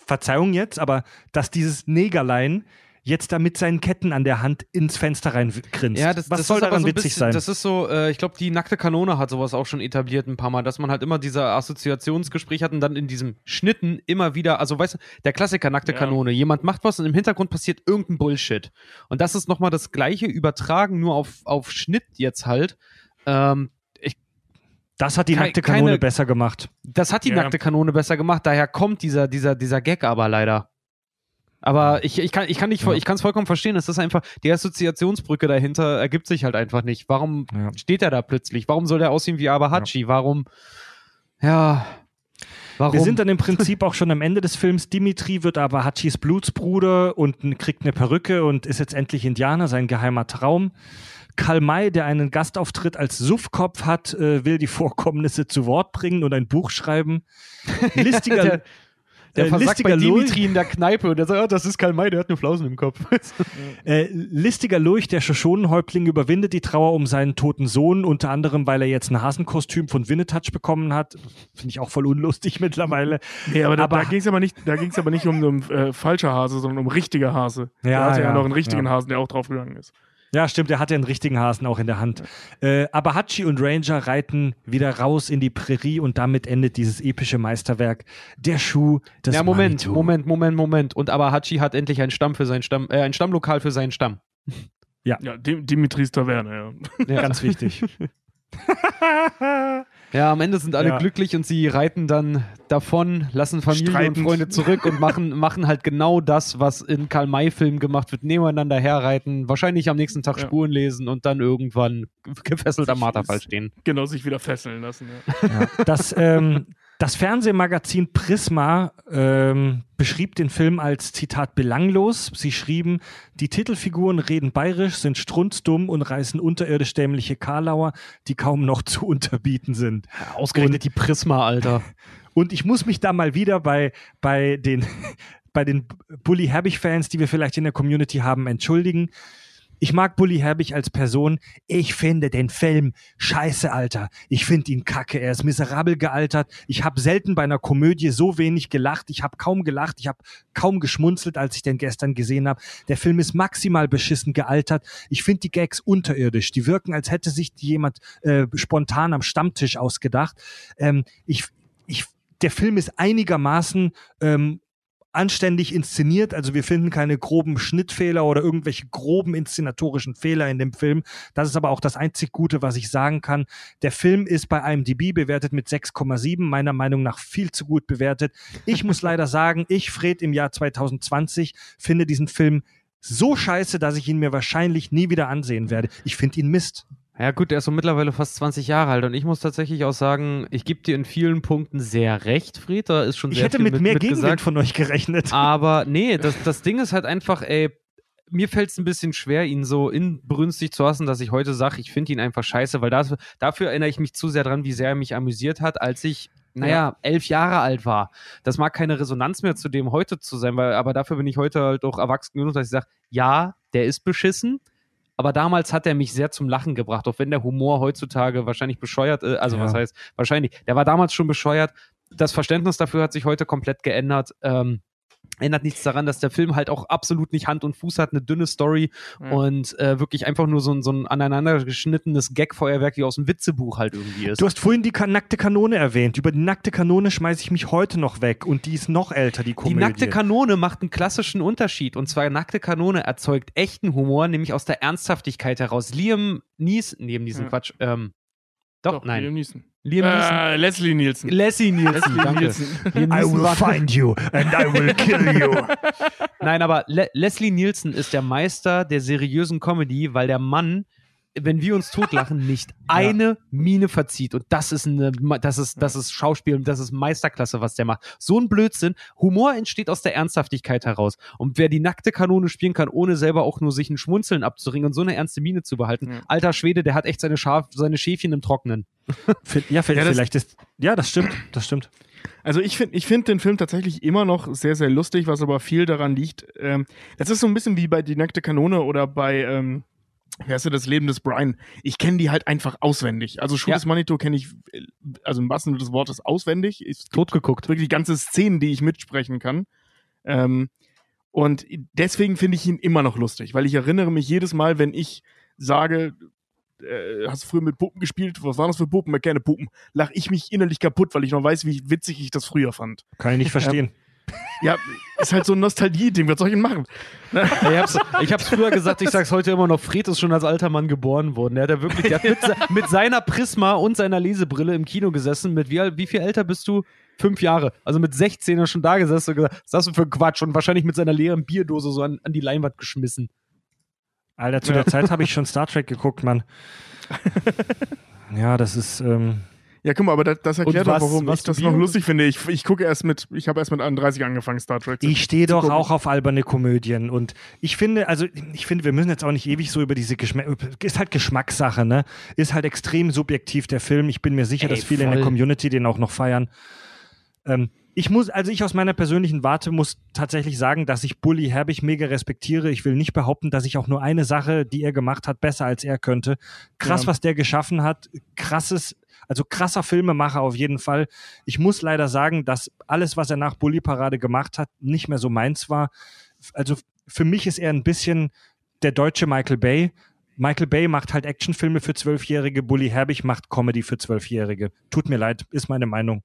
Verzeihung jetzt, aber dass dieses Negerlein jetzt da mit seinen Ketten an der Hand ins Fenster reingrinst? Ja, das, Was das soll daran so witzig bisschen, sein? Das ist so, äh, ich glaube, die nackte Kanone hat sowas auch schon etabliert ein paar Mal, dass man halt immer dieser Assoziationsgespräch hat und dann in diesem Schnitten immer wieder, also weißt du, der Klassiker nackte Ja. Kanone, jemand macht was und im Hintergrund passiert irgendein Bullshit. Und das ist nochmal das gleiche übertragen, nur auf, auf Schnitt jetzt halt. Ähm, das hat die kei- nackte Kanone keine- besser gemacht. das hat die Ja. nackte Kanone besser gemacht, daher kommt dieser, dieser, dieser Gag aber leider. Aber ich, ich kann ich kann nicht Ja. ich kann es vollkommen verstehen. Es ist einfach die Assoziationsbrücke dahinter ergibt sich halt einfach nicht. Warum Ja. steht er da plötzlich? Warum soll der aussehen wie Abahachi? Warum? Ja. Warum? Wir sind dann im Prinzip auch schon am Ende des Films. Dimitri wird aber Hachis Blutsbruder und kriegt eine Perücke und ist jetzt endlich Indianer, sein geheimer Traum. Karl May, der einen Gastauftritt als Suffkopf hat, äh, will die Vorkommnisse zu Wort bringen und ein Buch schreiben. Listiger, der, der äh, versagt bei listiger Lurch- Dimitri in der Kneipe und der sagt, oh, das ist Karl May, der hat nur Flausen im Kopf. Äh, listiger Lurch, der Shoshonenhäuptling, überwindet die Trauer um seinen toten Sohn, unter anderem, weil er jetzt ein Hasenkostüm von Winnetouch bekommen hat. Finde ich auch voll unlustig mittlerweile. Nee, aber da, da ging es aber nicht, da ging's aber nicht um, um äh, falscher Hase, sondern um richtiger Hase. Ja, da hatte ja, ja, noch einen richtigen ja. Hasen, der auch draufgegangen ist. Ja, stimmt, er hat ja einen richtigen Hasen auch in der Hand. Äh, aber Hachi und Ranger reiten wieder raus in die Prärie und damit endet dieses epische Meisterwerk. Der Schuh des ja, Moment, Manitou. Moment, Moment, Moment. Und Abahachi hat endlich einen Stamm für seinen Stamm, äh, ein Stammlokal für seinen Stamm. Ja, Dim Dimitris Taverne, ja. Ja. Ganz wichtig. Ja, am Ende sind alle Ja. glücklich und sie reiten dann davon, lassen Familie Streitend. und Freunde zurück und machen, machen halt genau das, was in Karl-May-Filmen gemacht wird. Nebeneinander herreiten, wahrscheinlich am nächsten Tag Ja. Spuren lesen und dann irgendwann gefesselt am Marterfall stehen. Genau, sich wieder fesseln lassen. Ja. Ja. Das, ähm, das Fernsehmagazin Prisma ähm, beschrieb den Film als Zitat belanglos. Sie schrieben, die Titelfiguren reden bayerisch, sind strunzdumm und reißen unterirdisch dämliche Karlauer, die kaum noch zu unterbieten sind. Ausgerechnet die Prisma, Alter. Und ich muss mich da mal wieder bei, bei den, bei den Bully Herbig-Fans, die wir vielleicht in der Community haben, entschuldigen. Ich mag Bully Herbig als Person. Ich finde den Film scheiße, Alter. Ich finde ihn kacke. Er ist miserabel gealtert. Ich habe selten bei einer Komödie so wenig gelacht. Ich habe kaum gelacht. Ich habe kaum geschmunzelt, als ich den gestern gesehen habe. Der Film ist maximal beschissen gealtert. Ich finde die Gags unterirdisch. Die wirken, als hätte sich jemand äh, spontan am Stammtisch ausgedacht. Ähm, ich, ich, der Film ist einigermaßen ähm, anständig inszeniert. Also wir finden keine groben Schnittfehler oder irgendwelche groben inszenatorischen Fehler in dem Film. Das ist aber auch das einzig Gute, was ich sagen kann. Der Film ist bei IMDb bewertet mit 6,7, meiner Meinung nach viel zu gut bewertet. Ich muss leider sagen, ich, Fred, im Jahr 2020 finde diesen Film so scheiße, dass ich ihn mir wahrscheinlich nie wieder ansehen werde. Ich finde ihn Mist. Ja gut, der ist so mittlerweile fast 20 Jahre alt und ich muss tatsächlich auch sagen, ich gebe dir in vielen Punkten sehr recht, Fried. Da ist schon Ich sehr hätte viel mit, mit, mehr mit Gegenwind gesagt. von euch gerechnet. Aber nee, das, das Ding ist halt einfach, ey, mir fällt es ein bisschen schwer, ihn so inbrünstig zu hassen, dass ich heute sage, ich finde ihn einfach scheiße, weil das, dafür erinnere ich mich zu sehr dran, wie sehr er mich amüsiert hat, als ich, naja, elf Jahre alt war. Das mag keine Resonanz mehr zu dem heute zu sein, weil, aber dafür bin ich heute halt auch erwachsen genug, dass ich sage, ja, der ist beschissen. Aber damals hat er mich sehr zum Lachen gebracht, auch wenn der Humor heutzutage wahrscheinlich bescheuert ist. Also, Ja. was heißt wahrscheinlich? Der war damals schon bescheuert. Das Verständnis dafür hat sich heute komplett geändert. Ähm, ändert nichts daran, dass der Film halt auch absolut nicht Hand und Fuß hat, eine dünne Story Ja. und äh, wirklich einfach nur so ein, so ein aneinander geschnittenes Gag-Feuerwerk wie aus dem Witzebuch halt irgendwie ist. Du hast vorhin die ka nackte Kanone erwähnt. Über die nackte Kanone schmeiße ich mich heute noch weg und die ist noch älter, die Die Komödie. nackte Kanone macht einen klassischen Unterschied. Und zwar nackte Kanone erzeugt echten Humor, nämlich aus der Ernsthaftigkeit heraus. Liam Neeson, neben diesem Ja. Quatsch, ähm, doch, nein. Liam Neeson. Liam Neeson. Äh, Leslie Nielsen. Leslie Nielsen, Leslie danke. Nielsen. Liam I will find you and I will kill you. Nein, aber Le Leslie Nielsen ist der Meister der seriösen Comedy, weil der Mann, wenn wir uns totlachen, nicht eine Mine verzieht. Und das ist eine, das ist, das ist Schauspiel und das ist Meisterklasse, was der macht. So ein Blödsinn. Humor entsteht aus der Ernsthaftigkeit heraus. Und wer die nackte Kanone spielen kann, ohne selber auch nur sich ein Schmunzeln abzuringen und so eine ernste Mine zu behalten, Ja. alter Schwede, der hat echt seine, Schaf seine Schäfchen im Trocknen. Vi- Ja, vi- Ja, das- vielleicht ist. Ja, das stimmt. Das stimmt. Also ich finde ich find den Film tatsächlich immer noch sehr, sehr lustig, was aber viel daran liegt. Ähm, das ist so ein bisschen wie bei Die nackte Kanone oder bei, ähm, wie heißt du, das Leben des Brian. Ich kenne die halt einfach auswendig. Also Schuh Ja. des Manitou kenne ich, also im wahrsten Sinne des Wortes, auswendig. Gibt Totgeguckt. wirklich ganze Szenen, die ich mitsprechen kann. Ähm, und deswegen finde ich ihn immer noch lustig, weil ich erinnere mich jedes Mal, wenn ich sage, äh, hast du früher mit Puppen gespielt? Was waren das für Puppen? Keine Puppen. Lach ich mich innerlich kaputt, weil ich noch weiß, wie witzig ich das früher fand. Kann ich nicht verstehen. Ja, ist halt so ein Nostalgie-Ding. Was soll ich denn machen? Ich hab's, ich hab's früher gesagt, ich sag's heute immer noch, Fred ist schon als alter Mann geboren worden. Der hat ja wirklich, der hat mit, mit seiner Prisma und seiner Lesebrille im Kino gesessen. Mit wie, wie viel älter bist du? Fünf Jahre. Also mit 16 er schon da gesessen und gesagt, was das denn für ein Quatsch? Und wahrscheinlich mit seiner leeren Bierdose so an, an die Leinwand geschmissen. Alter, zu der Zeit habe ich schon Star Trek geguckt, Mann. Ja, das ist. Ähm, Ja, guck mal, aber das, das erklärt doch, warum was ich das noch lustig finde. Ich, ich gucke erst mit, ich habe erst mit 31 angefangen, Star Trek zu ich stehe doch gucken. auch auf alberne Komödien und ich finde, also ich finde, wir müssen jetzt auch nicht ewig so über diese Geschmäcker, ist halt Geschmackssache, ne? Ist halt extrem subjektiv der Film. Ich bin mir sicher, Ey, dass viele in der voll. Community den auch noch feiern. Ähm, ich muss, also ich aus meiner persönlichen Warte muss tatsächlich sagen, dass ich Bully Herbig mega respektiere. Ich will nicht behaupten, dass ich auch nur eine Sache, die er gemacht hat, besser als er könnte. Krass, Ja. was der geschaffen hat. Krasses, also krasser Filmemacher auf jeden Fall. Ich muss leider sagen, dass alles, was er nach Bully Parade gemacht hat, nicht mehr so meins war. Also für mich ist er ein bisschen der deutsche Michael Bay. Michael Bay macht halt Actionfilme für Zwölfjährige, Bully Herbig macht Comedy für Zwölfjährige. Tut mir leid, ist meine Meinung.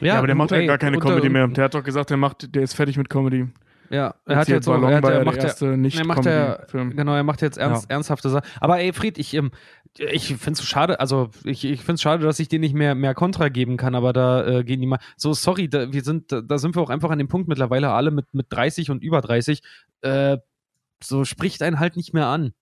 Ja, aber der macht ja ey, gar keine Comedy mehr. Der hat doch gesagt, der macht, der ist fertig mit Comedy. Ja, er hat Hier jetzt auch, er, hat, ja er der macht ja, erste nicht er macht ja, Comedy-Film. genau, er macht jetzt ernst, ernsthafte Sachen. Aber ey, Fried, ich, ähm, ich finde es schade, also ich, ich finde es schade, dass ich dir nicht mehr, mehr Kontra geben kann, aber da äh, gehen die mal. So, sorry, da, wir sind, da, da sind wir auch einfach an dem Punkt mittlerweile alle mit, mit 30 und über 30. Äh, so spricht einen halt nicht mehr an.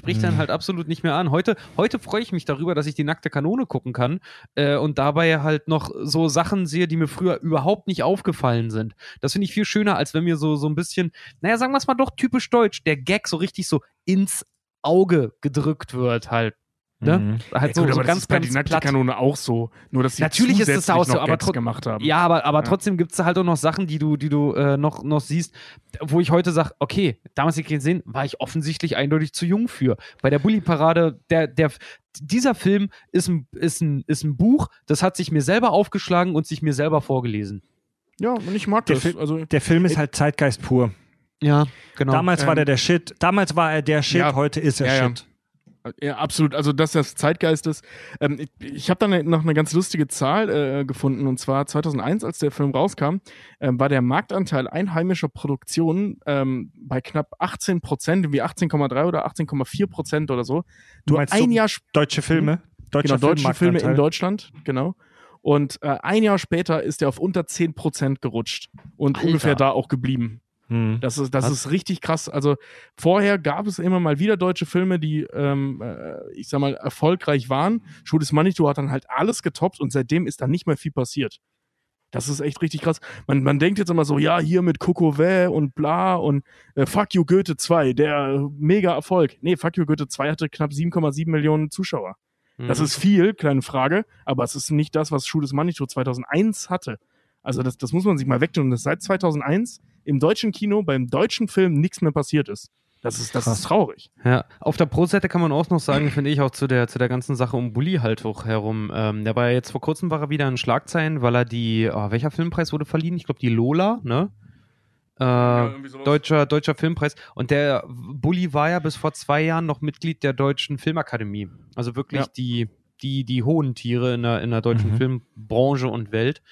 Spricht einen Mhm. halt absolut nicht mehr an. Heute, heute freue ich mich darüber, dass ich die nackte Kanone gucken kann äh, und dabei halt noch so Sachen sehe, die mir früher überhaupt nicht aufgefallen sind. Das finde ich viel schöner, als wenn mir so, so ein bisschen, naja, sagen wir es mal doch typisch deutsch, der Gag so richtig so ins Auge gedrückt wird halt. Ne? Mhm. Halt Ja, so, gut, so aber das ganz, ist bei ganz die. Kanone auch so. Nur, dass sie Natürlich ist es auch so, aber Gags gemacht haben. Ja, aber, aber Ja. trotzdem gibt es halt auch noch Sachen, die du, die du äh, noch, noch siehst, wo ich heute sage, okay, damals ich gesehen, war ich offensichtlich eindeutig zu jung für. Bei der Bully-Parade, der, der, dieser Film ist ein, ist, ein, ist ein Buch, das hat sich mir selber aufgeschlagen und sich mir selber vorgelesen. Ja, und ich mag Der das. Film- Also, Der Film ist halt Zeitgeist pur. Ja, genau. Damals war Ähm, der der Shit. Damals war er der Shit, Ja. heute ist er Ja, ja. Shit. Ja, absolut. Also, dass das Zeitgeist ist. Ähm, ich ich habe dann noch eine ganz lustige Zahl äh, gefunden. Und zwar 2001, als der Film rauskam, äh, war der Marktanteil einheimischer Produktionen ähm, bei knapp 18 Prozent, wie 18,3 oder 18,4 Prozent oder so. Du meinst ein so Jahr Deutsche Filme? genau, deutsche Filme in. Deutschland, genau. Und äh, ein Jahr später ist er auf unter 10 Prozent gerutscht und Alter. ungefähr da auch geblieben. Hm. Das ist, das ist richtig krass. Also vorher gab es immer mal wieder deutsche Filme, die, ähm, äh, ich sag mal, erfolgreich waren. Schuh des Manitou hat dann halt alles getoppt und seitdem ist da nicht mehr viel passiert. Das ist echt richtig krass. Man, man denkt jetzt immer so, ja, hier mit Coco Vä und bla und äh, Fuck You Goethe 2, der mega Erfolg. Nee, Fuck You Goethe 2 hatte knapp 7,7 Millionen Zuschauer. Das Mhm. ist viel, kleine Frage, aber es ist nicht das, was Schuh des Manitou 2001 hatte. Also das, das muss man sich mal wegtun. Und dass seit 2001 im deutschen Kino beim deutschen Film nichts mehr passiert ist. Das ist, das ist traurig. Ja, auf der Pro-Seite kann man auch noch sagen, finde ich, auch zu der, zu der ganzen Sache um Bully halt hoch herum. Ähm, der war ja jetzt vor kurzem war er wieder in Schlagzeilen, weil er die, oh, welcher Filmpreis wurde verliehen? Ich glaube, die Lola, ne? Äh, deutscher, deutscher Filmpreis. Und der Bully war ja bis vor zwei Jahren noch Mitglied der Deutschen Filmakademie. Also wirklich Ja. die, die, die hohen Tiere in der, in der deutschen Mhm. Filmbranche und Welt.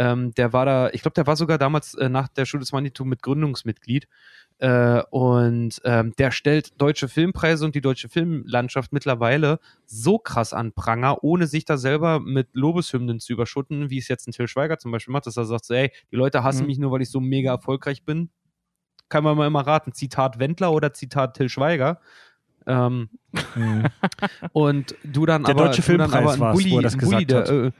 Ähm, der war da, ich glaube, der war sogar damals äh, nach der Schule des Manitou mit Gründungsmitglied. Äh, und ähm, der stellt deutsche Filmpreise und die deutsche Filmlandschaft mittlerweile so krass an Pranger, ohne sich da selber mit Lobeshymnen zu überschütten, wie es jetzt ein Till Schweiger zum Beispiel macht, dass er sagt so, ey, die Leute hassen Mhm. mich nur, weil ich so mega erfolgreich bin. Kann man mal immer raten, Zitat Wendler oder Zitat Till Schweiger. Ähm, Hm. und du dann Der aber, Deutsche du dann Filmpreis aber ein war's, Bulli, wo er das Bulli, gesagt der, äh,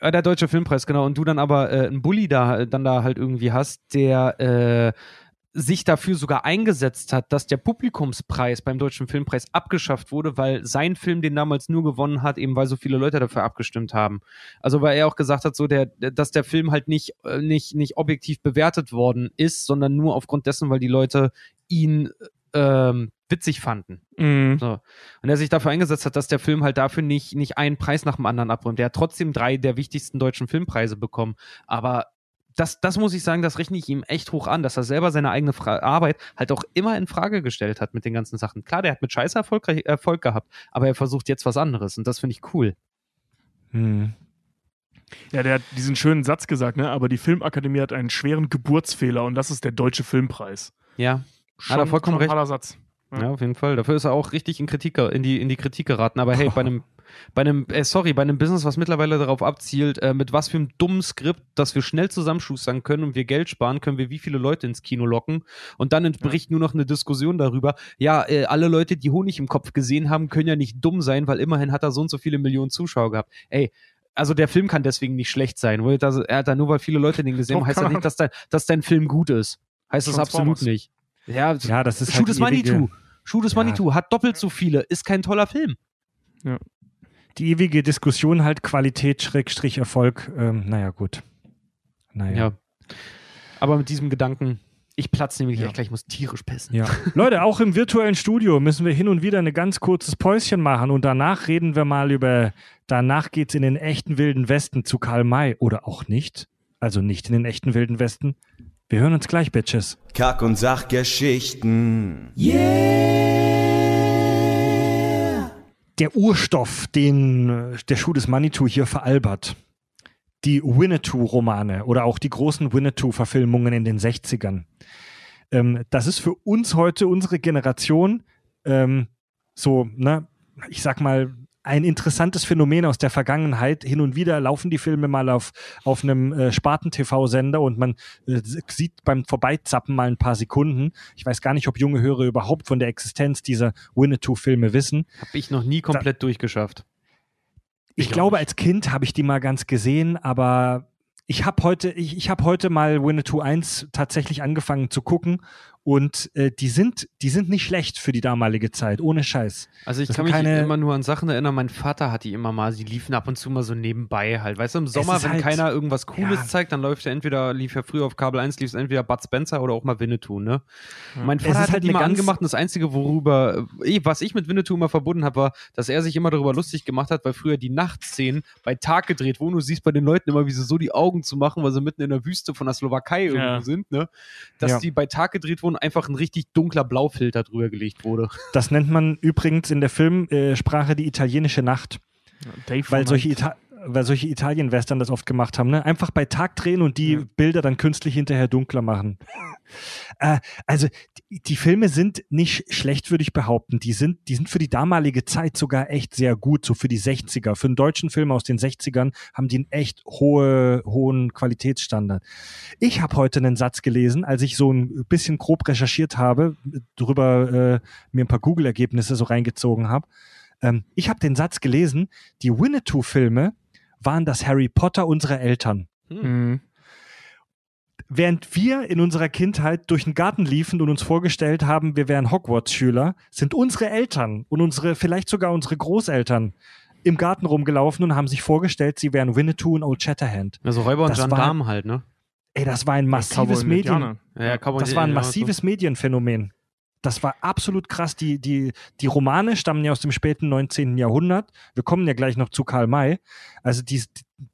äh, der Deutsche Filmpreis, genau. Und du dann aber äh, einen Bulli da, dann da halt irgendwie hast, der äh, sich dafür sogar eingesetzt hat, dass der Publikumspreis beim Deutschen Filmpreis abgeschafft wurde, weil sein Film den damals nur gewonnen hat, eben weil so viele Leute dafür abgestimmt haben. Also weil er auch gesagt hat, so der, dass der Film halt nicht, äh, nicht, nicht objektiv bewertet worden ist, sondern nur aufgrund dessen, weil die Leute ihn ähm, witzig fanden. Mhm. So. Und er sich dafür eingesetzt hat, dass der Film halt dafür nicht, nicht einen Preis nach dem anderen abräumt. Der hat trotzdem drei der wichtigsten deutschen Filmpreise bekommen. Aber das, das muss ich sagen, das rechne ich ihm echt hoch an, dass er selber seine eigene Fra Arbeit halt auch immer in Frage gestellt hat mit den ganzen Sachen. Klar, der hat mit Scheiße Erfolg, Erfolg gehabt, aber er versucht jetzt was anderes und das finde ich cool. Hm. Ja, der hat diesen schönen Satz gesagt, ne? Aber die Filmakademie hat einen schweren Geburtsfehler und das ist der Deutsche Filmpreis. Ja, Schon, er vollkommen recht. Satz. Ja. Ja, auf jeden Fall. Dafür ist er auch richtig in Kritik, in die, in die Kritik geraten. Aber hey, bei einem, bei einem, äh, sorry, bei einem Business, was mittlerweile darauf abzielt, äh, mit was für einem dummen Skript, dass wir schnell zusammenschustern können und wir Geld sparen, können wir wie viele Leute ins Kino locken. Und dann entbricht nur noch eine Diskussion darüber, ja, äh, alle Leute, die Honig im Kopf gesehen haben, können ja nicht dumm sein, weil immerhin hat er so und so viele Millionen Zuschauer gehabt. Ey, also der Film kann deswegen nicht schlecht sein. Er hat da nur, weil viele Leute den gesehen haben, heißt er. nicht, dass dein, dass dein Film gut ist. Heißt das absolut nicht. Ja, Ja, das ist Schuh halt ewige- Manitou. Schuh des Ja. Manitou hat doppelt so viele, ist kein toller Film. Die ewige Diskussion halt Qualität, Schrägstrich, Erfolg. Ähm, naja, gut. Naja. Ja. Aber mit diesem Gedanken, ich platze nämlich Ja. gleich, gleich, ich muss tierisch pissen. Ja. Leute, auch im virtuellen Studio müssen wir hin und wieder ein ganz kurzes Päuschen machen und danach reden wir mal über, danach geht's in den echten wilden Westen zu Karl May oder auch nicht. Also nicht in den echten wilden Westen. Wir hören uns gleich, Bitches. Kack- und Sachgeschichten. Der Urstoff, den äh, der Schuh des Manitou hier veralbert. Die Winnetou-Romane oder auch die großen Winnetou-Verfilmungen in den 60ern. Ähm, das ist für uns heute, unsere Generation, ähm, so, ne, ich sag mal, ein interessantes Phänomen aus der Vergangenheit. Hin und wieder laufen die Filme mal auf, auf einem äh, Sparten-TV-Sender und man äh, sieht beim Vorbeizappen mal ein paar Sekunden. Ich weiß gar nicht, ob junge Hörer überhaupt von der Existenz dieser Winnetou-Filme wissen. Habe ich noch nie komplett durchgeschafft. Ich Ich glaube, als Kind habe ich die mal ganz gesehen, aber ich habe heute, ich, ich habe heute mal Winnetou 1 tatsächlich angefangen zu gucken und äh, die sind, die sind nicht schlecht für die damalige Zeit, ohne Scheiß. Also ich Das kann mich keine- immer nur an Sachen erinnern, mein Vater hat die immer mal, sie liefen ab und zu mal so nebenbei halt. Weißt du, im Sommer, wenn halt- keiner irgendwas Cooles Ja. zeigt, dann läuft er entweder, lief ja früher auf Kabel 1, lief es entweder Bud Spencer oder auch mal Winnetou, ne? Mein Es Vater hat halt die mal ganz- angemacht und das Einzige, worüber, eh, was ich mit Winnetou immer verbunden habe, war, dass er sich immer darüber lustig gemacht hat, weil früher die Nachtszenen bei Tag gedreht wurden. Du siehst bei den Leuten immer, wie sie so die Augen zu machen, weil sie mitten in der Wüste von der Slowakei irgendwo Ja. sind, ne? Dass Ja. die bei Tag gedreht wurden und einfach ein richtig dunkler Blaufilter drüber gelegt wurde. Das nennt man übrigens in der Filmsprache die italienische Nacht. Dave Weil solche. Ita weil solche Italien-Western das oft gemacht haben, ne? Einfach bei Tag drehen und die Ja. Bilder dann künstlich hinterher dunkler machen. äh, also die, die Filme sind nicht schlecht, würde ich behaupten. Die sind, die sind für die damalige Zeit sogar echt sehr gut, so für die 60er. Für einen deutschen Film aus den 60ern haben die einen echt hohe, hohen Qualitätsstandard. Ich habe heute einen Satz gelesen, als ich so ein bisschen grob recherchiert habe, drüber äh, mir ein paar Google-Ergebnisse so reingezogen habe. Ähm, ich habe den Satz gelesen, die Winnetou-Filme waren das Harry Potter unserer Eltern. Mhm. Während wir in unserer Kindheit durch den Garten liefen und uns vorgestellt haben, wir wären Hogwarts-Schüler, sind unsere Eltern und unsere, vielleicht sogar unsere Großeltern im Garten rumgelaufen und haben sich vorgestellt, sie wären Winnetou und Old Shatterhand. Also Räuber und Gendarmen halt, ne? Ey, das war ein massives Medien. Ja, ja, das war ein massives Medienphänomen. Das war absolut krass. Die, die, die Romane stammen ja aus dem späten 19. Jahrhundert. Wir kommen ja gleich noch zu Karl May. Also die,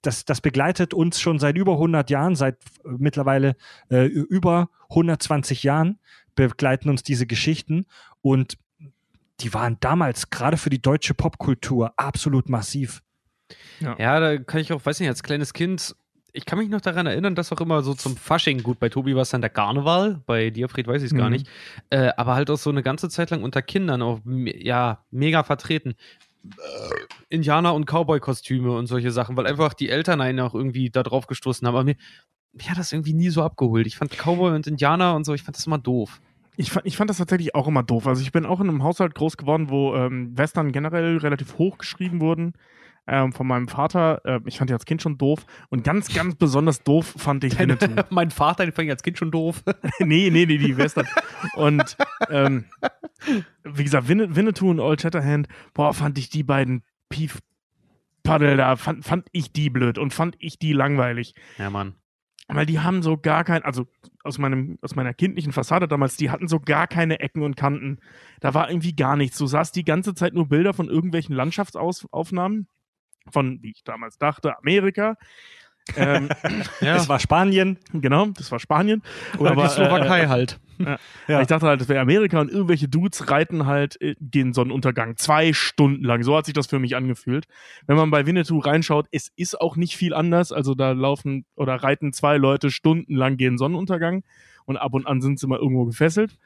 das, das begleitet uns schon seit über 100 Jahren, seit äh, mittlerweile äh, über 120 Jahren begleiten uns diese Geschichten. Und die waren damals gerade für die deutsche Popkultur absolut massiv. Ja, da kann ich auch, weiß nicht, als kleines Kind, ich kann mich noch daran erinnern, dass auch immer so zum Fasching, gut, bei Tobi war es dann der Karneval, bei dir, Fred, weiß ich es gar Mhm. nicht, äh, aber halt auch so eine ganze Zeit lang unter Kindern auch, ja, mega vertreten. Äh, Indianer- und Cowboy-Kostüme und solche Sachen, weil einfach die Eltern einen auch irgendwie da drauf gestoßen haben. Aber mir, mir hat das irgendwie nie so abgeholt. Ich fand Cowboy und Indianer und so, ich fand das immer doof. Ich fand, ich fand das tatsächlich auch immer doof. Also ich bin auch in einem Haushalt groß geworden, wo ähm, Western generell relativ hoch geschrieben wurden. Ähm, von meinem Vater. Äh, ich fand die als Kind schon doof. Und ganz, ganz besonders doof fand ich Winnetou. mein Vater, den fand ich als Kind schon doof. nee, nee, nee, die Western. Und ähm, wie gesagt, Winne- Winnetou und Old Shatterhand, boah, fand ich die beiden Pief Paddel da, fand, fand ich die blöd und fand ich die langweilig. ja, Mann. Weil die haben so gar kein, also aus, meinem, aus meiner kindlichen Fassade damals, die hatten so gar keine Ecken und Kanten. Da war irgendwie gar nichts. Du sahst die ganze Zeit nur Bilder von irgendwelchen Landschaftsaufnahmen von, wie ich damals dachte, Amerika. ähm, Ja. Es war Spanien. genau, das war Spanien. Oder Aber, die Slowakei äh, halt. Ja. Ich dachte halt, das wäre Amerika und irgendwelche Dudes reiten halt äh, den Sonnenuntergang zwei Stunden lang. So hat sich das für mich angefühlt. Wenn man bei Winnetou reinschaut, es ist auch nicht viel anders. Also da laufen oder reiten zwei Leute stundenlang gegen Sonnenuntergang und ab und an sind sie mal irgendwo gefesselt.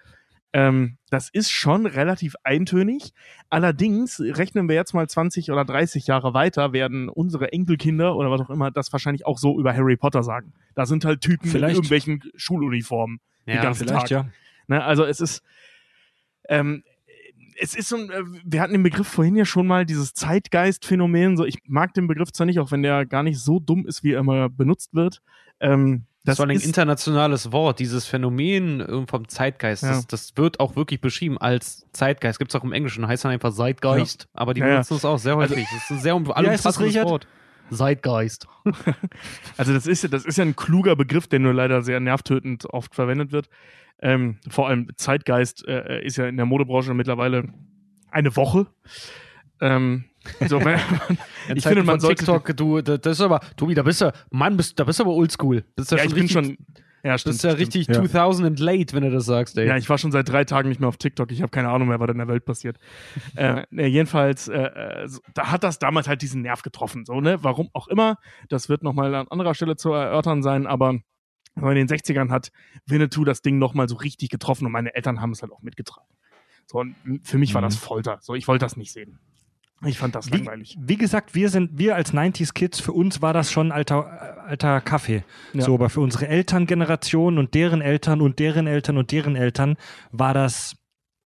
Ähm, das ist schon relativ eintönig. Allerdings rechnen wir jetzt mal 20 oder 30 Jahre weiter, werden unsere Enkelkinder oder was auch immer das wahrscheinlich auch so über Harry Potter sagen. Da sind halt Typen Vielleicht. in irgendwelchen Schuluniformen. Ja, den ganzen Tag. ja. Ne, also es ist, ähm, es ist so ein, äh, wir hatten den Begriff vorhin ja schon mal, dieses Zeitgeist-Phänomen. So, ich mag den Begriff zwar nicht, auch wenn der gar nicht so dumm ist, wie er immer benutzt wird. Ähm, Das, war ein internationales Wort, dieses Phänomen äh, vom Zeitgeist. Ja. Das, das wird auch wirklich beschrieben als Zeitgeist. Gibt es auch im Englischen, heißt dann einfach Zeitgeist. Aber die Ja, ja. benutzen es auch sehr häufig. das ist ein sehr um, allumfassendes? Wort. Zeitgeist. also das ist, ja- das ist ja ein kluger Begriff, der nur leider sehr nervtötend oft verwendet wird. Ähm, vor allem Zeitgeist äh, ist ja in der Modebranche mittlerweile eine Woche. Ähm, so, wenn, ich finde, man sollte TikTok, du, das ist aber, Tobi, da bist du, Mann, bist, da bist du aber oldschool. Bist ja ja, schon ich bin richtig, schon, ja, stimmt, bist ja stimmt. richtig Ja. 2000 late, wenn du das sagst, ey. Ja, ich war schon seit drei Tagen nicht mehr auf TikTok. Ich habe keine Ahnung mehr, was in der Welt passiert. äh, jedenfalls, äh, äh, so- da hat das damals halt diesen Nerv getroffen. So, ne? Warum auch immer. Das wird nochmal an anderer Stelle zu erörtern sein, aber in den 60ern hat Winnetou das Ding nochmal so richtig getroffen und meine Eltern haben es halt auch mitgetragen. So, und für mich war Mhm. das Folter. So, ich wollte das nicht sehen. Ich fand das Wie, langweilig. wie gesagt, wir sind, wir als 90s Kids, für uns war das schon alter, äh, alter Kaffee. Ja. So, aber für unsere Elterngeneration und deren Eltern und deren Eltern und deren Eltern war das,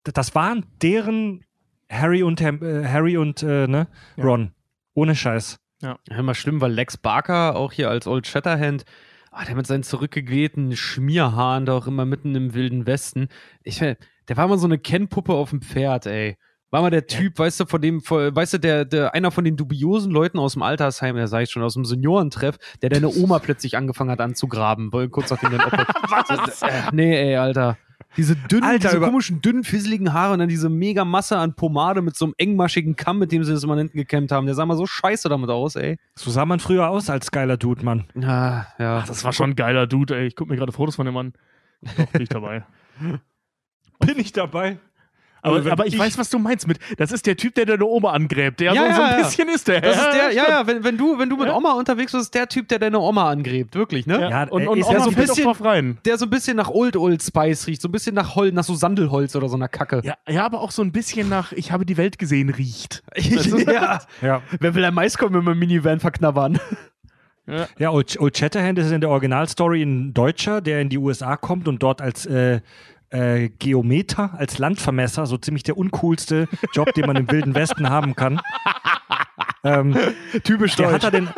das waren deren Harry und, äh, Harry und äh, ne, Ja. Ron. Ohne Scheiß. Ja, immer schlimm, weil Lex Barker auch hier als Old Shatterhand, ah, der mit seinen zurückgewehten Schmierhaaren da auch immer mitten im wilden Westen. Ich, der war mal so eine Kennpuppe auf dem Pferd, ey. War mal der Typ, weißt du, von dem, weißt du, der, der, einer von den dubiosen Leuten aus dem Altersheim, der sag ich schon, aus dem Seniorentreff, der deine Oma plötzlich angefangen hat anzugraben, weil kurz nachdem dein Opa. Was? Äh, nee, ey, Alter. Diese dünnen, Alter, diese komischen, dünnen, fisseligen Haare und dann diese mega Masse an Pomade mit so einem engmaschigen Kamm, mit dem sie das immer hinten gekämmt haben. Der sah mal so scheiße damit aus, ey. So sah man früher aus als geiler Dude, Mann. Ja, ja. Ach, das war schon ein geiler Dude, ey. Ich guck mir gerade Fotos von dem an. Doch, bin ich dabei. Bin ich dabei? Aber, aber ich, ich- weiß, was du meinst mit. Das ist der Typ, der deine Oma angräbt. Der Ja, so, ja, so ein ja. bisschen ist der. Das ist der, ja, ja, wenn, wenn du, wenn du mit Ja. Oma unterwegs bist, ist der Typ, der deine Oma angräbt, wirklich, ne? Ja, Und, und ist Oma ja so ein bisschen- drauf rein. Der so ein bisschen nach Old Old Spice riecht, so ein bisschen nach Holz, nach so Sandelholz oder so einer Kacke. Ja, ja, aber auch so ein bisschen nach Ich habe die Welt gesehen riecht. ja. Ja. Wer will ein Maiskolben mit einem Minivan verknabbern? Ja, Old, Old Shatterhand ist in der Originalstory ein Deutscher, der in die USA kommt und dort als äh, äh, Geometer, als Landvermesser, so ziemlich der uncoolste Job, den man im Wilden Westen haben kann. ähm, Typisch der hat da den,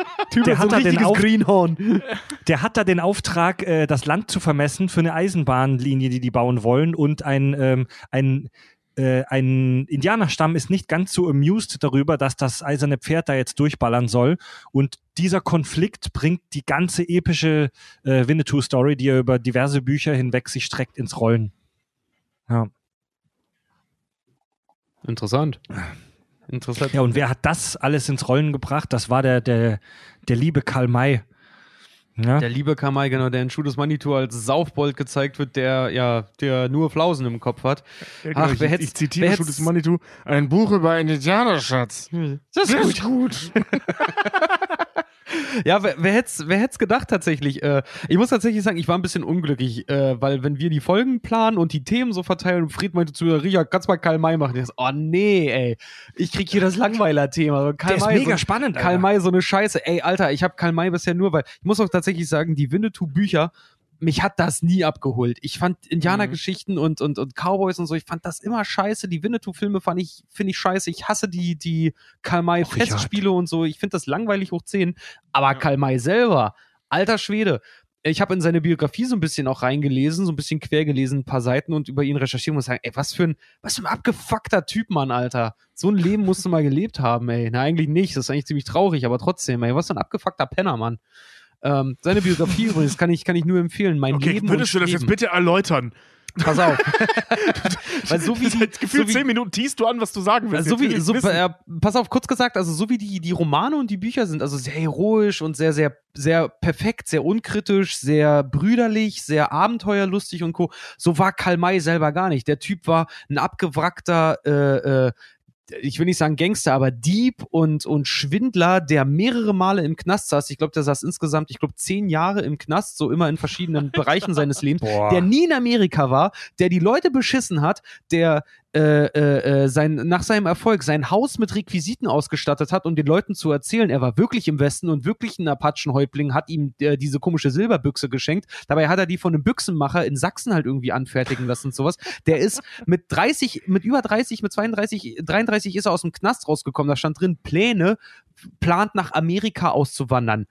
der hat da den, Auf, Greenhorn. der hat da den Auftrag, äh, das Land zu vermessen für eine Eisenbahnlinie, die die bauen wollen. Und ein, ähm, ein, äh, ein Indianerstamm ist nicht ganz so amused darüber, dass das eiserne Pferd da jetzt durchballern soll. Und dieser Konflikt bringt die ganze epische äh, Winnetou-Story, die er über diverse Bücher hinweg sich streckt, ins Rollen. Ja. Interessant. Interessant. ja, und wer hat das alles ins Rollen gebracht? Das war der, der, der liebe Karl May. Ja? Der liebe Kamai, genau, der in Schuh des Manitou als Saufbold gezeigt wird, der ja, der nur Flausen im Kopf hat. Ja, Ach, ich, wer ich, hätt's- ich zitiere wer Schuh des Manitou. Ein Buch über einen Indianerschatz. Das ist gut. Ja, wer, wer hätte es wer hätt's gedacht tatsächlich? Äh, ich muss tatsächlich sagen, ich war ein bisschen unglücklich, äh, weil wenn wir die Folgen planen und die Themen so verteilen und Fried meinte zu Ria, kannst mal Karl May machen. Ich so, oh nee, ey, ich krieg hier das Langweiler-Thema. Karl Der ist May, mega so, spannend, Karl Alter. May, so eine Scheiße. Ey, Alter, ich habe Karl May bisher nur, weil ich muss auch tatsächlich sagen, die Winnetou-Bücher, mich hat das nie abgeholt. Ich fand Indianergeschichten und, und, und Cowboys und so, ich fand das immer scheiße. Die Winnetou-Filme fand ich, finde ich scheiße. Ich hasse die, die Karl May Ach, Richard. Festspiele und so. Ich finde das langweilig hoch 10. Aber Karl May selber, alter Schwede. Ich habe in seine Biografie so ein bisschen auch reingelesen, so ein bisschen quer gelesen, ein paar Seiten und über ihn recherchiert und sagen, ey, was für ein, was für ein abgefuckter Typ, Mann, Alter. So ein Leben musst du mal gelebt haben, ey. Na, eigentlich nicht. Das ist eigentlich ziemlich traurig, aber trotzdem, ey, was für ein abgefuckter Penner, Mann. Ähm, seine Biografie übrigens kann ich, kann ich nur empfehlen. Mein Okay, Leben würdest du das jetzt bitte erläutern? Pass auf. Weil so wie die, gefühlt so zehn Minuten teast du an, was du sagen willst. also so wie, so, äh, pass auf, kurz gesagt, also so wie die, die Romane und die Bücher sind, also sehr heroisch und sehr, sehr, sehr perfekt, sehr unkritisch, sehr brüderlich, sehr abenteuerlustig und co. So war Karl May selber gar nicht. Der Typ war ein abgewrackter, äh, äh, ich will nicht sagen Gangster, aber Dieb und, und Schwindler, der mehrere Male im Knast saß. Ich glaube, der saß insgesamt, ich glaube, zehn Jahre im Knast, so immer in verschiedenen Bereichen seines Lebens Boah. der nie in Amerika war, der die Leute beschissen hat, der äh, äh, äh, sein, nach seinem Erfolg sein Haus mit Requisiten ausgestattet hat, um den Leuten zu erzählen, er war wirklich im Westen und wirklich ein Apachenhäuptling, hat ihm äh, diese komische Silberbüchse geschenkt. Dabei hat er die von einem Büchsenmacher in Sachsen halt irgendwie anfertigen lassen und sowas. Der ist mit 30, mit über 30, mit 32, 33 ist er aus dem Knast rausgekommen. Da stand drin Pläne, plant nach Amerika auszuwandern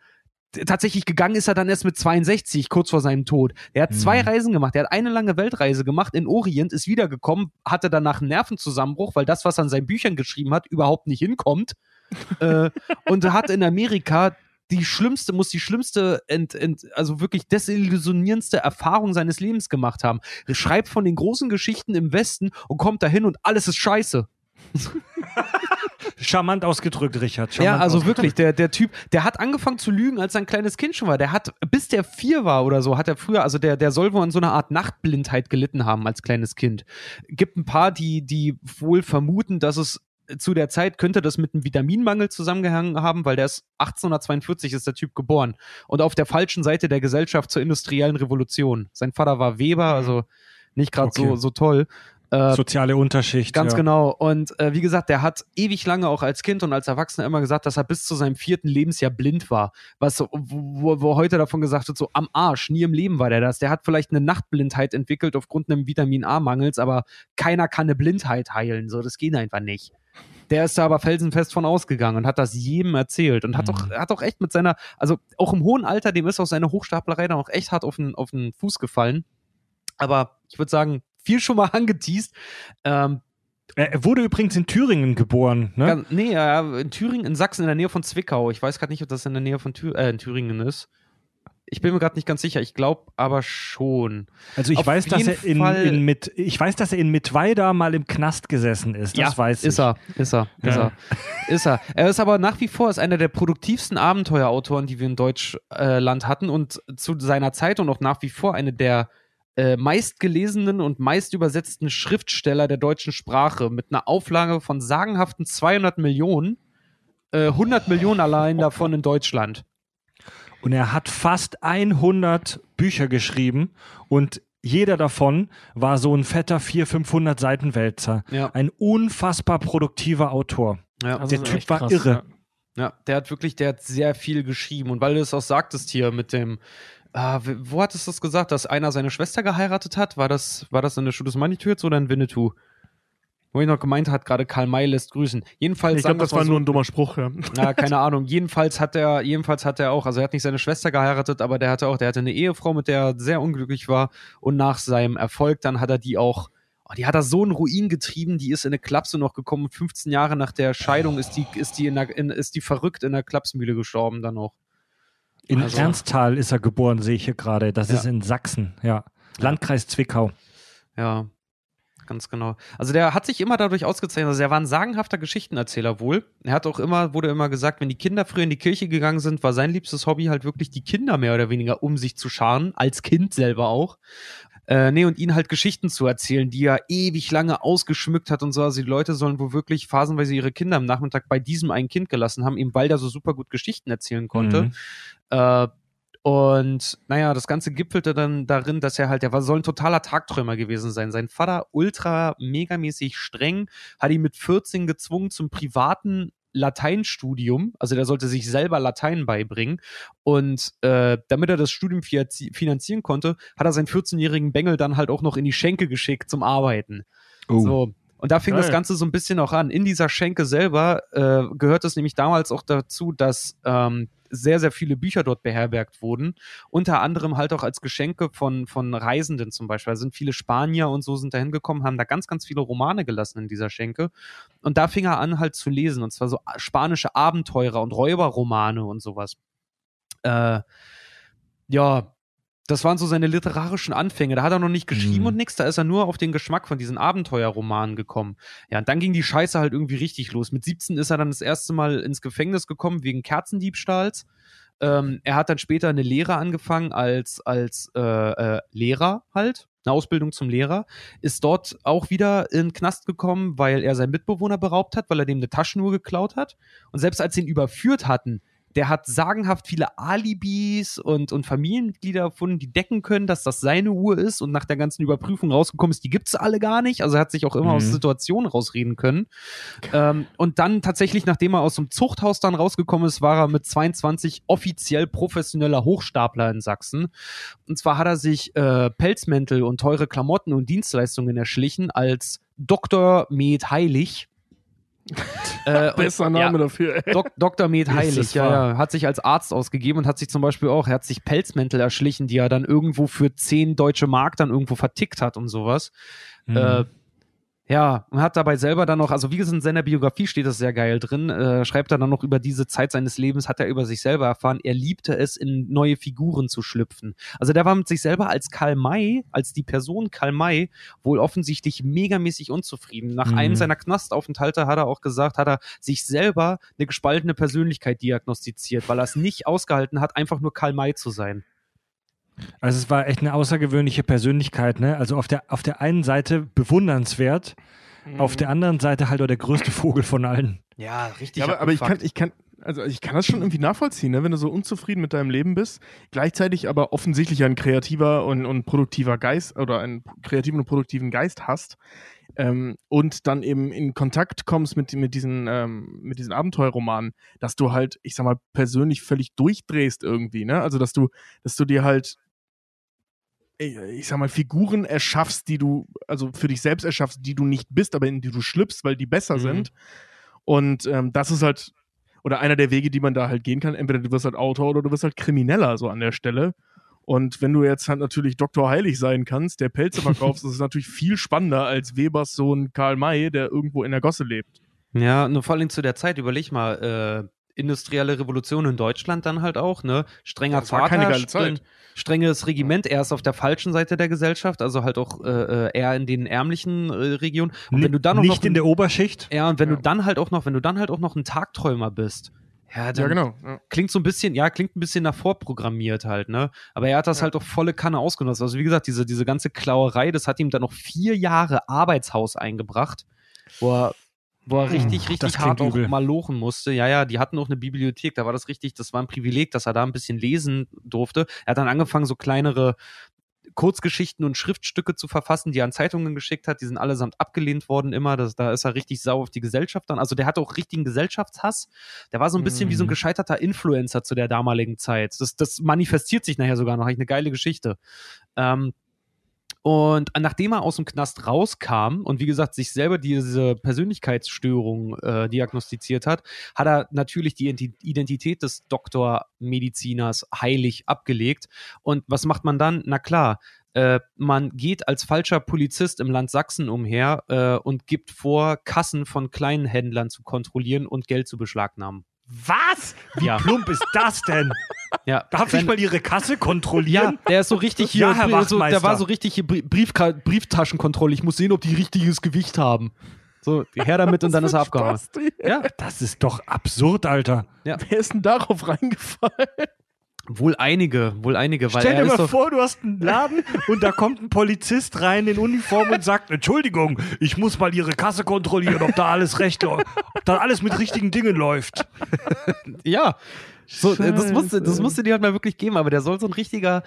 tatsächlich gegangen ist er dann erst mit 62, kurz vor seinem Tod. Er hat zwei Mhm. Reisen gemacht. Er hat eine lange Weltreise gemacht in Orient, ist wiedergekommen, hatte danach einen Nervenzusammenbruch, weil das, was er an seinen Büchern geschrieben hat, überhaupt nicht hinkommt. äh, und hat in Amerika die schlimmste, muss die schlimmste, ent, ent, also wirklich desillusionierendste Erfahrung seines Lebens gemacht haben. Schreibt von den großen Geschichten im Westen und kommt dahin und alles ist scheiße. Charmant ausgedrückt, Richard. Ja, Charmant also ausgedrückt. wirklich, der, der Typ, der hat angefangen zu lügen, als er ein kleines Kind schon war. Der hat, bis der vier war oder so, hat er früher, also der, der soll wohl an so einer Art Nachtblindheit gelitten haben als kleines Kind. Gibt ein paar, die, die wohl vermuten, dass es zu der Zeit könnte das mit einem Vitaminmangel zusammengehangen haben, weil der ist 1842 ist der Typ geboren und auf der falschen Seite der Gesellschaft zur industriellen Revolution. Sein Vater war Weber, also nicht gerade Okay. so, so toll. Äh, Soziale Unterschicht. Ganz ja. genau. Und äh, wie gesagt, der hat ewig lange auch als Kind und als Erwachsener immer gesagt, dass er bis zu seinem vierten Lebensjahr blind war. Was wo, wo heute davon gesagt wird, so am Arsch, nie im Leben war der das. Der hat vielleicht eine Nachtblindheit entwickelt aufgrund einem Vitamin A-Mangels, aber keiner kann eine Blindheit heilen. So, das geht einfach nicht. Der ist da aber felsenfest von ausgegangen und hat das jedem erzählt und hat Mhm. doch, hat doch echt mit seiner, also auch im hohen Alter, dem ist auch seine Hochstaplerei dann auch echt hart auf den, auf den Fuß gefallen. Aber ich würde sagen, viel schon mal angeteased. Ähm, Er wurde übrigens in Thüringen geboren. Ne? Ganz, nee, ja, in Thüringen, in Sachsen, in der Nähe von Zwickau. Ich weiß gerade nicht, ob das in der Nähe von Thür äh, in Thüringen ist. Ich bin mir gerade nicht ganz sicher. Ich glaube aber schon. Also ich Auf weiß, dass er in, in mit, ich weiß, dass er in Mittweida mal im Knast gesessen ist. Das weiß ich. ist er, ist er, ist Ja. er, ist er. Er ist aber nach wie vor ist einer der produktivsten Abenteuerautoren, die wir in Deutschland hatten und zu seiner Zeit und auch nach wie vor eine der äh, meistgelesenen und meist übersetzten Schriftsteller der deutschen Sprache mit einer Auflage von sagenhaften 200 Millionen. Äh, 100 Millionen allein davon in Deutschland. Und er hat fast 100 Bücher geschrieben und jeder davon war so ein fetter 400, 500 Seiten Wälzer. Ja. Ein unfassbar produktiver Autor. Ja. Der Typ war krass, irre. ja. Ja, der hat wirklich, der hat sehr viel geschrieben. Und weil du es auch sagtest hier mit dem, ah, wo hattest du das gesagt, dass einer seine Schwester geheiratet hat? War das, war das in der Schule des oder in Winnetou? Wo ich noch gemeint hat, gerade Karl May lässt grüßen. Jedenfalls, Ich glaube, das war so- nur ein dummer Spruch, ja. Ja, keine Ahnung. Jedenfalls hat er, jedenfalls hat er auch, also er hat nicht seine Schwester geheiratet, aber der hatte auch, der hatte eine Ehefrau, mit der er sehr unglücklich war. Und nach seinem Erfolg, dann hat er die auch, oh, die hat er so in Ruin getrieben, die ist in eine Klapse noch gekommen. 15 Jahre nach der Scheidung ist die, ist die in der, in, ist die verrückt in der Klapsmühle gestorben dann auch. In Also- Ernsthal ist er geboren, sehe ich hier gerade. Das Ja. ist in Sachsen, ja. Landkreis Zwickau. Ja, ganz genau. Also der hat sich immer dadurch ausgezeichnet. Also er war ein sagenhafter Geschichtenerzähler wohl. Er hat auch immer, wurde immer gesagt, wenn die Kinder früher in die Kirche gegangen sind, war sein liebstes Hobby halt wirklich die Kinder mehr oder weniger um sich zu scharen, als Kind selber auch. Äh, nee, und ihnen halt Geschichten zu erzählen, die er ewig lange ausgeschmückt hat und so. Also die Leute sollen wohl wirklich phasenweise ihre Kinder am Nachmittag bei diesem einen Kind gelassen haben, eben weil der so super gut Geschichten erzählen konnte. Mhm. Äh, und naja, das Ganze gipfelte dann darin, dass er halt, der war, soll ein totaler Tagträumer gewesen sein. Sein Vater, ultra megamäßig streng, hat ihn mit 14 gezwungen zum privaten Lateinstudium. Also der sollte sich selber Latein beibringen. Und äh, damit er das Studium finanzieren konnte, hat er seinen 14-jährigen Bengel dann halt auch noch in die Schenke geschickt zum Arbeiten. Oh. So. Und da fing das Geil. Ganze so ein bisschen auch an. In dieser Schenke selber äh, gehört es nämlich damals auch dazu, dass ähm, sehr, sehr viele Bücher dort beherbergt wurden. Unter anderem halt auch als Geschenke von, von Reisenden zum Beispiel. Da sind viele Spanier und so sind da hingekommen, haben da ganz, ganz viele Romane gelassen in dieser Schenke. Und da fing er an halt zu lesen. Und zwar so spanische Abenteurer und Räuberromane und sowas. Äh, ja, das waren so seine literarischen Anfänge. Da hat er noch nicht geschrieben Mhm. und nix. Da ist er nur auf den Geschmack von diesen Abenteuerromanen gekommen. Ja, und dann ging die Scheiße halt irgendwie richtig los. Mit 17 ist er dann das erste Mal ins Gefängnis gekommen wegen Kerzendiebstahls. Ähm, er hat dann später eine Lehre angefangen als, als äh, äh, Lehrer halt, eine Ausbildung zum Lehrer. Ist dort auch wieder in den Knast gekommen, weil er seinen Mitbewohner beraubt hat, weil er dem eine Taschenuhr geklaut hat. Und selbst als sie ihn überführt hatten, der hat sagenhaft viele Alibis und, und Familienmitglieder erfunden, die decken können, dass das seine Uhr ist und nach der ganzen Überprüfung rausgekommen ist, die gibt's alle gar nicht. Also er hat sich auch immer Mhm. aus Situationen rausreden können. Ähm, und dann tatsächlich, nachdem er aus dem Zuchthaus dann rausgekommen ist, war er mit 22 offiziell professioneller Hochstapler in Sachsen. Und zwar hat er sich äh, Pelzmäntel und teure Klamotten und Dienstleistungen erschlichen als Dr. Med Heilig. Äh, Besser Name dafür. ey. Dok Dr. Med Heilig, ja, ja, hat sich als Arzt ausgegeben und hat sich zum Beispiel auch, er hat sich Pelzmäntel erschlichen, die er dann irgendwo für 10 deutsche Mark dann irgendwo vertickt hat und sowas. Mhm. Äh, ja, und hat dabei selber dann noch, also wie gesagt, in seiner Biografie steht das sehr geil drin, äh, schreibt er dann noch über diese Zeit seines Lebens, hat er über sich selber erfahren, er liebte es, in neue Figuren zu schlüpfen. Also der war mit sich selber als Karl May, als die Person Karl May, wohl offensichtlich megamäßig unzufrieden. Nach Mhm. einem seiner Knastaufenthalte hat er auch gesagt, hat er sich selber eine gespaltene Persönlichkeit diagnostiziert, weil er es nicht ausgehalten hat, einfach nur Karl May zu sein. Also es war echt eine außergewöhnliche Persönlichkeit, ne? Also auf der, auf der einen Seite bewundernswert, auf der anderen Seite halt auch der größte Vogel von allen. Ja, richtig. Ja, aber, aber ich kann, ich kann, also ich kann das schon irgendwie nachvollziehen, ne? wenn du so unzufrieden mit deinem Leben bist, gleichzeitig aber offensichtlich ein kreativer und, und produktiver Geist oder einen kreativen und produktiven Geist hast ähm, und dann eben in Kontakt kommst mit, mit, diesen, ähm, mit diesen Abenteuerromanen, dass du halt, ich sag mal, persönlich völlig durchdrehst irgendwie, ne? Also dass du, dass du dir halt ich sag mal, Figuren erschaffst, die du, also für dich selbst erschaffst, die du nicht bist, aber in die du schlüpfst, weil die besser Mhm. sind. Und ähm, das ist halt, oder einer der Wege, die man da halt gehen kann. Entweder du wirst halt Autor oder du wirst halt Krimineller, so an der Stelle. Und wenn du jetzt halt natürlich Dr. Heilig sein kannst, der Pelze verkaufst, das ist natürlich viel spannender als Webers Sohn Karl May, der irgendwo in der Gosse lebt. Ja, nur vor allem zu der Zeit, überleg mal, äh, industrielle Revolution in Deutschland dann halt auch, ne? Strenger Das Vater, keine geile streng- Zeit. strenges Regiment, er ist auf der falschen Seite der Gesellschaft, also halt auch äh, äh, eher in den ärmlichen äh, Regionen. Und wenn du dann auch Nicht noch in der Oberschicht. ja, und wenn Ja. du dann halt auch noch, wenn du dann halt auch noch ein Tagträumer bist, Ja, Ja, genau. Ja. klingt so ein bisschen, ja, klingt ein bisschen nach vorprogrammiert halt, ne? Aber er hat das halt auch volle Kanne ausgenutzt. Also wie gesagt, diese, diese ganze Klauerei, das hat ihm dann noch vier Jahre Arbeitshaus eingebracht, wo er, wo er richtig, richtig das hart auch übel. mal lochen musste. Ja, ja, die hatten auch eine Bibliothek, da war das richtig, das war ein Privileg, dass er da ein bisschen lesen durfte. Er hat dann angefangen, so kleinere Kurzgeschichten und Schriftstücke zu verfassen, die er an Zeitungen geschickt hat. Die sind allesamt abgelehnt worden immer. Das, da ist er richtig sauer auf die Gesellschaft dann. Also der hatte auch richtigen Gesellschaftshass. Der war so ein bisschen wie so ein Mhm. gescheiterter Influencer zu der damaligen Zeit. Das, das manifestiert sich nachher sogar noch. Eigentlich eine geile Geschichte. Ähm, und nachdem er aus dem Knast rauskam und wie gesagt sich selber diese Persönlichkeitsstörung äh, diagnostiziert hat, hat er natürlich die Identi- Identität des Doktormediziners heilig abgelegt. Und was macht man dann? Na klar, äh, man geht als falscher Polizist im Land Sachsen umher äh, und gibt vor, Kassen von kleinen Händlern zu kontrollieren und Geld zu beschlagnahmen. Was? Wie Ja. plump ist das denn? Ja, Darf ich mal Ihre Kasse Ja, kontrollieren? der ist so richtig hier. Ja, Herr so, der war so richtig hier Brie- Briefka Brieftaschenkontrolle. Ich muss sehen, ob die richtiges Gewicht haben. So, her damit und dann ist er abgehauen. Ja, Das ist doch absurd, Alter. Wer ist denn darauf reingefallen? wohl einige, wohl einige, weil Stell dir mal vor, du hast einen Laden und da kommt ein Polizist rein in Uniform und sagt, Entschuldigung, ich muss mal Ihre Kasse kontrollieren, ob da alles recht, ob da alles mit richtigen Dingen läuft. ja. So, äh, das, musste, das Scheiße. musste die halt mal wirklich geben, aber der soll so ein richtiger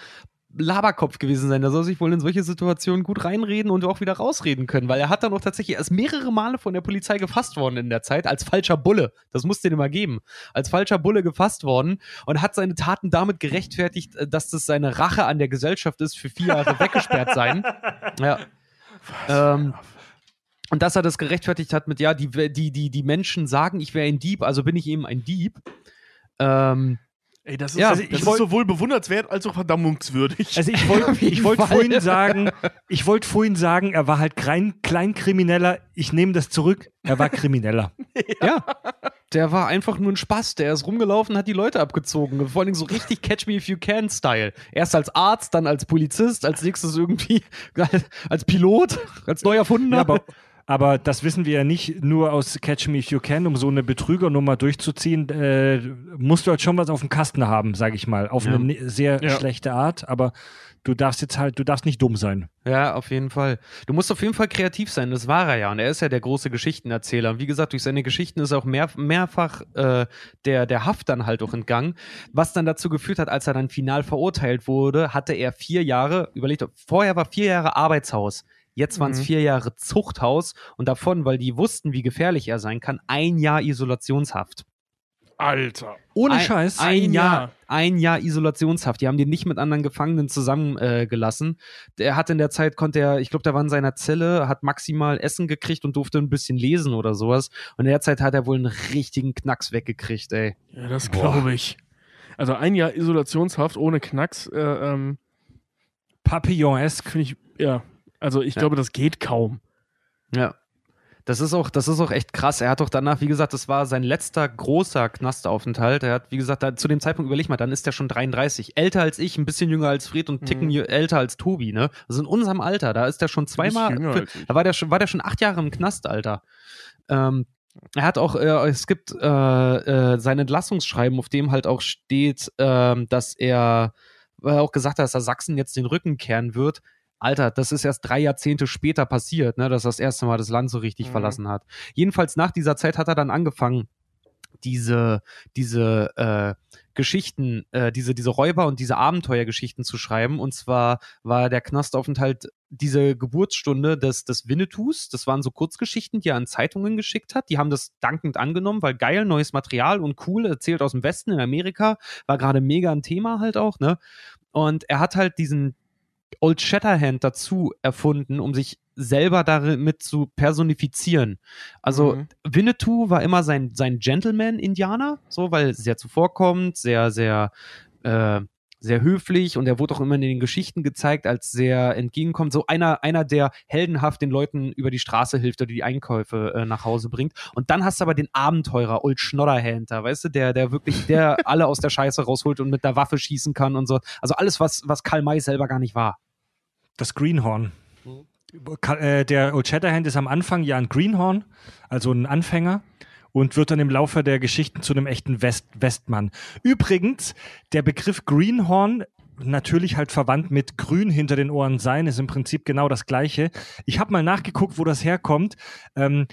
Laberkopf gewesen sein. Der soll sich wohl in solche Situationen gut reinreden und auch wieder rausreden können, weil er hat dann auch tatsächlich erst mehrere Male von der Polizei gefasst worden in der Zeit als falscher Bulle. Das musste dir mal geben. Als falscher Bulle gefasst worden und hat seine Taten damit gerechtfertigt, äh, dass das seine Rache an der Gesellschaft ist, für vier Jahre weggesperrt sein. Ja. Ähm, und dass er das gerechtfertigt hat mit, ja, die, die, die, die Menschen sagen, ich wäre ein Dieb, also bin ich eben ein Dieb. Ähm, Ey, das ist, Ja, das ich ist wollt- sowohl bewundernswert als auch verdammungswürdig. Also ich wollte wollt vorhin sagen, ich wollte vorhin sagen, er war halt klein, Kleinkrimineller. Ich nehme das zurück. Er war Krimineller. Ja. Der war einfach nur ein Spaß. Der ist rumgelaufen, hat die Leute abgezogen. Vor allem so richtig Catch Me If You Can Style. Erst als Arzt, dann als Polizist, als nächstes irgendwie als Pilot, als neu erfundener. Ja, aber, aber das wissen wir ja nicht nur aus Catch Me If You Can, um so eine Betrügernummer durchzuziehen, äh, musst du halt schon was auf dem Kasten haben, sage ich mal. Auf Ja. eine ne- sehr Ja. schlechte Art, aber du darfst jetzt halt, du darfst nicht dumm sein. Ja, auf jeden Fall. Du musst auf jeden Fall kreativ sein, das war er ja. Und er ist ja der große Geschichtenerzähler. Und wie gesagt, durch seine Geschichten ist er auch mehr, mehrfach äh, der, der Haft dann halt auch entgangen. Was dann dazu geführt hat, als er dann final verurteilt wurde, hatte er vier Jahre, überlegt, vorher war vier Jahre Arbeitshaus. Jetzt waren es Mhm. vier Jahre Zuchthaus und davon, weil die wussten, wie gefährlich er sein kann, ein Jahr Isolationshaft. Alter. Ohne ein, Scheiß. Ein, Ein Jahr. Jahr. Ein Jahr Isolationshaft. Die haben den nicht mit anderen Gefangenen zusammengelassen. Äh, gelassen. der hat in der Zeit, konnte er, ich glaube, der war in seiner Zelle, hat maximal Essen gekriegt und durfte ein bisschen lesen oder sowas. Und in der Zeit hat er wohl einen richtigen Knacks weggekriegt, ey. Ja, das glaube ich. Also ein Jahr Isolationshaft ohne Knacks, äh, ähm, Papillon-esque. finde ich, ja. Also ich Ja. glaube, das geht kaum. Ja. Das ist auch, das ist auch echt krass. Er hat doch danach, wie gesagt, das war sein letzter großer Knastaufenthalt. Er hat, wie gesagt, da, zu dem Zeitpunkt überleg mal, dann ist er schon 33. Älter als ich, ein bisschen jünger als Fred und Ticken Mhm. jü- älter als Tobi, ne? Also in unserem Alter, da ist er schon zweimal, da war der schon, war der schon acht Jahre im Knast, Alter. Ähm, er hat auch, äh, es gibt äh, äh, sein Entlassungsschreiben, auf dem halt auch steht, ähm, dass er weil er auch gesagt hat, dass er Sachsen jetzt den Rücken kehren wird. Alter, das ist erst drei Jahrzehnte später passiert, ne, dass er das erste Mal das Land so richtig Mhm. verlassen hat. Jedenfalls nach dieser Zeit hat er dann angefangen, diese, diese äh, Geschichten, äh, diese, diese Räuber- und diese Abenteuergeschichten zu schreiben. Und zwar war der Knastaufenthalt diese Geburtsstunde des, des Winnetous. Das waren so Kurzgeschichten, die er an Zeitungen geschickt hat. Die haben das dankend angenommen, weil geil, neues Material und cool, erzählt aus dem Westen in Amerika. War gerade mega ein Thema halt auch, ne? Und er hat halt diesen Old Shatterhand dazu erfunden, um sich selber damit zu personifizieren. Also Mhm. Winnetou war immer sein, sein Gentleman-Indianer, so, weil sehr zuvorkommend, sehr, sehr, äh, sehr höflich und er wurde auch immer in den Geschichten gezeigt als sehr entgegenkommend. So einer, einer, der heldenhaft den Leuten über die Straße hilft oder die Einkäufe äh, nach Hause bringt. Und dann hast du aber den Abenteurer, Old Schnodderhändler, weißt du, der, der wirklich, der alle aus der Scheiße rausholt und mit der Waffe schießen kann und so. Also alles, was, was Karl May selber gar nicht war. Das Greenhorn. Ka- äh, Der Old Shatterhand ist am Anfang ja ein Greenhorn, also ein Anfänger. Und wird dann im Laufe der Geschichten zu einem echten West Westmann. Übrigens, der Begriff Greenhorn natürlich halt verwandt mit grün hinter den Ohren sein, ist im Prinzip genau das gleiche. Ich habe mal nachgeguckt, wo das herkommt. Ähm,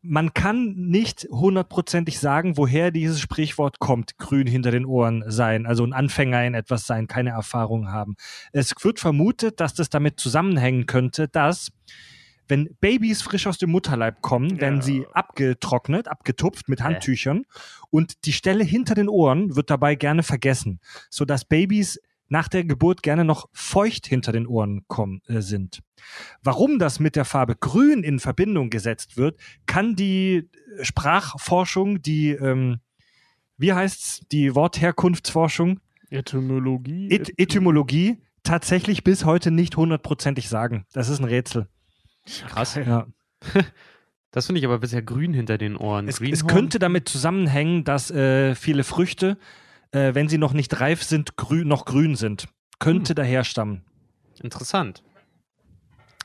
man kann nicht hundertprozentig sagen, woher dieses Sprichwort kommt, grün hinter den Ohren sein, also ein Anfänger in etwas sein, keine Erfahrung haben. Es wird vermutet, dass das damit zusammenhängen könnte, dass wenn Babys frisch aus dem Mutterleib kommen, werden sie abgetrocknet, abgetupft mit Handtüchern und die Stelle hinter den Ohren wird dabei gerne vergessen, sodass Babys nach der Geburt gerne noch feucht hinter den Ohren kommen, äh, sind. Warum das mit der Farbe Grün in Verbindung gesetzt wird, kann die Sprachforschung, die, ähm, wie heißt's, die Wortherkunftsforschung, Etymologie. Et Etymologie tatsächlich bis heute nicht hundertprozentig sagen. Das ist ein Rätsel. Krass. Ja. Das finde ich aber bisher grün hinter den Ohren. Es, es könnte damit zusammenhängen, dass äh, viele Früchte, äh, wenn sie noch nicht reif sind, grün, noch grün sind. Könnte Hm. daher stammen. Interessant.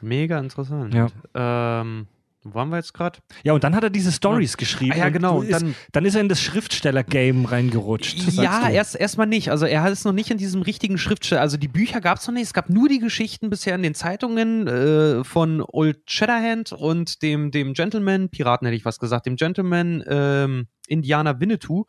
Mega interessant. Ja. Ähm, wo waren wir jetzt gerade? Ja, und dann hat er diese Stories geschrieben. Ah, ja, genau. Ist, Dann- dann, ist er in das Schriftsteller-Game reingerutscht. Ja, erst erstmal nicht. Also er ist noch nicht in diesem richtigen Schriftsteller. Also die Bücher gab es noch nicht. Es gab nur die Geschichten bisher in den Zeitungen äh, von Old Shatterhand und dem, dem Gentleman, Piraten hätte ich was gesagt, dem Gentleman ähm, Indianer Winnetou.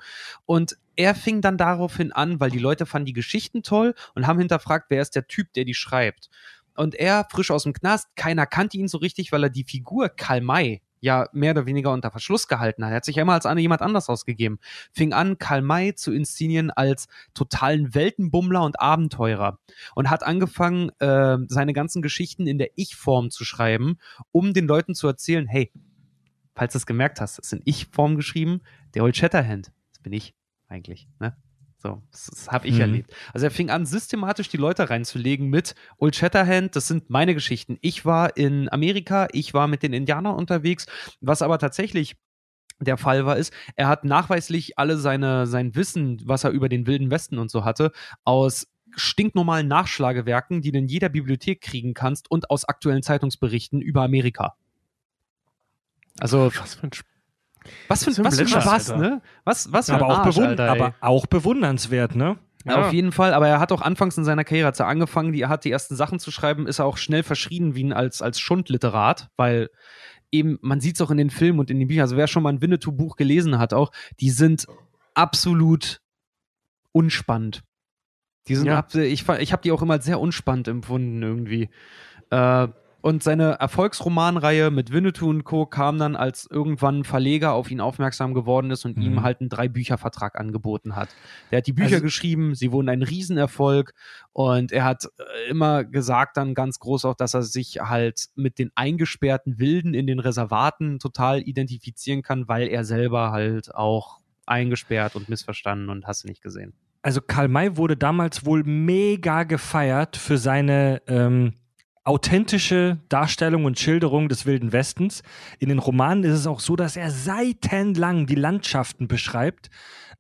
Und er fing dann daraufhin an, weil die Leute fanden die Geschichten toll und haben hinterfragt, wer ist der Typ, der die schreibt. Und er, frisch aus dem Knast, keiner kannte ihn so richtig, weil er die Figur Karl May ja mehr oder weniger unter Verschluss gehalten hat. Er hat sich immer als eine, jemand anders ausgegeben. Fing an, Karl May zu inszenieren als totalen Weltenbummler und Abenteurer und hat angefangen, äh, seine ganzen Geschichten in der Ich-Form zu schreiben, um den Leuten zu erzählen, hey, falls du es gemerkt hast, es ist in Ich-Form geschrieben, der Old Shatterhand, das bin ich eigentlich, ne? So, das, das habe ich Mhm. erlebt. Also er fing an, systematisch die Leute reinzulegen mit Old Shatterhand, das sind meine Geschichten. Ich war in Amerika, ich war mit den Indianern unterwegs, was aber tatsächlich der Fall war, ist, er hat nachweislich alle seine, sein Wissen, was er über den Wilden Westen und so hatte, aus stinknormalen Nachschlagewerken, die du in jeder Bibliothek kriegen kannst und aus aktuellen Zeitungsberichten über Amerika. Also, Was für ein Sp was für, ein was für ein Spaß, Alter. ne? Was, was für aber, ein auch Arsch, Alter, aber auch bewundernswert, ne? Ja. Auf jeden Fall, aber er hat auch anfangs in seiner Karriere, als er angefangen, die, er hat die ersten Sachen zu schreiben, ist er auch schnell verschrien wie ein, als, als Schundliterat, weil eben, man sieht es auch in den Filmen und in den Büchern, also wer schon mal ein Winnetou-Buch gelesen hat, auch, die sind absolut unspannend. Die sind Ja. ab, ich, ich habe die auch immer sehr unspannend empfunden irgendwie. Äh, und seine Erfolgsromanreihe mit Winnetou und Co. kam dann, als irgendwann ein Verleger auf ihn aufmerksam geworden ist und Mhm. ihm halt einen Drei-Bücher-Vertrag angeboten hat. Der hat die Bücher Also- geschrieben, sie wurden ein Riesenerfolg und er hat äh, immer gesagt dann ganz groß auch, dass er sich halt mit den eingesperrten Wilden in den Reservaten total identifizieren kann, weil er selber halt auch eingesperrt und missverstanden und hast du nicht gesehen. Also Karl May wurde damals wohl mega gefeiert für seine ähm, authentische Darstellung und Schilderung des Wilden Westens. In den Romanen ist es auch so, dass er seitenlang die Landschaften beschreibt.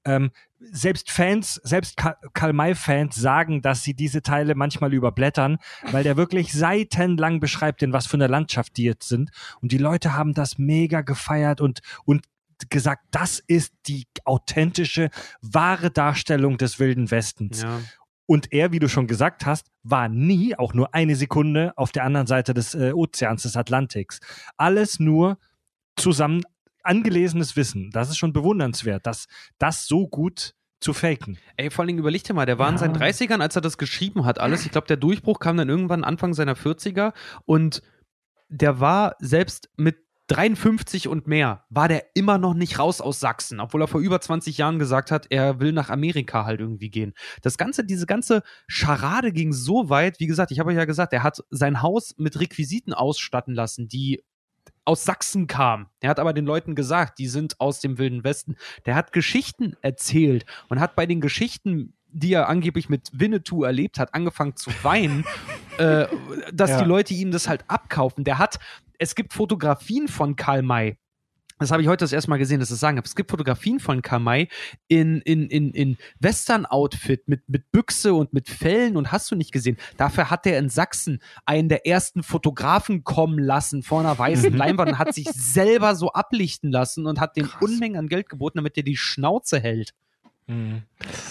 Ähm, selbst Fans, selbst Ka- Karl May-Fans sagen, dass sie diese Teile manchmal überblättern, weil der wirklich seitenlang beschreibt, in was für einer Landschaft die jetzt sind. Und die Leute haben das mega gefeiert und, und gesagt, das ist die authentische, wahre Darstellung des Wilden Westens. Ja. Und er, wie du schon gesagt hast, war nie, auch nur eine Sekunde, auf der anderen Seite des äh, Ozeans, des Atlantiks. Alles nur zusammen angelesenes Wissen. Das ist schon bewundernswert, dass das so gut zu faken. Ey, vor allen Dingen überleg dir mal, der war in Ja. seinen 30ern, als er das geschrieben hat, alles. Ich glaube, der Durchbruch kam dann irgendwann Anfang seiner 40er und der war selbst mit 53 und mehr, war der immer noch nicht raus aus Sachsen, obwohl er vor über 20 Jahren gesagt hat, er will nach Amerika halt irgendwie gehen. Das Ganze, diese ganze Scharade ging so weit, wie gesagt, ich habe ja gesagt, er hat sein Haus mit Requisiten ausstatten lassen, die aus Sachsen kamen. Er hat aber den Leuten gesagt, die sind aus dem Wilden Westen. Der hat Geschichten erzählt und hat bei den Geschichten, die er angeblich mit Winnetou erlebt hat, angefangen zu weinen, äh, dass Ja. die Leute ihm das halt abkaufen. Der hat, es gibt Fotografien von Karl May. das habe ich heute das erste Mal gesehen, dass ich sagen habe. Es gibt Fotografien von Kamai in, in, in, in Western-Outfit mit, mit Büchse und mit Fellen und hast du nicht gesehen. Dafür hat er in Sachsen einen der ersten Fotografen kommen lassen vor einer weißen Leinwand und hat sich selber so ablichten lassen und hat den Unmengen an Geld geboten, damit er die Schnauze hält.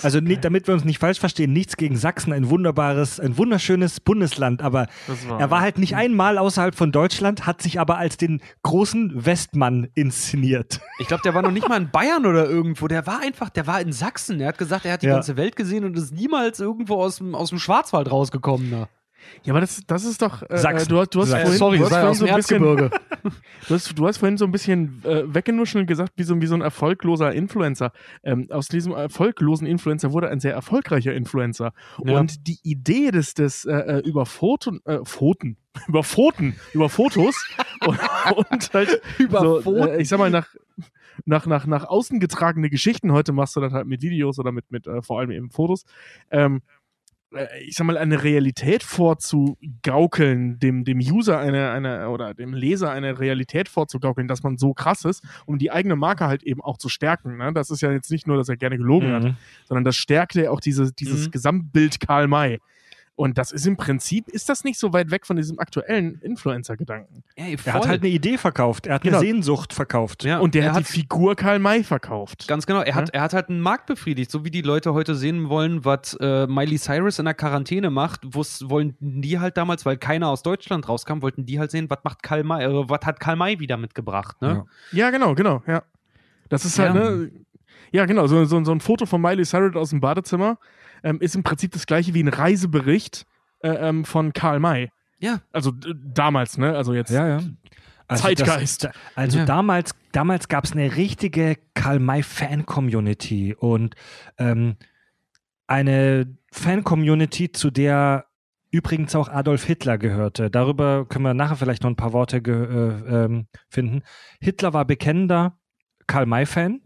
Also nicht, damit wir uns nicht falsch verstehen, nichts gegen Sachsen, ein wunderbares, ein wunderschönes Bundesland, aber war- er war halt nicht einmal außerhalb von Deutschland, hat sich aber als den großen Westmann inszeniert. Ich glaube, der war noch nicht mal in Bayern oder irgendwo. Der war einfach, der war in Sachsen. Er hat gesagt, er hat die Ja. ganze Welt gesehen und ist niemals irgendwo aus dem, aus dem Schwarzwald rausgekommen. Ne? Ja, aber das, das ist doch. Äh, Sachsen. Du, hast- du hast Sachsen. vorhin, sorry, du hast sei vorhin aus so ein bisschen, du, hast, du hast vorhin so ein bisschen äh, weggenuschelt gesagt, wie so, wie so ein erfolgloser Influencer. Ähm, aus diesem erfolglosen Influencer wurde ein sehr erfolgreicher Influencer. Ja. Und die Idee des, des äh, äh, über Foten, äh, Pfoten, über Pfoten, über Fotos und, und halt Über so, äh, ich sag mal, nach, nach, nach, nach außen getragene Geschichten, heute machst du das halt mit Videos oder mit, mit äh, vor allem eben Fotos, ähm, äh, ich sag mal, eine Realität vorzugaukeln, dem, dem User eine, eine oder dem Leser eine Realität vorzugaukeln, dass man so krass ist, um die eigene Marke halt eben auch zu stärken. Ne? Das ist ja jetzt nicht nur, dass er gerne gelogen hat, sondern das stärkte ja auch diese, dieses Mhm. Gesamtbild Karl May. Und das ist im Prinzip, ist das nicht so weit weg von diesem aktuellen Influencer-Gedanken. Er hat halt eine Idee verkauft, er hat Genau. eine Sehnsucht verkauft. ja, Und der er hat, die Figur Karl May verkauft. Ganz genau. Er hat, er hat halt einen Markt befriedigt, so wie die Leute heute sehen wollen, was äh, Miley Cyrus in der Quarantäne macht. wollen die halt damals, weil keiner aus Deutschland rauskam, wollten die halt sehen, was macht Karl May, äh, was hat Karl May wieder mitgebracht. Ne? Ja. Ja, genau, genau, ja. Das ist halt, Ja. ne? Ja, genau, so, so, so ein Foto von Miley Cyrus aus dem Badezimmer ähm, ist im Prinzip das gleiche wie ein Reisebericht äh, ähm, von Karl May. Ja. Also d- damals, ne? Also jetzt. Ja, ja. Also Zeitgeist. Das, also Ja. damals, damals gab es eine richtige Karl-May-Fan-Community und ähm, eine Fan-Community, zu der übrigens auch Adolf Hitler gehörte. Darüber können wir nachher vielleicht noch ein paar Worte äh, ähm, finden. Hitler war bekennender Karl-May-Fan,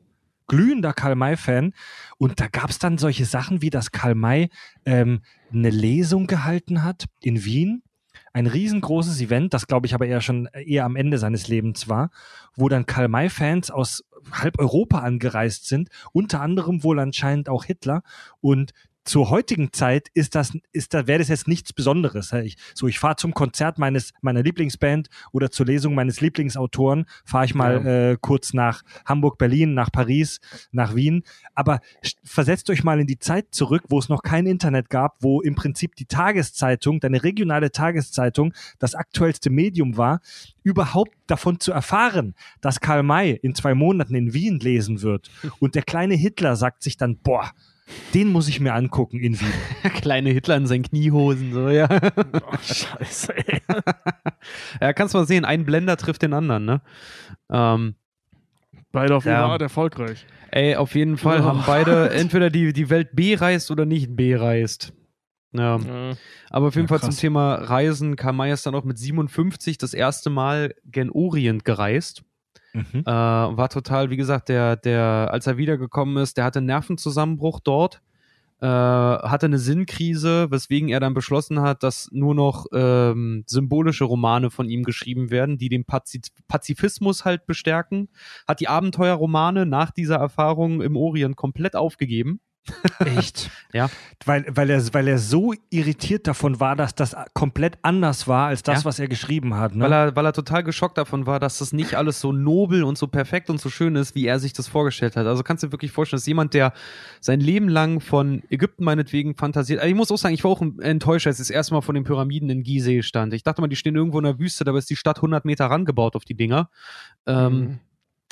glühender Karl-May-Fan und da gab es dann solche Sachen wie, dass Karl May ähm, eine Lesung gehalten hat in Wien. Ein riesengroßes Event, das glaube ich aber eher schon eher am Ende seines Lebens war, wo dann Karl May-Fans aus halb Europa angereist sind, unter anderem wohl anscheinend auch Hitler. Und zur heutigen Zeit ist das, ist da, wäre das jetzt nichts Besonderes. Ich, so, ich fahre zum Konzert meines, meiner Lieblingsband oder zur Lesung meines Lieblingsautoren, fahre ich mal äh, kurz nach Hamburg, Berlin, nach Paris, nach Wien. Aber versetzt euch mal in die Zeit zurück, wo es noch kein Internet gab, wo im Prinzip die Tageszeitung, deine regionale Tageszeitung, das aktuellste Medium war, überhaupt davon zu erfahren, dass Karl May in zwei Monaten in Wien lesen wird. Und der kleine Hitler sagt sich dann, boah, den muss ich mir angucken in Wien. Kleine Hitler in seinen Kniehosen, so, ja. Oh, scheiße, ey. ja, kannst mal sehen, ein Blender trifft den anderen, ne? Ähm, Beide auf Ja. Art erfolgreich. ey, auf jeden Fall Oh. haben beide entweder die, die Welt bereist oder nicht bereist. Ja. Äh, Aber auf jeden Ja, Fall krass. zum Thema Reisen. Karl May ist dann auch mit 57 das erste Mal gen Orient gereist. Mhm. Äh, war total, wie gesagt, der, der, als er wiedergekommen ist, der hatte einen Nervenzusammenbruch dort, äh, hatte eine Sinnkrise, weswegen er dann beschlossen hat, dass nur noch ähm, symbolische Romane von ihm geschrieben werden, die den Pazi Pazifismus halt bestärken. Hat die Abenteuerromane nach dieser Erfahrung im Orient komplett aufgegeben. Echt? Ja. Weil, weil, er, weil er so irritiert davon war, dass das komplett anders war als das, Ja. was er geschrieben hat. Ne? Weil, er, weil er total geschockt davon war, dass das nicht alles so nobel und so perfekt und so schön ist, wie er sich das vorgestellt hat. Also kannst du dir wirklich vorstellen, dass jemand, der sein Leben lang von Ägypten meinetwegen fantasiert. Also ich muss auch sagen, ich war auch enttäuscht, als ich das erste Mal von den Pyramiden in Gizeh stand. Ich dachte mal, die stehen irgendwo in der Wüste, dabei ist die Stadt 100 Meter rangebaut auf die Dinger. Ähm, Mhm.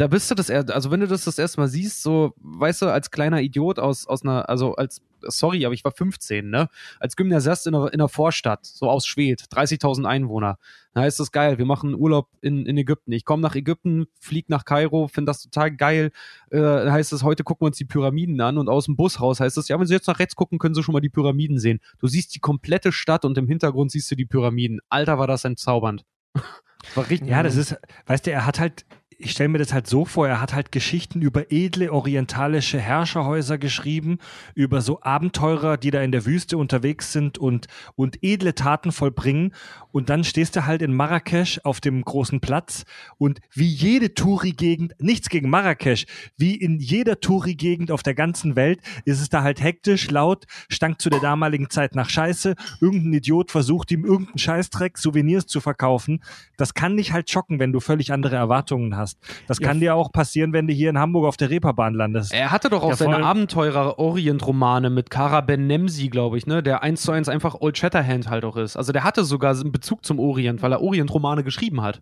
Da bist du das, also wenn du das das erste Mal siehst, so, weißt du, als kleiner Idiot aus, aus einer, also als, sorry, aber ich war 15, ne? Als Gymnasiast in einer, in einer Vorstadt, so aus Schwedt, 30.000 Einwohner. Da ist das geil, wir machen Urlaub in, in Ägypten. Ich komme nach Ägypten, flieg nach Kairo, finde das total geil. Äh, heißt es, heute gucken wir uns die Pyramiden an und aus dem Bus raus heißt es, ja, wenn Sie jetzt nach rechts gucken, können Sie schon mal die Pyramiden sehen. Du siehst die komplette Stadt und im Hintergrund siehst du die Pyramiden. Alter, war das entzaubernd. war richtig. Ja, das ist, weißt du, er hat halt ich stelle mir das halt so vor, er hat halt Geschichten über edle orientalische Herrscherhäuser geschrieben, über so Abenteurer, die da in der Wüste unterwegs sind und, und edle Taten vollbringen. Und dann stehst du halt in Marrakesch auf dem großen Platz und wie jede Touri-Gegend, nichts gegen Marrakesch, wie in jeder Touri-Gegend auf der ganzen Welt ist es da halt hektisch, laut, stank zu der damaligen Zeit nach Scheiße. Irgendein Idiot versucht ihm irgendeinen Scheißdreck, Souvenirs zu verkaufen. Das kann dich halt schocken, wenn du völlig andere Erwartungen hast. Das kann dir auch passieren, wenn du hier in Hamburg auf der Reeperbahn landest. Er hatte doch auch Ja, seine. Abenteurer-Orient-Romane mit Kara Ben Nemsi, glaube ich, ne? Der eins zu eins einfach Old Shatterhand halt auch ist. Also der hatte sogar Bezug zum Orient, weil er Orient-Romane geschrieben hat.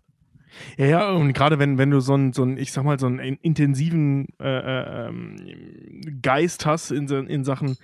Ja, ja, und gerade wenn, wenn du so einen, so einen, ich sag mal, so einen in- intensiven äh, äh, ähm, Geist hast in, in Sachen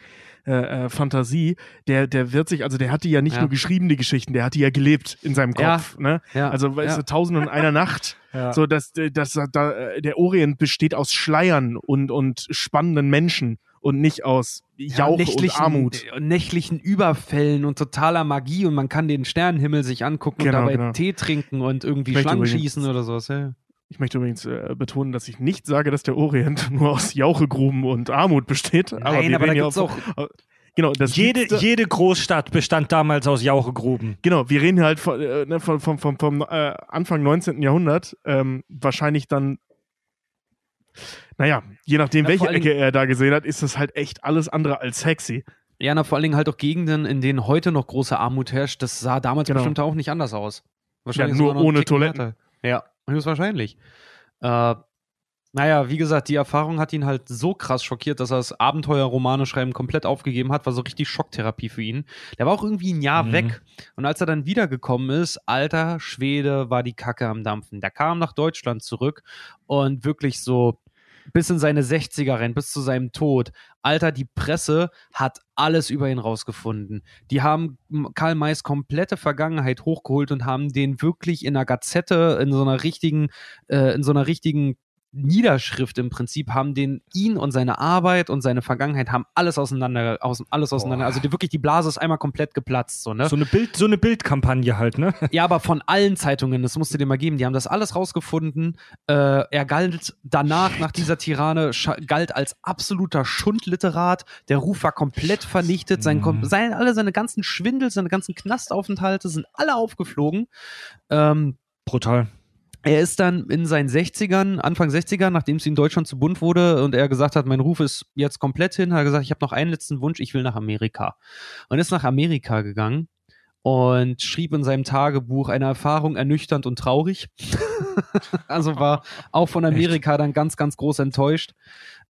äh, äh, Fantasie, der, der wird sich, also der hat die ja nicht Ja. nur geschrieben, die Geschichten, der hat die ja gelebt in seinem Ja. Kopf. Ne? Ja. Also, weißt ja. du, Tausend und einer Nacht. Ja. So, dass, dass da, äh, der Orient besteht aus Schleiern und, und spannenden Menschen und nicht aus Jauch und Armut. äh, nächtlichen Überfällen und totaler Magie und man kann den Sternenhimmel sich angucken Genau, und dabei genau. Tee trinken und irgendwie Schlangen übrigens- schießen oder sowas. Ja. Ich möchte übrigens äh, betonen, dass ich nicht sage, dass der Orient nur aus Jauchegruben und Armut besteht. aber Nein, wir aber da ja gibt's auch. Genau, das Jede, liebste- jede Großstadt bestand damals aus Jauchegruben. Genau, wir reden hier halt von, äh, ne, von, von, von, vom äh, Anfang 19. Jahrhundert. Ähm, wahrscheinlich dann, naja, je nachdem, Ja, welche Ecke er da gesehen hat, ist das halt echt alles andere als sexy. Ja, na, vor allen Dingen halt auch Gegenden, in denen heute noch große Armut herrscht. Das sah damals Genau. bestimmt auch nicht anders aus. Ja, nur ohne Toiletten. härter. Ja, höchstwahrscheinlich. Äh, naja, wie gesagt, die Erfahrung hat ihn halt so krass schockiert, dass er das Abenteuerromane schreiben komplett aufgegeben hat. War so richtig Schocktherapie für ihn. Der war auch irgendwie ein Jahr Mhm. weg. Und als er dann wiedergekommen ist, alter Schwede, war die Kacke am Dampfen. Der kam nach Deutschland zurück und wirklich so bis in seine 60er rein, bis zu seinem Tod. Alter, die Presse hat alles über ihn rausgefunden. Die haben Karl Mays komplette Vergangenheit hochgeholt und haben den wirklich in einer Gazette, in so einer richtigen, äh, in so einer richtigen Niederschrift im Prinzip, haben den ihn und seine Arbeit und seine Vergangenheit haben alles auseinander, aus, alles auseinander. Also die, wirklich die Blase ist einmal komplett geplatzt, so, ne? So eine, Bild, so eine Bildkampagne halt, ne? Ja, aber von allen Zeitungen, das musst du dir mal geben, die haben das alles rausgefunden. Äh, er galt danach, nach dieser Tirane, galt als absoluter Schundliterat. Der Ruf war komplett vernichtet. Sein, Mhm. sein, alle seine ganzen Schwindel, seine ganzen Knastaufenthalte sind alle aufgeflogen. Ähm, Brutal. Er ist dann in seinen 60ern, Anfang 60ern, nachdem es ihm Deutschland zu bunt wurde und er gesagt hat, mein Ruf ist jetzt komplett hin, hat er gesagt, ich habe noch einen letzten Wunsch, ich will nach Amerika. Und ist nach Amerika gegangen und schrieb in seinem Tagebuch eine Erfahrung ernüchternd und traurig. also war auch von Amerika dann ganz, ganz groß enttäuscht.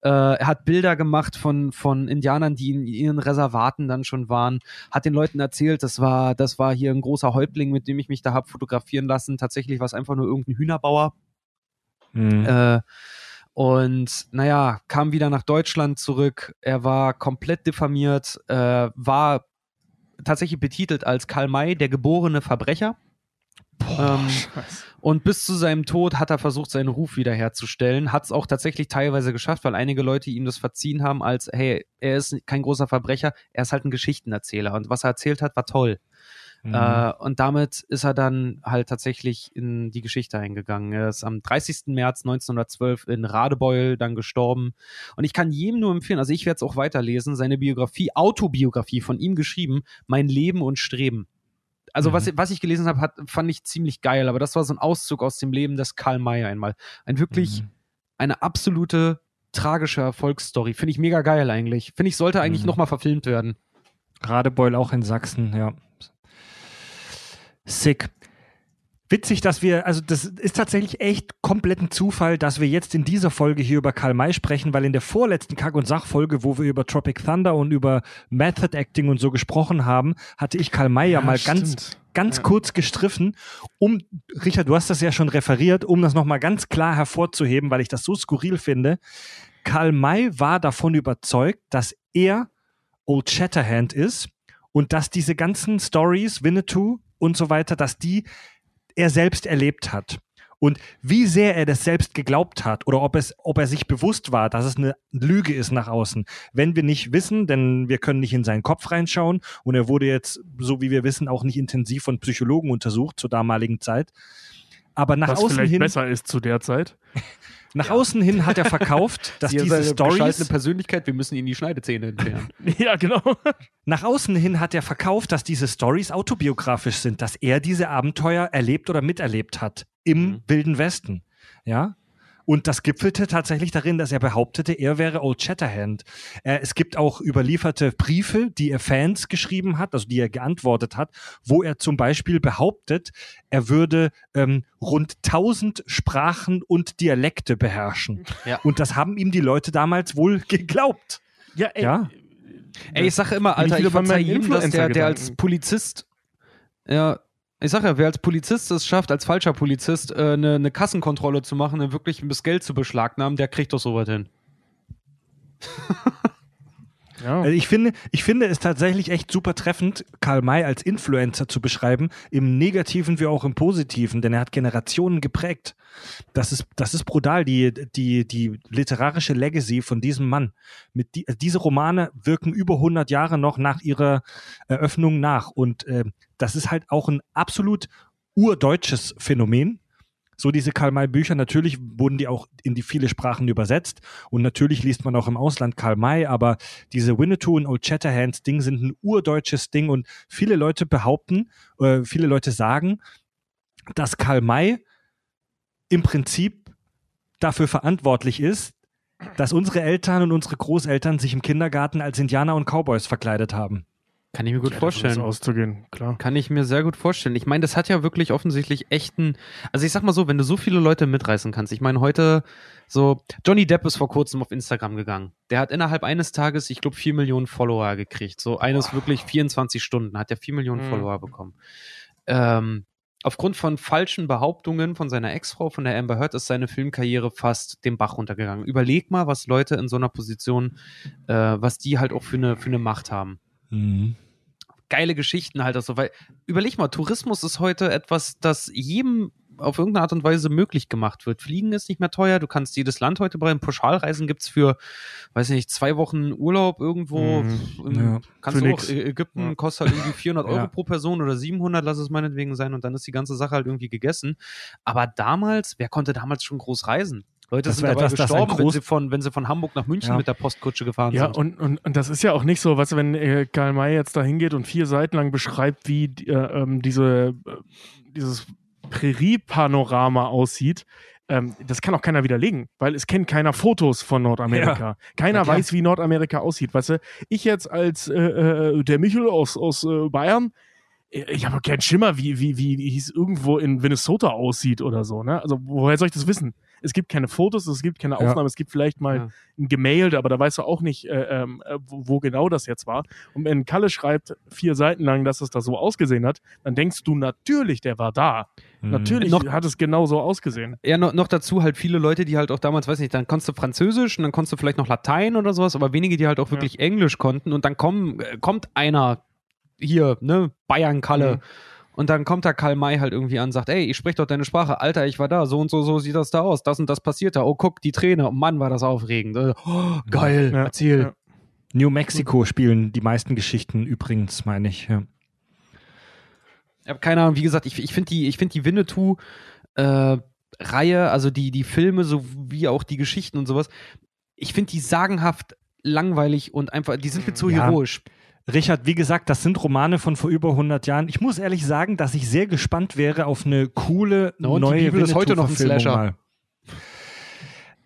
Äh, er hat Bilder gemacht von, von Indianern, die in ihren Reservaten dann schon waren, hat den Leuten erzählt, das war, das war hier ein großer Häuptling, mit dem ich mich da hab fotografieren lassen. Tatsächlich war es einfach nur irgendein Hühnerbauer. Mhm. Äh, und naja, kam wieder nach Deutschland zurück. Er war komplett diffamiert, äh, war tatsächlich betitelt als Karl May, der geborene Verbrecher. Ähm, und bis zu seinem Tod hat er versucht, seinen Ruf wiederherzustellen. Hat es auch tatsächlich teilweise geschafft, weil einige Leute ihm das verziehen haben, als, hey, er ist kein großer Verbrecher, er ist halt ein Geschichtenerzähler. Und was er erzählt hat, war toll. Mhm. Äh, und damit ist er dann halt tatsächlich in die Geschichte eingegangen. Er ist am 30. März 1912 in Radebeul dann gestorben. Und ich kann jedem nur empfehlen, also ich werde es auch weiterlesen, seine Biografie, Autobiografie von ihm geschrieben, Mein Leben und Streben. Also was, was ich gelesen habe, hat, fand ich ziemlich geil, aber das war so ein Auszug aus dem Leben des Karl May einmal. Ein wirklich, Mhm. eine absolute tragische Erfolgsstory. Finde ich mega geil eigentlich. Finde ich, sollte eigentlich Mhm. nochmal verfilmt werden. Radebeul auch in Sachsen, ja. Sick. Witzig, dass wir, also das ist tatsächlich echt kompletten Zufall, dass wir jetzt in dieser Folge hier über Karl May sprechen, weil in der vorletzten Kack- und Sachfolge, wo wir über Tropic Thunder und über Method Acting und so gesprochen haben, hatte ich Karl May ja, mal ganz, stimmt. ganz Ja. kurz gestriffen, um, Richard, du hast das ja schon referiert, um das nochmal ganz klar hervorzuheben, weil ich das so skurril finde. Karl May war davon überzeugt, dass er Old Shatterhand ist und dass diese ganzen Stories, Winnetou und so weiter, dass die er selbst erlebt hat. Und wie sehr er das selbst geglaubt hat oder ob, es, ob er sich bewusst war, dass es eine Lüge ist nach außen. Wenn wir nicht wissen, denn wir können nicht in seinen Kopf reinschauen und er wurde jetzt, so wie wir wissen, auch nicht intensiv von Psychologen untersucht zur damaligen Zeit. Aber nach Was außen vielleicht hin, besser ist zu der Zeit. nach außen hin hat er verkauft, dass Sie diese eine Stories beschaltene Persönlichkeit, wir müssen ihnen die Schneidezähne entfernen. ja, genau. Nach außen hin hat er verkauft, dass diese Stories autobiografisch sind, dass er diese Abenteuer erlebt oder miterlebt hat im Mhm. Wilden Westen. Ja. Und das gipfelte tatsächlich darin, dass er behauptete, er wäre Old Shatterhand. Äh, es gibt auch überlieferte Briefe, die er Fans geschrieben hat, also die er geantwortet hat, wo er zum Beispiel behauptet, er würde ähm, rund 1000 Sprachen und Dialekte beherrschen. Ja. Und das haben ihm die Leute damals wohl geglaubt. Ja, ey, Ja. Ey, ich sage immer, Alter, ich, wieder bei verzeih meinen jedem, dass der, der als. Polizist, ja, ich sage ja, wer als Polizist es schafft, als falscher Polizist äh, eine, eine Kassenkontrolle zu machen, dann wirklich das Geld zu beschlagnahmen, der kriegt doch sowas hin. Ja. Also ich finde, ich finde es tatsächlich echt super treffend, Karl May als Influencer zu beschreiben, im Negativen wie auch im Positiven, denn er hat Generationen geprägt. Das ist, das ist brutal, die, die, die literarische Legacy von diesem Mann. Mit die, diese Romane wirken über 100 Jahre noch nach ihrer Eröffnung nach und äh, das ist halt auch ein absolut urdeutsches Phänomen. So diese Karl-May-Bücher, natürlich wurden die auch in die viele Sprachen übersetzt und natürlich liest man auch im Ausland Karl May, aber diese Winnetou und Old Shatterhands Ding sind ein urdeutsches Ding und viele Leute behaupten, äh, viele Leute sagen, dass Karl May im Prinzip dafür verantwortlich ist, dass unsere Eltern und unsere Großeltern sich im Kindergarten als Indianer und Cowboys verkleidet haben. Kann ich mir gut Ja, davon ist vorstellen. auszugehen, klar. Kann ich mir sehr gut vorstellen. Ich meine, das hat ja wirklich offensichtlich echten. Also ich sag mal so, wenn du so viele Leute mitreißen kannst. Ich meine, heute so, Johnny Depp ist vor kurzem auf Instagram gegangen. Der hat innerhalb eines Tages, ich glaube, 4 Millionen Follower gekriegt. So eines wirklich 24 Stunden hat er 4 Millionen Mhm. Follower bekommen. Ähm, aufgrund von falschen Behauptungen von seiner Ex-Frau, von der Amber Heard, ist seine Filmkarriere fast den Bach runtergegangen. Überleg mal, was Leute in so einer Position, äh, was die halt auch für eine, für eine Macht haben geile Geschichten halt. Also, weil, überleg mal, Tourismus ist heute etwas, das jedem auf irgendeine Art und Weise möglich gemacht wird. Fliegen ist nicht mehr teuer, du kannst jedes Land heute bereiten. Pauschalreisen gibt's für, weiß ich nicht, zwei Wochen Urlaub irgendwo. Mhm. Im, Ja. Kannst du nix. auch, Ägypten Ja. kostet halt irgendwie 400 Euro Ja. pro Person oder 700, lass es meinetwegen sein und dann ist die ganze Sache halt irgendwie gegessen. Aber damals, wer konnte damals schon groß reisen? Leute Das sind dabei etwas, gestorben, wenn sie, von, wenn sie von Hamburg nach München Ja. mit der Postkutsche gefahren Ja, sind. und, und, und das ist ja auch nicht so, du, wenn äh, Karl May jetzt da hingeht und vier Seiten lang beschreibt, wie äh, ähm, diese, äh, dieses Prärie-Panorama aussieht, ähm, das kann auch keiner widerlegen, weil es kennt keiner Fotos von Nordamerika. Keiner Na klar. weiß, wie Nordamerika aussieht. Weißt du, ich jetzt als äh, äh, der Michel aus, aus äh, Bayern, ich habe keinen Schimmer, wie, wie, wie es irgendwo in Minnesota aussieht oder so. Ne? Also, woher soll ich das wissen? Es gibt keine Fotos, es gibt keine Ja. Aufnahmen, es gibt vielleicht mal Ja. ein Gemälde, aber da weißt du auch nicht, äh, ähm, äh, wo, wo genau das jetzt war. Und wenn Kalle schreibt vier Seiten lang, dass es da so ausgesehen hat, dann denkst du natürlich, der war da. Mhm. Natürlich Noch- hat es genau so ausgesehen. Ja, noch, noch dazu halt viele Leute, die halt auch damals, weiß nicht, dann konntest du Französisch und dann konntest du vielleicht noch Latein oder sowas, aber wenige, die halt auch wirklich Englisch konnten und dann kommen, äh, kommt einer hier, ne, Bayern Kalle. Mhm. Und dann kommt da Karl May halt irgendwie an und sagt, ey, ich sprich doch deine Sprache. Alter, ich war da, so und so, so sieht das da aus. Das und das passiert da. Oh, guck, die Träne. Oh Mann, war das aufregend. Äh, Oh, geil, Ja, erzähl. ja. New Mexico spielen die meisten Geschichten übrigens, meine ich. Ja. Ich habe keine Ahnung, wie gesagt, ich, ich finde die, ich find die Winnetou-Reihe, also die, die Filme sowie auch die Geschichten und sowas, ich finde die sagenhaft langweilig und einfach, die sind mir zu Ja. heroisch. Richard, wie gesagt, das sind Romane von vor über 100 Jahren. Ich muss ehrlich sagen, dass ich sehr gespannt wäre auf eine coole Na und, die neue Bibel ist heute noch ein Slasher. mal.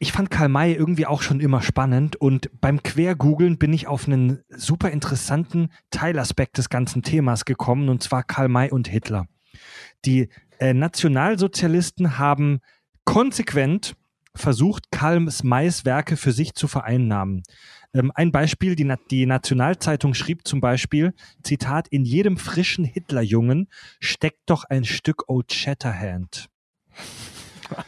Ich fand Karl May irgendwie auch schon immer spannend und beim Quergoogeln bin ich auf einen super interessanten Teilaspekt des ganzen Themas gekommen und zwar Karl May und Hitler. Die äh, Nationalsozialisten haben konsequent versucht, Karl Mays Werke für sich zu vereinnahmen. Ähm, ein Beispiel, die, Na die Nationalzeitung schrieb zum Beispiel, Zitat, in jedem frischen Hitlerjungen steckt doch ein Stück Old Shatterhand.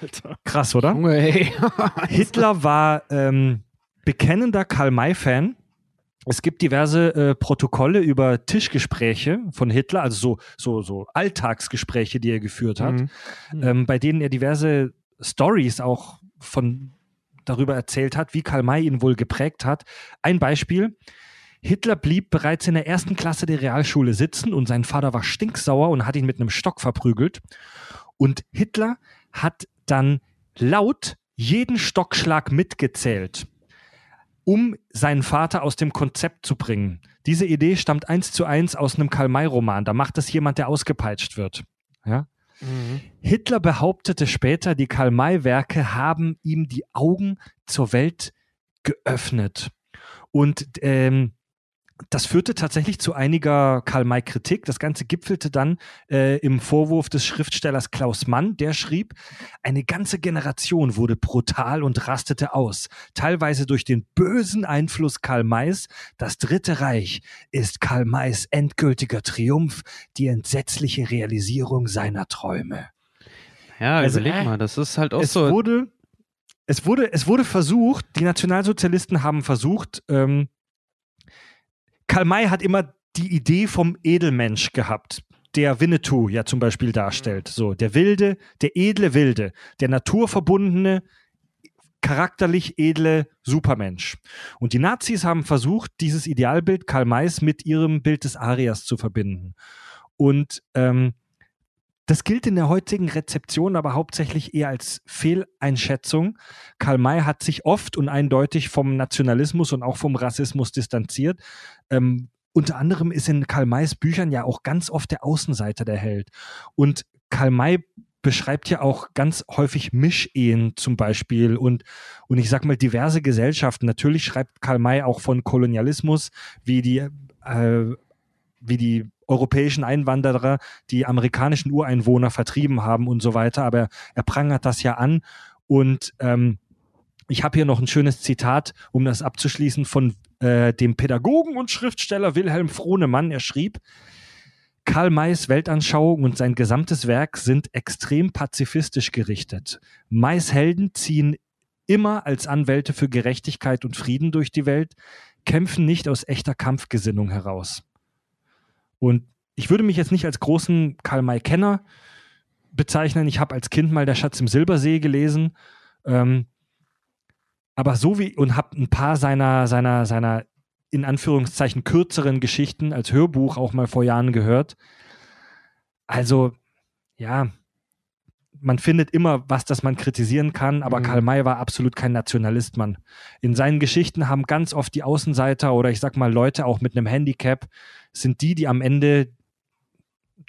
Alter. Krass, oder? Junge, ey. Hitler war ähm, bekennender Karl-May-Fan. Es gibt diverse äh, Protokolle über Tischgespräche von Hitler, also so, so, so Alltagsgespräche, die er geführt hat, Mhm. ähm, bei denen er diverse Stories auch von darüber erzählt hat, wie Karl May ihn wohl geprägt hat. Ein Beispiel. Hitler blieb bereits in der ersten Klasse der Realschule sitzen und sein Vater war stinksauer und hat ihn mit einem Stock verprügelt. Und Hitler hat dann laut jeden Stockschlag mitgezählt, um seinen Vater aus dem Konzept zu bringen. Diese Idee stammt eins zu eins aus einem Karl-May-Roman. Da macht das jemand, der ausgepeitscht wird. Ja? Mhm. Hitler behauptete später, die Karl-May-Werke haben ihm die Augen zur Welt geöffnet. Und ähm, das führte tatsächlich zu einiger Karl-May-Kritik. Das Ganze gipfelte dann äh, im Vorwurf des Schriftstellers Klaus Mann, der schrieb, eine ganze Generation wurde brutal und rastete aus, teilweise durch den bösen Einfluss Karl Mays. Das Dritte Reich ist Karl Mays endgültiger Triumph, die entsetzliche Realisierung seiner Träume. Ja, Also, überleg äh, mal, das ist halt auch Es so. wurde, es wurde, es wurde versucht, die Nationalsozialisten haben versucht, ähm, Karl May hat immer die Idee vom Edelmensch gehabt, der Winnetou ja zum Beispiel darstellt. So, der wilde, der edle Wilde, der naturverbundene, charakterlich edle Supermensch. Und die Nazis haben versucht, dieses Idealbild Karl Mays mit ihrem Bild des Arias zu verbinden. Und ähm, das gilt in der heutigen Rezeption aber hauptsächlich eher als Fehleinschätzung. Karl May hat sich oft und eindeutig vom Nationalismus und auch vom Rassismus distanziert. Ähm, unter anderem ist in Karl Mays Büchern ja auch ganz oft der Außenseiter der Held. Und Karl May beschreibt ja auch ganz häufig Mischehen zum Beispiel und, und ich sag mal diverse Gesellschaften. Natürlich schreibt Karl May auch von Kolonialismus, wie die, äh, wie die europäischen Einwanderer die amerikanischen Ureinwohner vertrieben haben und so weiter, aber er prangert das ja an und ähm, ich habe hier noch ein schönes Zitat, um das abzuschließen, von äh, dem Pädagogen und Schriftsteller Wilhelm Frohnemann. Er schrieb, Karl Mays Weltanschauung und sein gesamtes Werk sind extrem pazifistisch gerichtet. Mays Helden ziehen immer als Anwälte für Gerechtigkeit und Frieden durch die Welt, kämpfen nicht aus echter Kampfgesinnung heraus. Und ich würde mich jetzt nicht als großen Karl May-Kenner bezeichnen. Ich habe als Kind mal Der Schatz im Silbersee gelesen. Ähm, aber so wie und habe ein paar seiner, seiner, seiner in Anführungszeichen kürzeren Geschichten als Hörbuch auch mal vor Jahren gehört. Also, ja, man findet immer was, das man kritisieren kann, aber Mhm. Karl May war absolut kein Nationalist, Mann. In seinen Geschichten haben ganz oft die Außenseiter oder ich sag mal Leute auch mit einem Handicap, sind die, die am Ende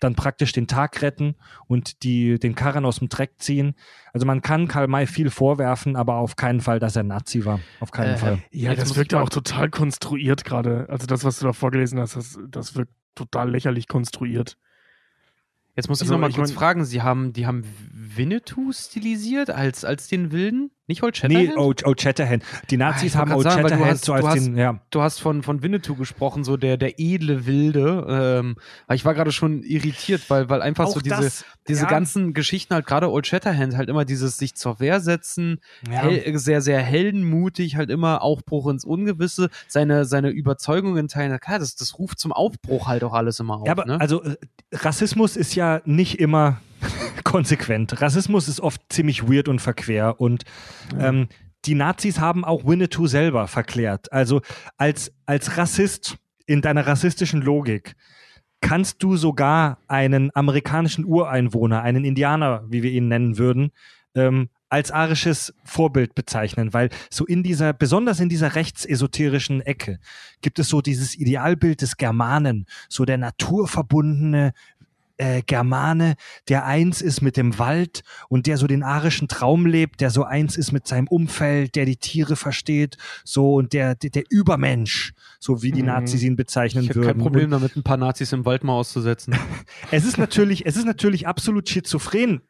dann praktisch den Tag retten und die den Karren aus dem Dreck ziehen. Also man kann Karl May viel vorwerfen, aber auf keinen Fall, dass er Nazi war. Auf keinen Äh, Fall. Ja, Jetzt das wirkt ja auch total konstruiert gerade. Also das, was du da vorgelesen hast, das, das wirkt total lächerlich konstruiert. Jetzt muss ich Also, noch mal ich kurz mein- fragen, Sie haben, die haben Winnetou stilisiert als, als den Wilden? Nicht Old Nee, Shatterhand? Old, Old Shatterhand. Die Nazis Ah, ich wollt haben Old sagen, Shatterhand hast- so als du hast- den, ja. Du hast von, von Winnetou gesprochen, so der, der edle Wilde. Ähm, ich war gerade schon irritiert, weil, weil einfach so Auch diese, das, diese ja. ganzen Geschichten halt gerade Old Shatterhand halt immer dieses sich zur Wehr setzen, Ja. hel sehr, sehr heldenmutig, halt immer Aufbruch ins Ungewisse, seine, seine Überzeugungen teilen. Klar, das, das ruft zum Aufbruch halt auch alles immer auf. Ja, aber ne? also äh, Rassismus ist ja nicht immer konsequent. Rassismus ist oft ziemlich weird und verquer und ähm, die Nazis haben auch Winnetou selber verklärt. Also als, als Rassist in deiner rassistischen Logik kannst du sogar einen amerikanischen Ureinwohner, einen Indianer, wie wir ihn nennen würden, ähm, als arisches Vorbild bezeichnen, weil so in dieser, besonders in dieser rechtsesoterischen Ecke, gibt es so dieses Idealbild des Germanen, so der naturverbundene äh, Germane, der eins ist mit dem Wald und der so den arischen Traum lebt, der so eins ist mit seinem Umfeld, der die Tiere versteht, so und der, der, der Übermensch, so wie die Mhm. Nazis ihn bezeichnen ich habe würden. kein Problem damit, ein paar Nazis im Wald mal auszusetzen. Es ist natürlich, es ist natürlich absolut schizophren,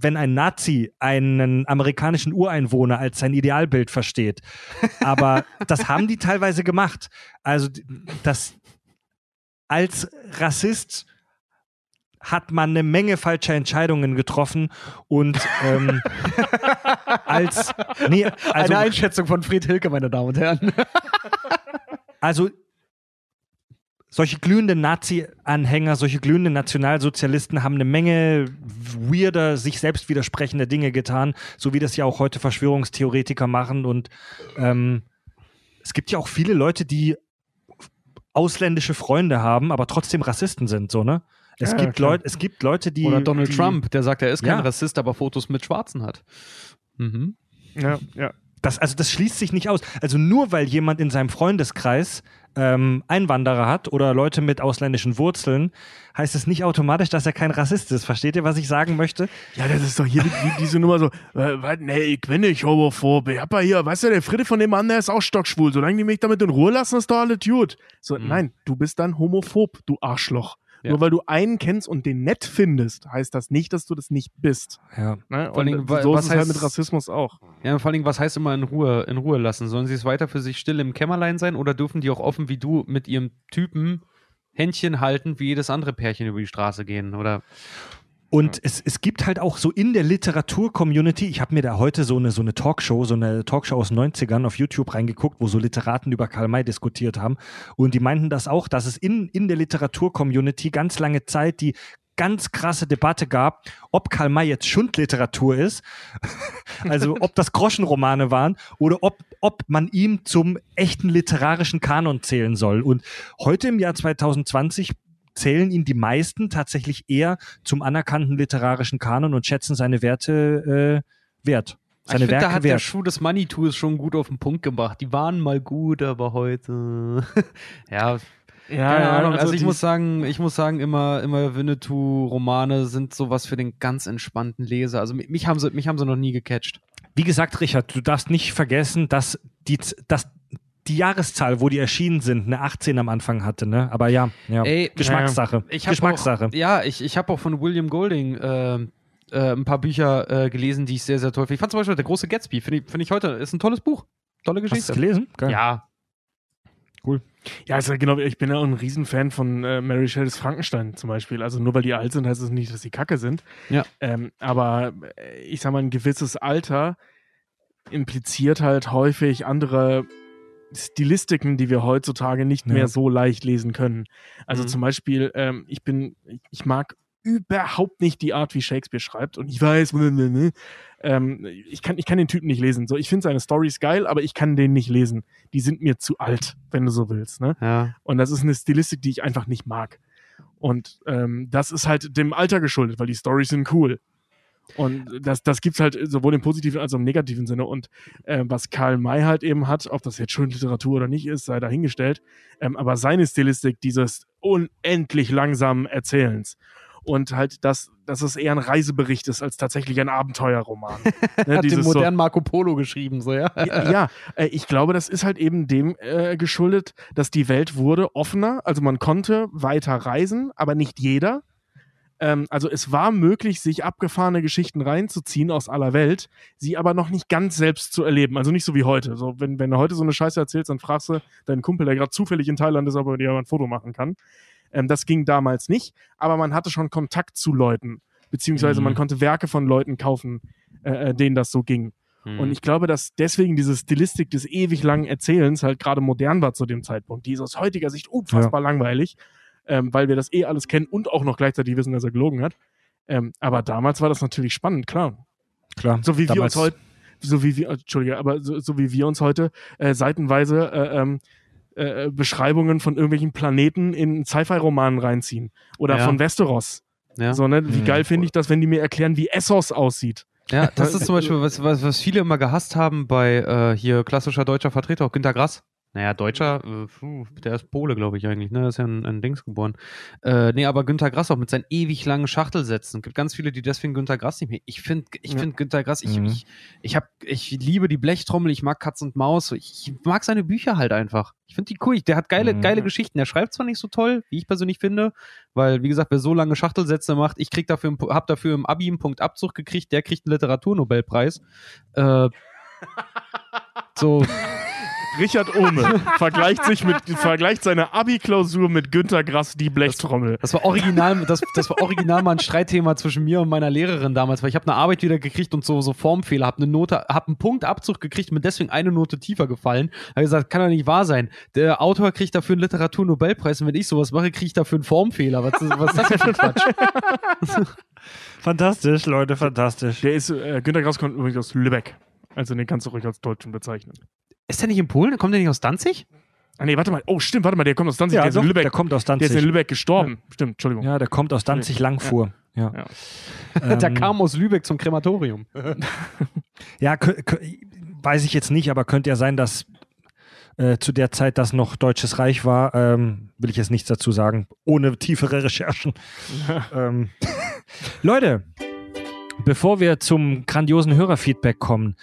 wenn ein Nazi einen amerikanischen Ureinwohner als sein Idealbild versteht. Aber das haben die teilweise gemacht. Also das als Rassist hat man eine Menge falscher Entscheidungen getroffen und ähm, als nee, also, Eine Einschätzung von Fried Hilke, meine Damen und Herren. also solche glühenden Nazi-Anhänger, solche glühenden Nationalsozialisten haben eine Menge weirder, sich selbst widersprechende Dinge getan, so wie das ja auch heute Verschwörungstheoretiker machen. Und ähm, es gibt ja auch viele Leute, die ausländische Freunde haben, aber trotzdem Rassisten sind, so, ne? Es, Ja, gibt. Leut, es gibt Leute, die. Oder Donald die, Trump, der sagt, er ist kein Ja. Rassist, aber Fotos mit Schwarzen hat. Mhm. Ja, ja. Das, also das schließt sich nicht aus. Also nur weil jemand in seinem Freundeskreis ähm, Einwanderer hat oder Leute mit ausländischen Wurzeln, heißt es nicht automatisch, dass er kein Rassist ist. Versteht ihr, was ich sagen möchte? Ja, das ist doch hier die, die, diese Nummer so, äh, was, nee, ich bin nicht homophob. Ich hab ja hier, weißt du, der Friede von dem Mann, der ist auch stockschwul. Solange die mich damit in Ruhe lassen, ist doch alles gut. So, Mhm. nein, du bist dann homophob, du Arschloch. Ja. Nur weil du einen kennst und den nett findest, heißt das nicht, dass du das nicht bist. Ja. Ne? Vor wa- so was ist es halt heißt- mit Rassismus auch. Ja, und vor allem, was heißt immer in Ruhe, in Ruhe lassen? Sollen sie es weiter für sich still im Kämmerlein sein oder dürfen die auch offen wie du mit ihrem Typen Händchen halten, wie jedes andere Pärchen über die Straße gehen? Oder Und es, es gibt halt auch so in der Literatur-Community, ich habe mir da heute so eine, so eine Talkshow, so eine Talkshow aus den 90ern auf YouTube reingeguckt, wo so Literaten über Karl May diskutiert haben. Und die meinten das auch, dass es in, in der Literatur-Community ganz lange Zeit die ganz krasse Debatte gab, ob Karl May jetzt Schundliteratur ist, also ob das Groschenromane waren oder ob, ob man ihm zum echten literarischen Kanon zählen soll. Und heute im Jahr 2020 zählen ihn die meisten tatsächlich eher zum anerkannten literarischen Kanon und schätzen seine Werte äh, wert. Seine ich finde, da Werke hat der wert. Schuh des Manitou es schon gut auf den Punkt gebracht. Die waren mal gut, aber heute. ja, Ja, keine Ahnung. Also, ich die- muss sagen, ich muss sagen, immer, immer Winnetou-Romane sind sowas für den ganz entspannten Leser. Also mich haben sie, mich haben sie noch nie gecatcht. Wie gesagt, Richard, du darfst nicht vergessen, dass die, dass die Jahreszahl, wo die erschienen sind, eine 18 am Anfang hatte, ne? Aber ja, ja. Ey, Geschmackssache. Ich hab Geschmackssache. Auch, ja, ich, ich habe auch von William Golding äh, äh, ein paar Bücher äh, gelesen, die ich sehr, sehr toll finde. Ich fand zum Beispiel Der große Gatsby, finde ich, find ich heute, ist ein tolles Buch. Tolle Hast du es Geschichte. gelesen? Geil. Ja, Ja, ist ja genau, ich bin ja auch ein Riesenfan von äh, Mary Shelleys Frankenstein zum Beispiel. Also nur weil die alt sind, heißt es nicht, dass sie kacke sind. Ja. Ähm, aber äh, ich sag mal, ein gewisses Alter impliziert halt häufig andere Stilistiken, die wir heutzutage nicht Ja. mehr so leicht lesen können. Also Mhm. zum Beispiel, ähm, ich bin, ich mag überhaupt nicht die Art, wie Shakespeare schreibt. Und ich weiß, ähm, ich, kann, ich kann den Typen nicht lesen. So, ich finde seine Stories geil, aber ich kann den nicht lesen. Die sind mir zu alt, wenn du so willst. Ne? ja. Und das ist eine Stilistik, die ich einfach nicht mag. Und ähm, das ist halt dem Alter geschuldet, weil die Stories sind cool. Und das, das gibt's halt sowohl im positiven als auch im negativen Sinne. Und äh, was Karl May halt eben hat, ob das jetzt schön Literatur oder nicht ist, sei dahingestellt. Ähm, aber seine Stilistik dieses unendlich langsamen Erzählens und halt, dass, dass es eher ein Reisebericht ist als tatsächlich ein Abenteuerroman. Ne, Hat den dieses so- modernen Marco Polo geschrieben, so, ja. ja, ja, äh, ich glaube, das ist halt eben dem äh, geschuldet, dass die Welt wurde offener. Also man konnte weiter reisen, aber nicht jeder. Ähm, also es war möglich, sich abgefahrene Geschichten reinzuziehen aus aller Welt, sie aber noch nicht ganz selbst zu erleben. Also nicht so wie heute. So, wenn, wenn du heute so eine Scheiße erzählst, dann fragst du deinen Kumpel, der gerade zufällig in Thailand ist, ob er dir mal ein Foto machen kann. Ähm, das ging damals nicht, aber man hatte schon Kontakt zu Leuten, beziehungsweise Mhm. man konnte Werke von Leuten kaufen, äh, äh, denen das so ging. Hm. Und ich glaube, dass deswegen diese Stilistik des ewig langen Erzählens halt gerade modern war zu dem Zeitpunkt. Die ist aus heutiger Sicht unfassbar langweilig, ähm, weil wir das eh alles kennen und auch noch gleichzeitig wissen, dass er gelogen hat. Ähm, aber damals war das natürlich spannend, klar. Klar. So wie wir Damals- uns heute, so wie wir, Entschuldige, aber so, so wie wir uns heute äh, seitenweise äh, ähm, äh, Beschreibungen von irgendwelchen Planeten in Sci-Fi-Romanen reinziehen. Oder Ja. von Westeros. ja. So, ne? Wie Mhm. geil finde ich das, wenn die mir erklären, wie Essos aussieht. ja, das ist zum Beispiel, was, was, was viele immer gehasst haben bei äh, hier klassischer deutscher Vertreter, auch Günter Grass. Naja, Deutscher, äh, puh, der ist Pole, glaube ich eigentlich, ne? Der ist ja in, in Dings geboren. Äh, nee, aber Günter Grass auch mit seinen ewig langen Schachtelsätzen. Gibt ganz viele, die deswegen Günter Grass nicht mehr. Ich finde ich Ja. find Günter Grass, ich, Mhm. ich, ich, hab, ich liebe die Blechtrommel, ich mag Katz und Maus. Ich, ich mag seine Bücher halt einfach. Ich finde die cool. Der hat geile, Mhm. geile Geschichten. Der schreibt zwar nicht so toll, wie ich persönlich finde, weil, wie gesagt, wer so lange Schachtelsätze macht, ich krieg dafür, hab dafür im Abi einen Punkt Abzug gekriegt, der kriegt einen Literaturnobelpreis. Äh, so, Richard Ohme vergleicht sich mit, vergleicht seine Abi-Klausur mit Günter Grass, die Blechtrommel. das war original, das, das war original mal ein Streitthema zwischen mir und meiner Lehrerin damals, weil ich habe eine Arbeit wieder gekriegt und so, so Formfehler, habe eine Note, habe einen Punktabzug gekriegt, bin deswegen eine Note tiefer gefallen. Habe gesagt, kann doch nicht wahr sein. Der Autor kriegt dafür einen Literaturnobelpreis und wenn ich sowas mache, kriege ich dafür einen Formfehler. Was, ist- was ist das denn für ein Quatsch? Fantastisch, Leute, fantastisch. Der ist, äh, Günter Grass kommt übrigens aus Lübeck. Also den kannst du ruhig als Deutschen bezeichnen. Ist der nicht in Polen? Kommt der nicht aus Danzig? Ah, nee, warte mal. Oh, stimmt, warte mal, der kommt aus Danzig. Ja, der, ist doch, in Lübeck, der kommt aus der ist Danzig. in Lübeck gestorben. Stimmt, Entschuldigung. Ja, der kommt aus Danzig Langfuhr. Ja. Ja. Der Ähm, kam aus Lübeck zum Krematorium. Ja, weiß ich jetzt nicht, aber könnte ja sein, dass äh, zu der Zeit das noch Deutsches Reich war. Ähm, will ich jetzt nichts dazu sagen, ohne tiefere Recherchen. ähm, Leute, bevor wir zum grandiosen Hörerfeedback kommen,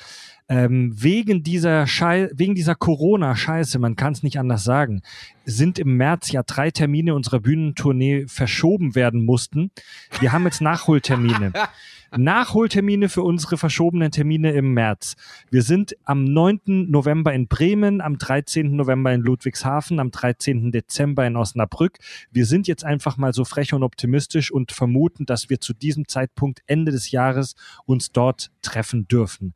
ähm, wegen dieser Schei wegen dieser Corona-Scheiße, man kann es nicht anders sagen, sind im März ja drei Termine unserer Bühnentournee verschoben werden mussten. Wir haben jetzt Nachholtermine. Nachholtermine für unsere verschobenen Termine im März. Wir sind am 9. November in Bremen, am 13. November in Ludwigshafen, am 13. Dezember in Osnabrück. Wir sind jetzt einfach mal so frech und optimistisch und vermuten, dass wir zu diesem Zeitpunkt Ende des Jahres uns dort treffen dürfen.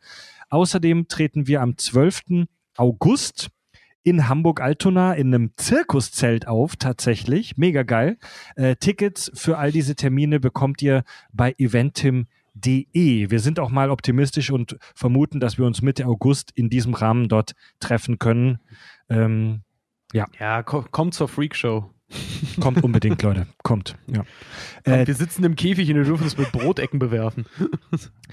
Außerdem treten wir am 12. August in Hamburg-Altona in einem Zirkuszelt auf, tatsächlich. Mega geil. Äh, Tickets für all diese Termine bekommt ihr bei eventim.de. Wir sind auch mal optimistisch und vermuten, dass wir uns Mitte August in diesem Rahmen dort treffen können. Ähm, Ja, ko kommt zur Freakshow. Kommt unbedingt, Leute. Kommt. Ja. Äh, wir sitzen im Käfig und wir dürfen uns mit Brotecken bewerfen.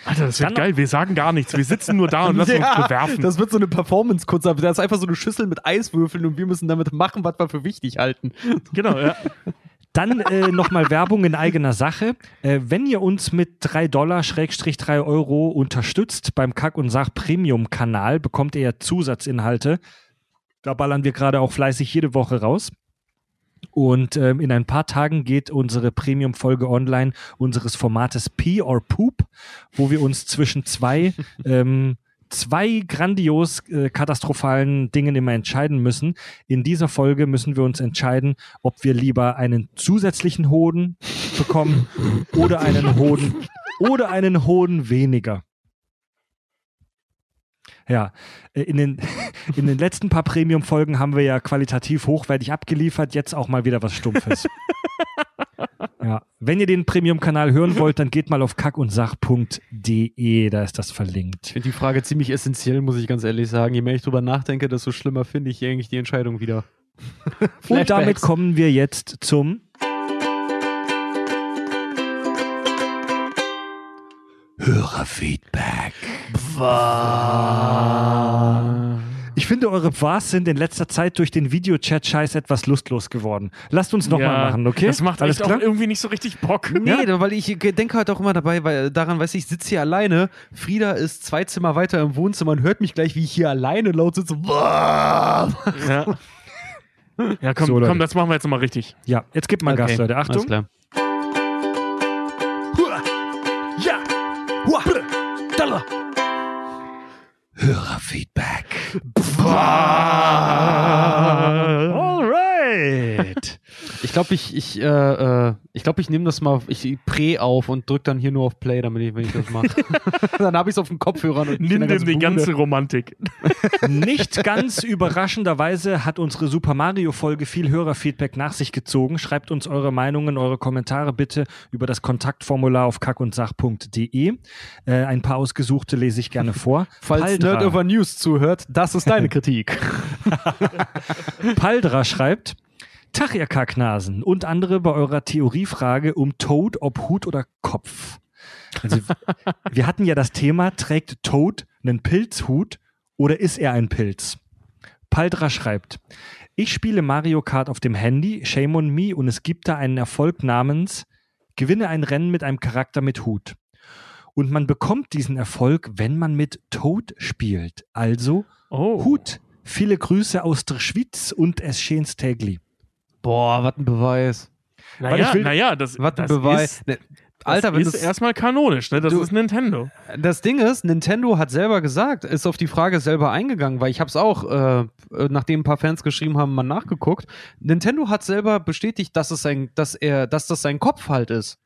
Alter, das wird Dann- geil. Wir sagen gar nichts. Wir sitzen nur da und lassen uns bewerfen. Das wird so eine Performance kurz. Da ist einfach so eine Schüssel mit Eiswürfeln und wir müssen damit machen, was wir für wichtig halten. genau, ja. Dann äh, nochmal Werbung in eigener Sache. Äh, wenn ihr uns mit 3 Dollar, Schrägstrich 3 Euro unterstützt beim Kack- und Sach-Premium-Kanal, bekommt ihr ja Zusatzinhalte. Da ballern wir gerade auch fleißig jede Woche raus. Und ähm, in ein paar Tagen geht unsere Premium-Folge online unseres Formates Pee or Poop, wo wir uns zwischen zwei, ähm, zwei grandios äh, katastrophalen Dingen immer entscheiden müssen. In dieser Folge müssen wir uns entscheiden, ob wir lieber einen zusätzlichen Hoden bekommen oder einen Hoden oder einen Hoden weniger. Ja, äh, in den, in den letzten paar Premium-Folgen haben wir ja qualitativ hochwertig abgeliefert, jetzt auch mal wieder was Stumpfes. ja, wenn ihr den Premium-Kanal hören wollt, dann geht mal auf kackundsach.de, da ist das verlinkt. Ich finde die Frage ziemlich essentiell, muss ich ganz ehrlich sagen. Je mehr ich drüber nachdenke, desto schlimmer finde ich eigentlich die Entscheidung wieder. Und damit kommen wir jetzt zum Hörerfeedback. Ich finde, eure Bwas sind in letzter Zeit durch den Videochat-Scheiß etwas lustlos geworden. Lasst uns nochmal ja, machen, okay? Das macht Alles echt klar? auch irgendwie nicht so richtig Bock. Nee, da- weil ich denke halt auch immer dabei, weil daran, weiß ich, ich sitze hier alleine. Frieda ist zwei Zimmer weiter im Wohnzimmer und hört mich gleich, wie ich hier alleine laut sitze. Ja. Ja, komm, So, komm, das machen wir jetzt mal richtig. Ja, jetzt gibt mal Okay, Gas, Leute. Alles Achtung. klar. Hörerfeedback. Glaube, ich, ich, äh, äh, ich, glaub, ich nehme das mal, ich prä auf und drücke dann hier nur auf Play, damit ich, wenn ich das mache. dann habe ich es auf dem Kopfhörer und Nimm dem die ganze Romantik. Nicht ganz überraschenderweise hat unsere Super Mario Folge viel Hörerfeedback nach sich gezogen. Schreibt uns eure Meinungen, eure Kommentare bitte über das Kontaktformular auf kackundsach.de. Äh, ein paar ausgesuchte lese ich gerne vor. Falls Paldra, Nerd Over News zuhört, das ist deine Kritik. Paldra schreibt, Tag, ihr Kacknasen und andere bei eurer Theoriefrage um Toad, ob Hut oder Kopf. Also, wir hatten ja das Thema, trägt Toad einen Pilzhut oder ist er ein Pilz? Paldra schreibt, ich spiele Mario Kart auf dem Handy, shame on me, und es gibt da einen Erfolg namens Gewinne ein Rennen mit einem Charakter mit Hut. Und man bekommt diesen Erfolg, wenn man mit Toad spielt. Also Oh. Hut. Viele Grüße aus der Schweiz und es schöns tägli. Boah, was ein Beweis. Naja, will- naja, das, Was ein das Beweis. ist, Ne, das Alter, wenn ist das, erstmal kanonisch, ne? Das Du- ist Nintendo. das Ding ist, Nintendo hat selber gesagt, ist auf die Frage selber eingegangen, weil ich habe es auch, äh, äh, nachdem ein paar Fans geschrieben haben, mal nachgeguckt. Nintendo hat selber bestätigt, dass es sein, dass er, dass das sein Kopf halt ist.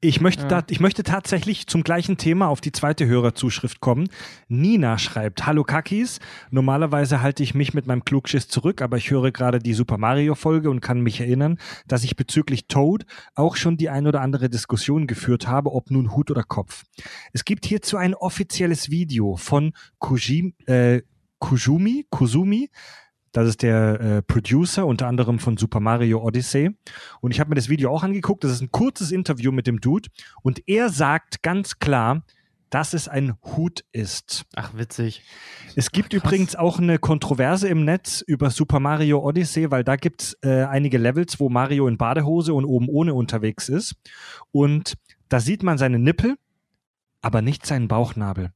Ich möchte, Ja. da, ich möchte tatsächlich zum gleichen Thema auf die zweite Hörerzuschrift kommen. Nina schreibt, Hallo Kakis, normalerweise halte ich mich mit meinem Klugschiss zurück, aber ich höre gerade die Super Mario Folge und kann mich erinnern, dass ich bezüglich Toad auch schon die ein oder andere Diskussion geführt habe, ob nun Hut oder Kopf. Es gibt hierzu ein offizielles Video von Kujim, äh, Kujumi, Kusumi, Das ist der äh, Producer unter anderem von Super Mario Odyssey. Und ich habe mir das Video auch angeguckt. Das ist ein kurzes Interview mit dem Dude. Und er sagt ganz klar, dass es ein Hut ist. Ach, witzig. Es gibt übrigens auch eine Kontroverse im Netz über Super Mario Odyssey, weil da gibt es äh, einige Levels, wo Mario in Badehose und oben ohne unterwegs ist. Und da sieht man seine Nippel, aber nicht seinen Bauchnabel.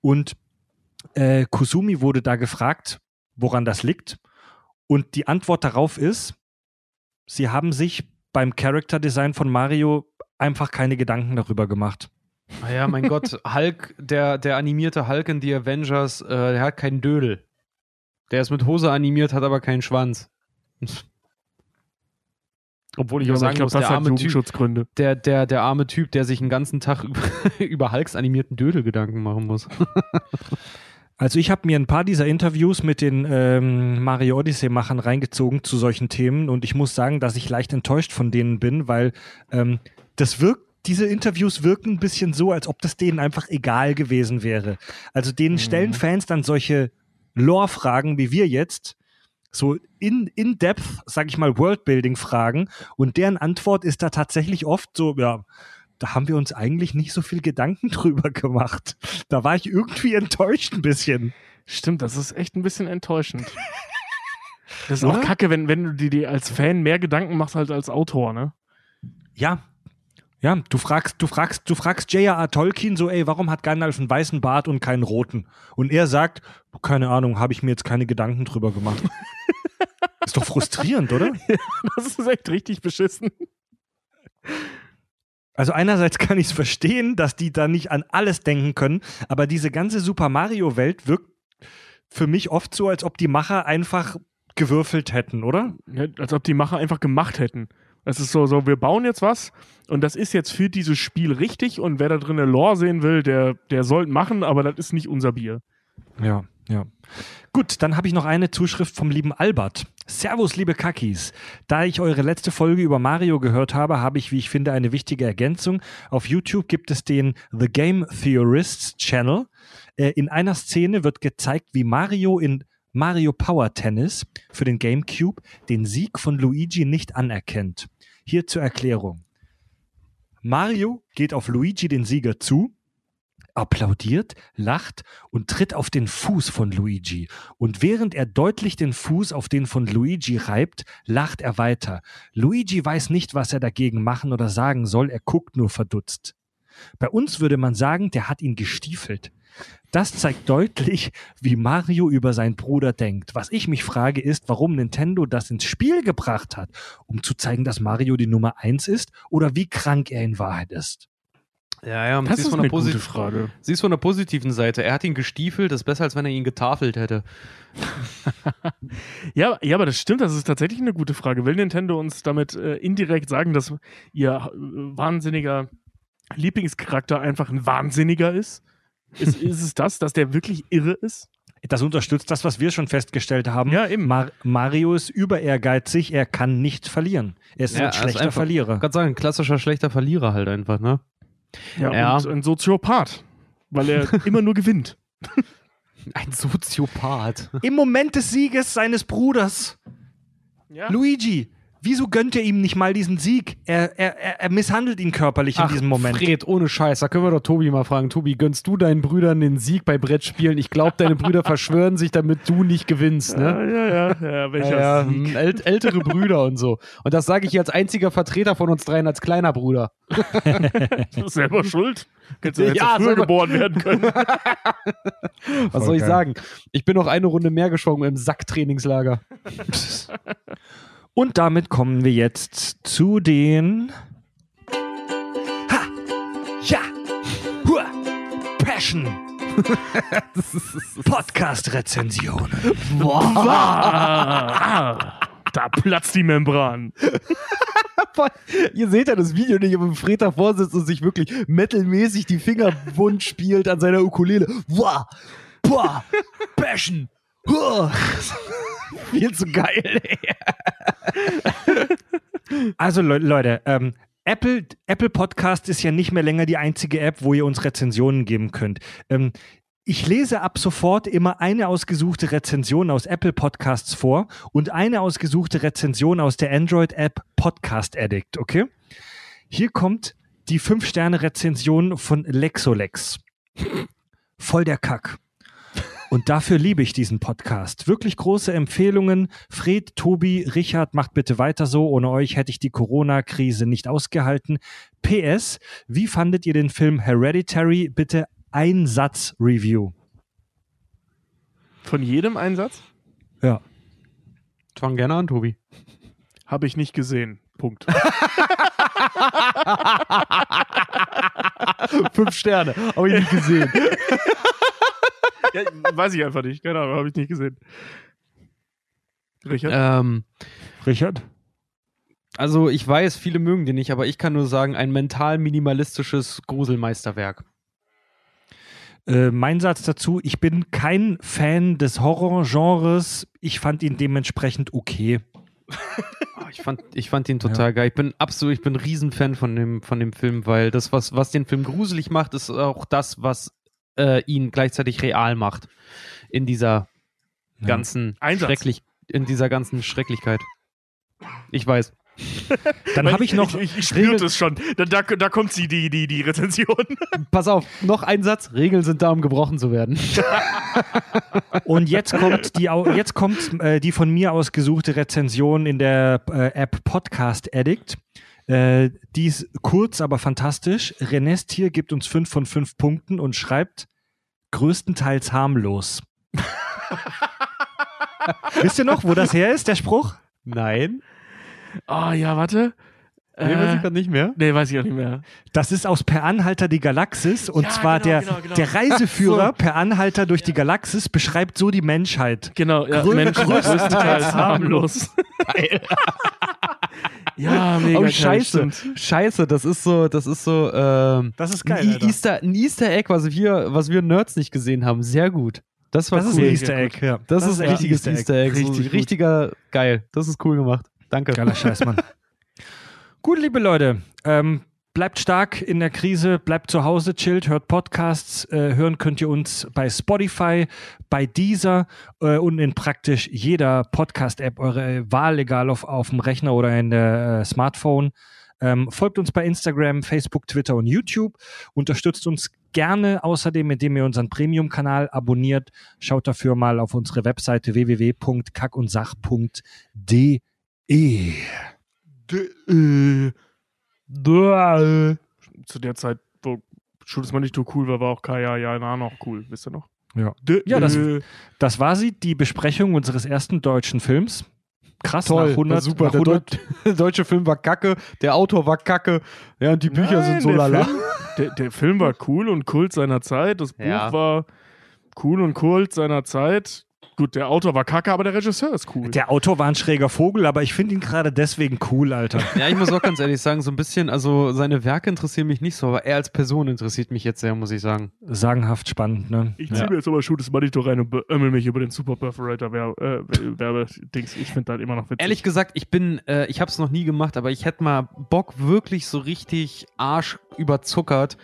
Und äh, Kusumi wurde da gefragt, woran das liegt. Und die Antwort darauf ist, sie haben sich beim Character Design von Mario einfach keine Gedanken darüber gemacht. Naja, mein Gott, Hulk, der, der animierte Hulk in The Avengers, äh, der hat keinen Dödel. Der ist mit Hose animiert, hat aber keinen Schwanz. Obwohl ich Ja, auch aber sagen ich glaub, muss, das der hat arme Typ- Jugendschutzgründe. Der, der, der arme Typ, der sich den ganzen Tag über, über Hulks animierten Dödel Gedanken machen muss. Also ich habe mir ein paar dieser Interviews mit den ähm, Mario Odyssey-Machern reingezogen zu solchen Themen und ich muss sagen, dass ich leicht enttäuscht von denen bin, weil ähm, das wirkt, diese Interviews wirken ein bisschen so, als ob das denen einfach egal gewesen wäre. Also denen stellen Fans dann solche Lore-Fragen wie wir jetzt, so in, in depth, sag ich mal, Worldbuilding-Fragen und deren Antwort ist da tatsächlich oft so, ja, da haben wir uns eigentlich nicht so viel Gedanken drüber gemacht. Da war ich irgendwie enttäuscht ein bisschen. Stimmt, das ist echt ein bisschen enttäuschend. Das ist Oder? auch kacke, wenn, wenn du dir als Fan mehr Gedanken machst als als Autor, ne? Ja. Ja, du fragst, du fragst, du fragst J.R.R. Tolkien so, ey, warum hat Gandalf einen weißen Bart und keinen roten? Und er sagt, keine Ahnung, habe ich mir jetzt keine Gedanken drüber gemacht. ist doch frustrierend, oder? Das ist echt richtig beschissen. Also einerseits kann ich es verstehen, dass die da nicht an alles denken können, aber diese ganze Super Mario Welt wirkt für mich oft so, als ob die Macher einfach gewürfelt hätten, oder? Ja, als ob die Macher einfach gemacht hätten. Es ist so, so, wir bauen jetzt was und das ist jetzt für dieses Spiel richtig und wer da drin eine Lore sehen will, der, der soll machen, aber das ist nicht unser Bier. Ja, ja. Gut, dann habe ich noch eine Zuschrift vom lieben Albert. Servus, liebe Kakis. Da ich eure letzte Folge über Mario gehört habe, habe ich, wie ich finde, eine wichtige Ergänzung. Auf YouTube gibt es den The Game Theorists Channel. Äh, in einer Szene wird gezeigt, wie Mario in Mario Power Tennis für den GameCube den Sieg von Luigi nicht anerkennt. Hier zur Erklärung. Mario geht auf Luigi den Sieger zu, applaudiert, lacht und tritt auf den Fuß von Luigi. Und während er deutlich den Fuß auf den von Luigi reibt, lacht er weiter. Luigi weiß nicht, was er dagegen machen oder sagen soll, er guckt nur verdutzt. Bei uns würde man sagen, der hat ihn gestiefelt. Das zeigt deutlich, wie Mario über seinen Bruder denkt. Was ich mich frage, ist, warum Nintendo das ins Spiel gebracht hat, um zu zeigen, dass Mario die Nummer eins ist oder wie krank er in Wahrheit ist. Ja, ja, Das sie ist von eine der gute Frage. Sie ist von der positiven Seite. Er hat ihn gestiefelt, das ist besser, als wenn er ihn getafelt hätte. Ja, ja, aber das stimmt, das ist tatsächlich eine gute Frage. Will Nintendo uns damit äh, indirekt sagen, dass ihr äh, wahnsinniger Lieblingscharakter einfach ein Wahnsinniger ist? Ist, ist es das, dass der wirklich irre ist? Das unterstützt das, was wir schon festgestellt haben. Ja, eben. Mar Mario ist über ehrgeizig, er kann nicht verlieren. Er ist Ja, ein er ist schlechter einfach- Verlierer. Ich kann sagen, ein klassischer schlechter Verlierer halt einfach, ne? Ja, Ja. und ein Soziopath, weil er immer nur gewinnt. Ein Soziopath. Im Moment des Sieges seines Bruders, Ja. Luigi, wieso gönnt er ihm nicht mal diesen Sieg? Er, er, er, misshandelt ihn körperlich in diesem Moment. Fred, ohne Scheiß, da können wir doch Tobi mal fragen. Tobi, gönnst du deinen Brüdern den Sieg bei Brettspielen? Ich glaube, deine Brüder verschwören sich, damit du nicht gewinnst, Ja, ne? ja, ja, ja, welcher Ja, ja, Sieg? hm, äl ältere Brüder und so. Und das sage ich hier als einziger Vertreter von uns dreien als kleiner Bruder. Du bist selber schuld. Hättest du Ja, ja, früher selber- geboren werden können. Was Voll soll ich geil. sagen? Ich bin noch eine Runde mehr geschwommen im Sacktrainingslager. Und damit kommen wir jetzt zu den. Ha! Ja! Hua! Passion! Podcast-Rezensionen. ah, da platzt die Membran. Ihr seht ja das Video nicht, aber Fred davor sitzt und sich wirklich metalmäßig die Finger wund spielt an seiner Ukulele. Wah! Boah! Passion! Huh. Viel zu geil. Also Le Leute, ähm, Apple, Apple Podcast ist ja nicht mehr länger die einzige App, wo ihr uns Rezensionen geben könnt. Ähm, Ich lese ab sofort immer eine ausgesuchte Rezension aus Apple Podcasts vor und eine ausgesuchte Rezension aus der Android-App Podcast Addict, okay? Hier kommt die 5-Sterne-Rezension von Lexolex. Voll der Kack. Und dafür liebe ich diesen Podcast. Wirklich große Empfehlungen. Fred, Tobi, Richard, macht bitte weiter so. Ohne euch hätte ich die Corona-Krise nicht ausgehalten. PS, wie fandet ihr den Film Hereditary? Bitte ein Satz Review. Von jedem Einsatz? Ja. Fang gerne an, Tobi. Habe ich nicht gesehen. Punkt. Fünf Sterne. Habe ich nicht gesehen. ja, weiß ich einfach nicht. Keine Ahnung, habe ich nicht gesehen. Richard? ähm, Richard? also ich weiß, viele mögen den nicht, aber ich kann nur sagen, ein mental minimalistisches Gruselmeisterwerk. Äh, mein Satz dazu, ich bin kein Fan des Horrorgenres. Ich fand ihn dementsprechend okay. Oh, ich, fand, ich fand ihn total geil. Ich bin absolut, ich bin ein Riesenfan von dem, von dem Film, weil das, was, was den Film gruselig macht, ist auch das, was äh, ihn gleichzeitig real macht. In dieser Ja. ganzen Einsatz. schrecklich, in dieser ganzen Schrecklichkeit. Ich weiß. Dann habe ich noch. Ich, ich, ich spürte es schon. Da, da, da kommt sie, die, die, die Rezension. Pass auf, noch ein Satz. Regeln sind da, um gebrochen zu werden. Und jetzt kommt die, jetzt kommt, äh, die von mir ausgesuchte Rezension in der äh, App Podcast Addict. Äh, die ist kurz, aber fantastisch. Renest hier gibt uns 5 von 5 Punkten und schreibt größtenteils harmlos. Wisst ihr noch, wo das her ist, der Spruch? Nein. Ah, ja, warte. Nee, weiß ich Äh, gerade nicht mehr. nee, weiß ich auch nicht mehr. Das ist aus Per Anhalter die Galaxis und Ja, zwar genau, der, genau, genau. der Reiseführer Per Anhalter durch die Galaxis beschreibt so die Menschheit. Genau, ja, Grö- Menschen größtenteils harmlos. ja, mega Oh, scheiße. stimmt. Scheiße, das ist so, das ist so, ähm, Das ist ein, geil. E- Alter. Easter, ein Easter Egg, was wir, was wir Nerds nicht gesehen haben. Sehr gut. Das war Das ist cool. ein Mega Easter. Egg, ja. Das, ist ein richtiges Easter Egg. Richtig so, richtiger, geil. Das ist cool gemacht. Danke. Geiler Scheiß, Mann. Gut, liebe Leute, ähm, bleibt stark in der Krise, bleibt zu Hause, chillt, hört Podcasts. Äh, hören könnt ihr uns bei Spotify, bei Deezer äh, und in praktisch jeder Podcast-App eure Wahl, egal auf, auf dem Rechner oder in der äh, Smartphone. Ähm, folgt uns bei Instagram, Facebook, Twitter und YouTube. Unterstützt uns gerne außerdem, indem ihr unseren Premium-Kanal abonniert. Schaut dafür mal auf unsere Webseite www.kackundsach.de. Zu der Zeit, wo Schuldes mal nicht so cool war, war auch Kaya Jana noch cool. Wisst ihr noch? Ja. Ja, das- äh, Das war sie, die Besprechung unseres ersten deutschen Films. Krass, Toll, nach 100, war super. Nach Der, 100, Deut der deutsche Film war kacke, der Autor war kacke, ja, und die Bücher sind Nein, so der lala. Film, der, der Film war cool und Kult seiner Zeit. Das Buch Ja. war cool und Kult seiner Zeit. Gut, der Autor war kacke, aber der Regisseur ist cool. der Autor war ein schräger Vogel, aber ich finde ihn gerade deswegen cool, Alter. Ja, ich muss auch ganz ehrlich sagen, so ein bisschen, also seine Werke interessieren mich nicht so, aber er als Person interessiert mich jetzt sehr, muss ich sagen. Sagenhaft spannend, ne? ich ziehe mir jetzt aber Shooters Monitor rein und beömmel mich über den Super Perforator Werbe, äh, Werbedings. Ich finde halt immer noch witzig. Ehrlich gesagt, ich bin, äh, ich habe es noch nie gemacht, aber ich hätte mal Bock, wirklich so richtig Arsch überzuckert,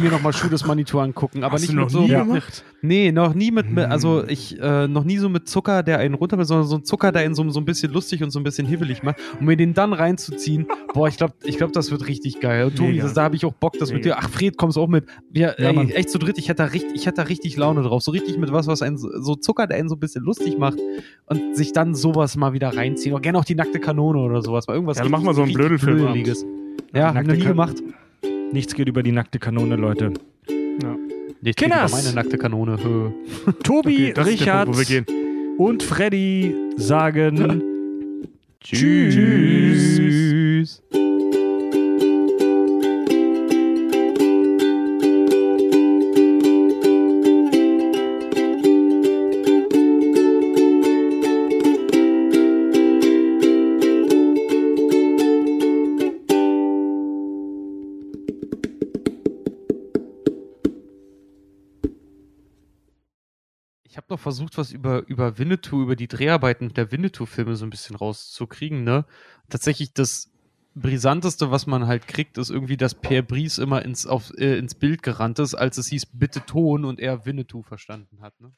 mir nochmal Schuh Manitou angucken, aber Hast nicht du mit noch so. nie Ja. gemacht? Nee, noch nie mit, mit Hm. also ich, äh, noch nie so mit Zucker, der einen runter, sondern so ein Zucker, der einen so, so ein bisschen lustig und so ein bisschen hibbelig macht. Und mir den dann reinzuziehen, boah, ich glaube, ich glaub, das wird richtig geil. Und Tobi, das, da habe ich auch Bock, das mit Mega. dir. Ach, Fred, kommst auch mit. Wir, Ja, ey, echt zu dritt, ich hätte da richtig, ich hätte da richtig Laune drauf. So richtig mit was, was einen, so Zucker, der einen so ein bisschen lustig macht und sich dann sowas mal wieder reinziehen. Oder gerne auch die nackte Kanone oder sowas. Mal irgendwas Ja, dann machen wir so einen richtig Blödelfilm. Ja, Die hab ich noch nackte nie gemacht. Nichts geht über die nackte Kanone, Leute. Nicht Kinders! meine nackte Kanone. Tobi, Okay, Richard Punkt, wo wir gehen. und Freddy sagen Tschüss. Tschüss. Versucht, was über, über Winnetou, über die Dreharbeiten der Winnetou-Filme so ein bisschen rauszukriegen, ne? Tatsächlich das Brisanteste, was man halt kriegt, ist irgendwie, dass Pierre Brice immer ins, auf, äh, ins Bild gerannt ist, als es hieß, bitte Ton und er Winnetou verstanden hat. Ne?